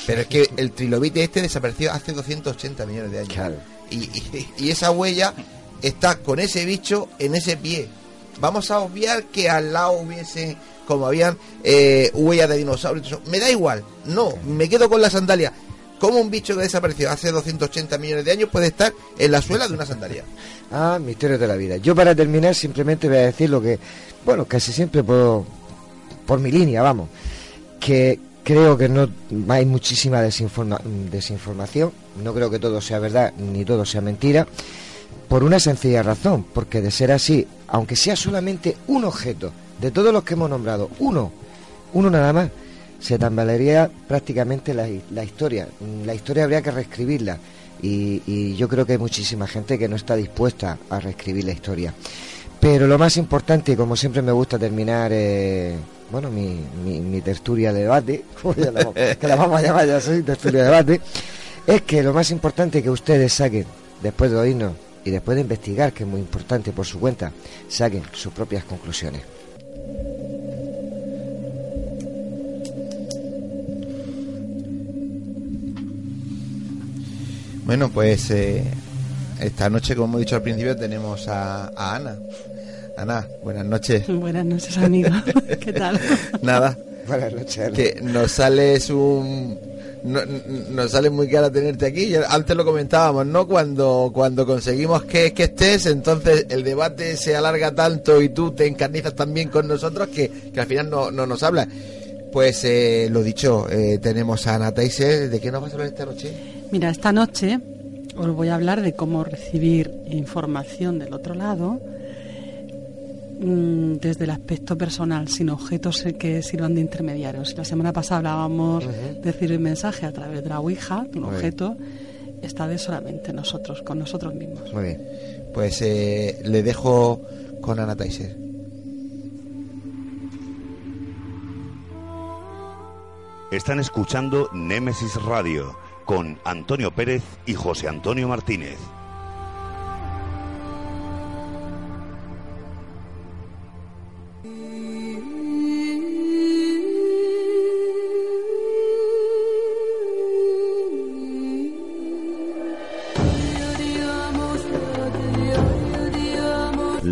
Pero es que el trilobite este desapareció hace 280 millones de años. Y, esa huella está con ese bicho en ese pie. Vamos a obviar que al lado hubiese, como habían, eh, huellas de dinosaurios. Me da igual. No, me quedo con la sandalia. ¿Cómo un bicho que desapareció hace 280 millones de años puede estar en la suela de una sandalia? Ah, misterios de la vida. Yo para terminar simplemente voy a decir lo que, bueno, casi siempre por, por mi línea, vamos, que, creo que no hay muchísima desinformación. No creo que todo sea verdad ni todo sea mentira. Por una sencilla razón, porque de ser así, aunque sea solamente un objeto, de todos los que hemos nombrado, uno, uno nada más, se tambalearía prácticamente la, historia. La historia habría que reescribirla. Y, yo creo que hay muchísima gente que no está dispuesta a reescribir la historia. Pero lo más importante, como siempre me gusta terminar, eh, bueno, mi, mi, tertulia de debate, que la vamos a llamar ya así, tertulia de debate, es que lo más importante que ustedes saquen, después de oírnos y después de investigar, que es muy importante por su cuenta, saquen sus propias conclusiones. Bueno, pues eh, esta noche, como hemos dicho al principio, tenemos a Ana. Ana, buenas noches. Buenas noches, amigo. ¿Qué tal? Nada. Buenas noches. Que nos sales un no, nos sale muy caro tenerte aquí. Antes lo comentábamos, ¿no? Cuando, cuando conseguimos que, que, estés, entonces el debate se alarga tanto y tú te encarnizas también con nosotros que, al final no, no nos habla Pues eh, lo dicho, eh, tenemos a Ana ¿De qué nos vas a hablar esta noche? Mira, esta noche os voy a hablar de cómo recibir información del otro lado Mm, desde el aspecto personal, sin objetos que sirvan de intermediarios. La semana pasada hablábamos de recibir mensaje a través de la Ouija, un objeto, está de solamente nosotros, con nosotros mismos. Muy bien. Pues eh, le dejo con Ana Taiser. Están escuchando Némesis Radio con Antonio Pérez y José Antonio Martínez.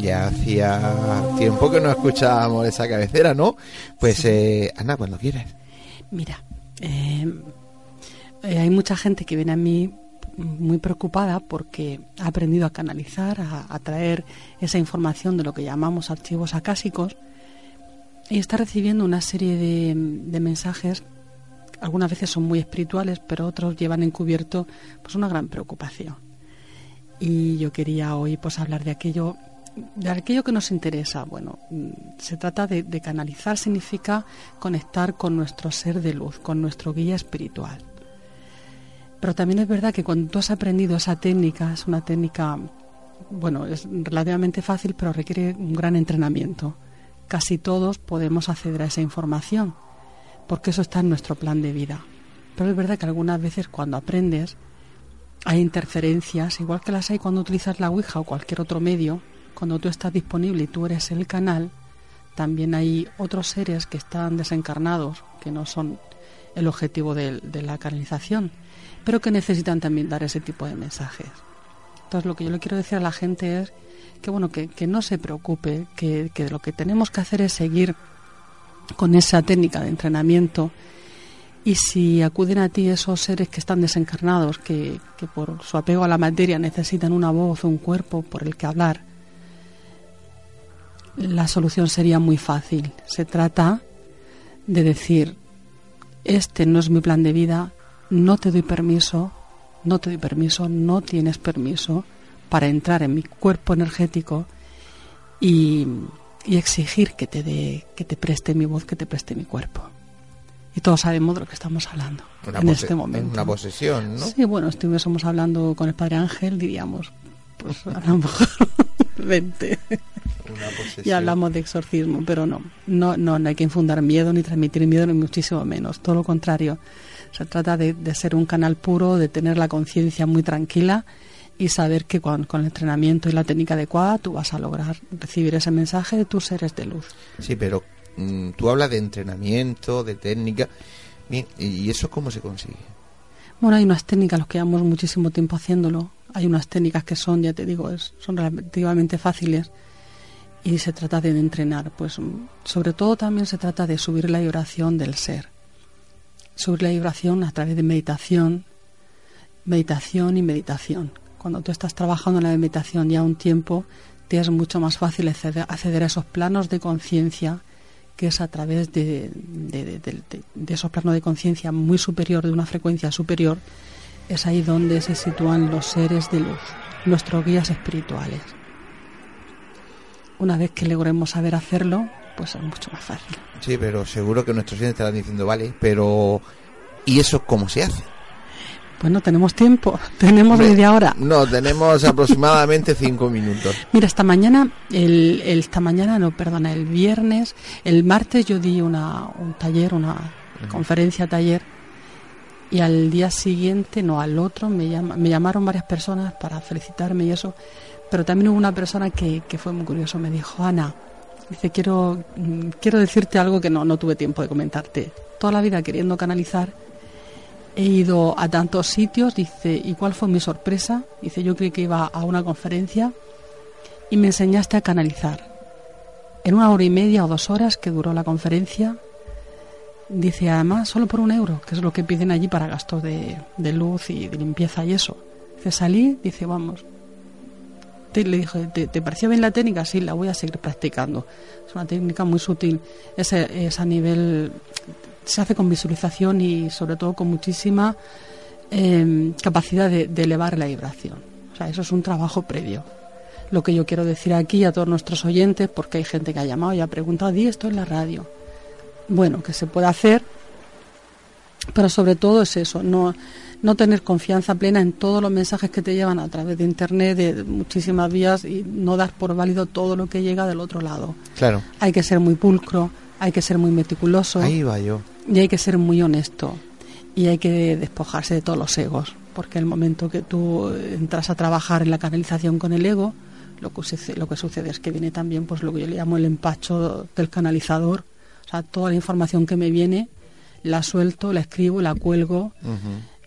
Ya hacía tiempo que no escuchábamos esa cabecera, ¿no? Pues, eh, Ana, cuando quieres. Mira, eh, eh, hay mucha gente que viene a mí muy preocupada porque ha aprendido a canalizar, a, traer esa información de lo que llamamos archivos acásicos y está recibiendo una serie de, de mensajes algunas veces son muy espirituales, pero otros llevan encubierto pues una gran preocupación. Y yo quería hoy pues hablar de aquello de aquello que nos interesa, bueno, mm, se trata de, canalizar, significa conectar con nuestro ser de luz, con nuestro guía espiritual. Pero también es verdad que cuando tú has aprendido esa técnica, es una técnica, bueno, es relativamente fácil, pero requiere un gran entrenamiento. Casi todos podemos acceder a esa información, porque eso está en nuestro plan de vida. Pero es verdad que algunas veces cuando aprendes, hay interferencias, igual que las hay cuando utilizas la Ouija o cualquier otro medio, cuando tú estás disponible y tú eres el canal, también hay otros seres que están desencarnados, que no son el objetivo de, la canalización, pero que necesitan también dar ese tipo de mensajes. Entonces lo que yo le quiero decir a la gente es que bueno, que, no se preocupe, que, lo que tenemos que hacer es seguir con esa técnica de entrenamiento y si acuden a ti esos seres que están desencarnados, que, que por su apego a la materia necesitan una voz, un cuerpo por el que hablar, la solución sería muy fácil. Se trata de decir, este no es mi plan de vida, no te doy permiso, no te doy permiso, no tienes permiso para entrar en mi cuerpo energético y, exigir que te, dé, que te preste mi voz, que te preste mi cuerpo. Y todos sabemos de lo que estamos hablando en este momento. Una posesión, ¿no? Sí, bueno, estuviésemos hablando con el Padre Ángel, diríamos, pues a lo mejor vente y hablamos de exorcismo, pero no, no, no, no hay que infundar miedo ni transmitir miedo ni muchísimo menos, todo lo contrario. Se trata de, ser un canal puro, de tener la conciencia muy tranquila y saber que con, el entrenamiento y la técnica adecuada tú vas a lograr recibir ese mensaje de tus seres de luz. Sí, pero mm, tú hablas de entrenamiento, de técnica, ¿y eso cómo se consigue? Bueno, hay unas técnicas, los que llevamos muchísimo tiempo haciéndolo, hay unas técnicas que son, ya te digo, es, son relativamente fáciles y se trata de entrenar. Pues sobre todo también se trata de subir la vibración del ser. Subir la vibración a través de meditación, meditación y meditación. Cuando tú estás trabajando en la meditación ya un tiempo, te es mucho más fácil acceder, a esos planos de conciencia que es a través de, de esos planos de conciencia muy superior, de una frecuencia superior, es ahí donde se sitúan los seres de luz, nuestros guías espirituales. Una vez que logremos saber hacerlo, pues es mucho más fácil. Sí, pero seguro que nuestros clientes estarán diciendo, vale, pero ¿y eso cómo se hace? Pues no tenemos tiempo, tenemos media hora. No, tenemos aproximadamente cinco minutos. Mira, esta mañana, el, esta mañana, no, perdona, el viernes, el martes yo di una, un taller, una conferencia taller, y al día siguiente, no, al otro, me, llama, me llamaron varias personas para felicitarme y eso, pero también hubo una persona que, que fue muy curioso, me dijo, Ana, dice, quiero, mm, quiero decirte algo que no, no tuve tiempo de comentarte. Toda la vida queriendo canalizar, he ido a tantos sitios, dice, ¿y cuál fue mi sorpresa? Dice, yo creí que iba a una conferencia y me enseñaste a canalizar. En una hora y media o dos horas que duró la conferencia, dice además solo por un euro, que es lo que piden allí para gastos de, de luz y de limpieza y eso. Dice, salí, dice, vamos, le dije, ¿te, pareció bien la técnica? Sí, la voy a seguir practicando. Es una técnica muy sutil. Es, es a nivel, se hace con visualización y sobre todo con muchísima em, capacidad de, elevar la vibración. O sea, eso es un trabajo previo. Lo que yo quiero decir aquí a todos nuestros oyentes, porque hay gente que ha llamado y ha preguntado, di esto en la radio. Bueno, que se puede hacer, pero sobre todo es eso, no no tener confianza plena en todos los mensajes que te llevan a través de internet, de muchísimas vías y no dar por válido todo lo que llega del otro lado. Claro. Hay que ser muy pulcro, hay que ser muy meticuloso. Ahí va yo. Y hay que ser muy honesto. Y hay que despojarse de todos los egos. Porque el momento que tú entras a trabajar en la canalización con el ego, lo que, sucede, lo que sucede es que viene también pues lo que yo le llamo el empacho del canalizador. O sea, toda la información que me viene la suelto, la escribo, la cuelgo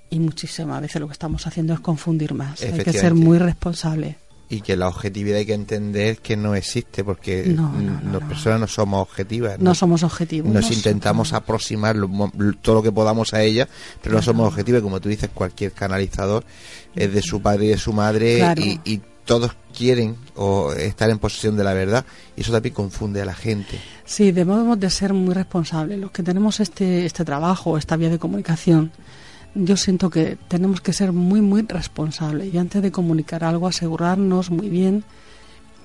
y muchísimas veces lo que estamos haciendo es confundir más. Hay que ser muy responsable. Y que la objetividad hay que entender que no existe porque no, las personas no somos objetivas. No, somos objetivos. Nos intentamos aproximar todo lo que podamos a ella, pero no somos objetivos. Como tú dices, cualquier canalizador es de su padre y de su madre y, todos quieren o estar en posesión de la verdad y eso también confunde a la gente. Sí, debemos de ser muy responsables. Los que tenemos este, este trabajo, esta vía de comunicación, yo siento que tenemos que ser muy, muy responsables y antes de comunicar algo asegurarnos muy bien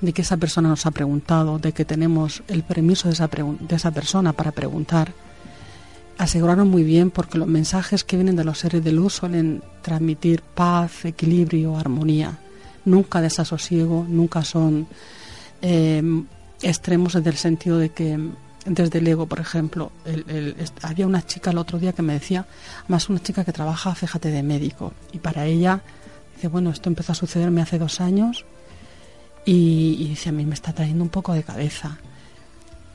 de que esa persona nos ha preguntado, de que tenemos el permiso de esa, de esa persona para preguntar. Asegurarnos muy bien porque los mensajes que vienen de los seres de luz suelen transmitir paz, equilibrio, armonía. Nunca desasosiego, nunca son eh, extremos desde el sentido de que desde el ego, por ejemplo. había una chica el otro día que me decía, más una chica que trabaja, fíjate, de médico. Y para ella, dice, bueno, esto empezó a sucederme hace dos años y, dice, a mí me está trayendo un poco de cabeza.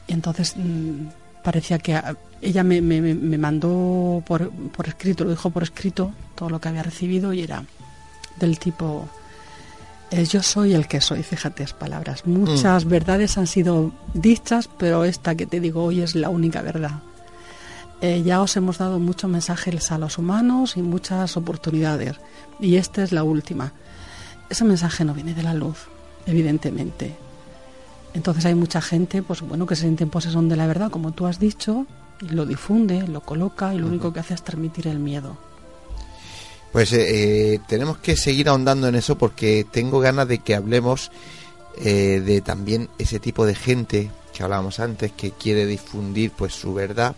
Y entonces mm, parecía que ella me, me, me mandó por, por escrito, lo dijo por escrito, todo lo que había recibido y era del tipo yo soy el que soy, fíjate las palabras. Muchas mm. verdades han sido dichas, pero esta que te digo hoy es la única verdad. Eh, ya os hemos dado muchos mensajes a los humanos y muchas oportunidades, y esta es la última. Ese mensaje no viene de la luz, evidentemente. Entonces hay mucha gente, pues bueno, que se siente en posesión de la verdad, como tú has dicho, y lo difunde, lo coloca, y lo único que hace es transmitir el miedo. Pues eh, eh, tenemos que seguir ahondando en eso porque tengo ganas de que hablemos eh, de también ese tipo de gente que hablábamos antes que quiere difundir pues su verdad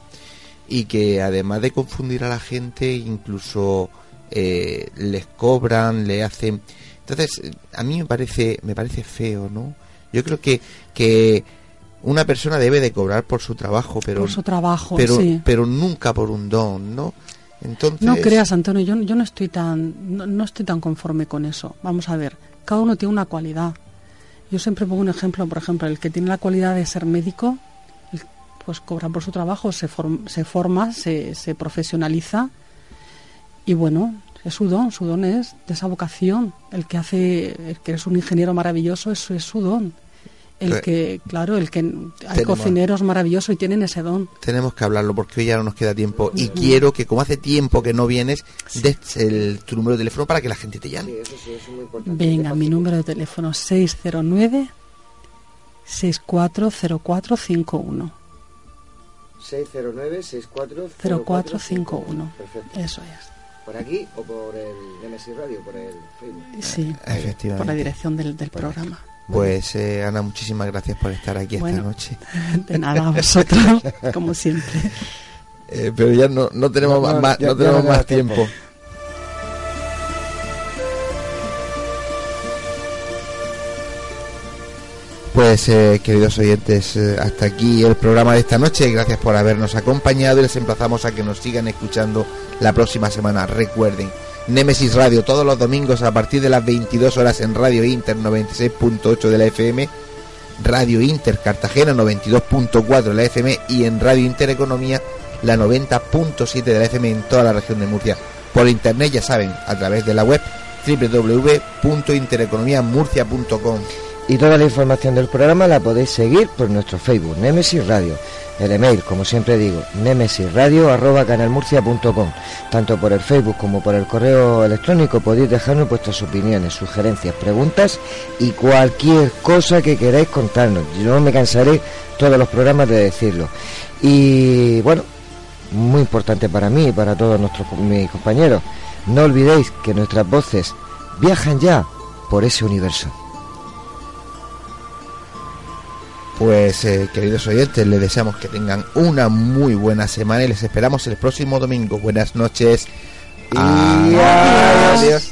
y que además de confundir a la gente incluso les cobran, le hacen entonces a mí me parece me parece feo, ¿no? Yo creo que que una persona debe de cobrar por su trabajo, pero por su trabajo, pero pero nunca por un don, ¿no? No creas, Antonio, yo, yo no estoy tan no, estoy tan conforme con eso. Vamos a ver, cada uno tiene una cualidad. Yo siempre pongo un ejemplo, por ejemplo, el que tiene la cualidad de ser médico, pues cobra por su trabajo, se, se forma, se, se profesionaliza y bueno, es su don, su don es de esa vocación. El que hace, el que es un ingeniero maravilloso, eso es su don. El que, claro, el que hay Tenemos- cocineros maravillosos y tienen ese don. Tenemos que hablarlo porque hoy ya no nos queda tiempo. Y quiero que, como hace tiempo que no vienes, des el, tu número de teléfono para que la gente te llame. Venga, mi número de teléfono 609 640451. 609 64 0451. Perfecto. Eso es. ¿Por aquí o por el Nemesis Radio, por el Facebook? Sí, Efectivamente. por la dirección del, del programa. Pues eh, Ana, muchísimas gracias por estar aquí Bueno. esta noche. De nada, a vosotros, como siempre. Eh, pero ya no, no tenemos No, no, más, ya- no tenemos más tiempo. tiempo. Pues eh, queridos oyentes, eh, hasta aquí el programa de esta noche. Gracias por habernos acompañado y les emplazamos a que nos sigan escuchando la próxima semana. Recuerden, Nemesis Radio todos los domingos a partir de las 22 horas en Radio Inter 96.8 de la FM, Radio Inter Cartagena 92.4 de la FM y en Radio Inter Economía la 90.7 de la FM en toda la región de Murcia. Por internet, ya saben, a través de la web www.intereconomiamurcia.com. Y toda la información del programa la podéis seguir por nuestro Facebook, Nemesis Radio. El email, como siempre digo, nemesisradio.canalmurcia.com. Tanto por el Facebook como por el correo electrónico podéis dejarnos vuestras opiniones, sugerencias, preguntas y cualquier cosa que queráis contarnos. Yo no me cansaré todos los programas de decirlo. Y bueno, muy importante para mí y para todos nuestros mis compañeros, no olvidéis que nuestras voces viajan ya por ese universo. Pues eh, queridos oyentes, les deseamos que tengan una muy buena semana y les esperamos el próximo domingo. Buenas noches. Adiós. Adiós.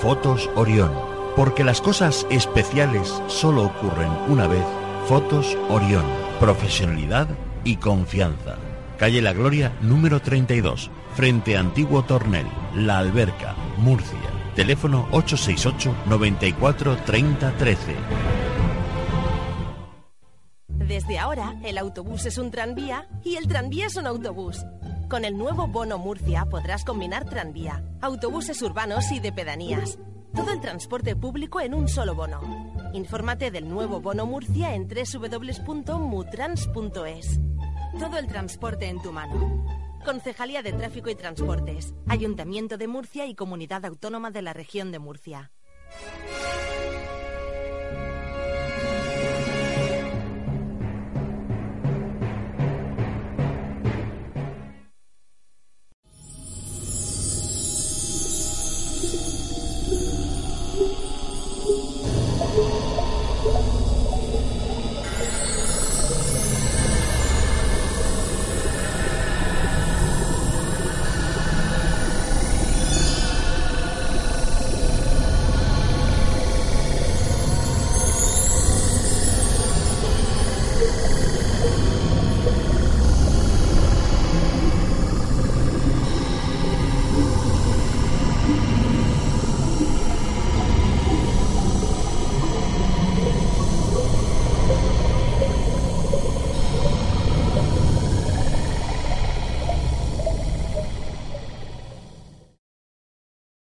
Fotos Orión. Porque las cosas especiales solo ocurren una vez. Fotos Orión. Profesionalidad y confianza. Calle La Gloria, número 32, frente Antiguo Tornel, La Alberca, Murcia. Teléfono 868 94 30 13. Desde ahora, el autobús es un tranvía y el tranvía es un autobús. Con el nuevo Bono Murcia podrás combinar tranvía, autobuses urbanos y de pedanías. Todo el transporte público en un solo bono. Infórmate del nuevo bono Murcia en www.mutrans.es. Todo el transporte en tu mano. Concejalía de Tráfico y Transportes, Ayuntamiento de Murcia y Comunidad Autónoma de la Región de Murcia.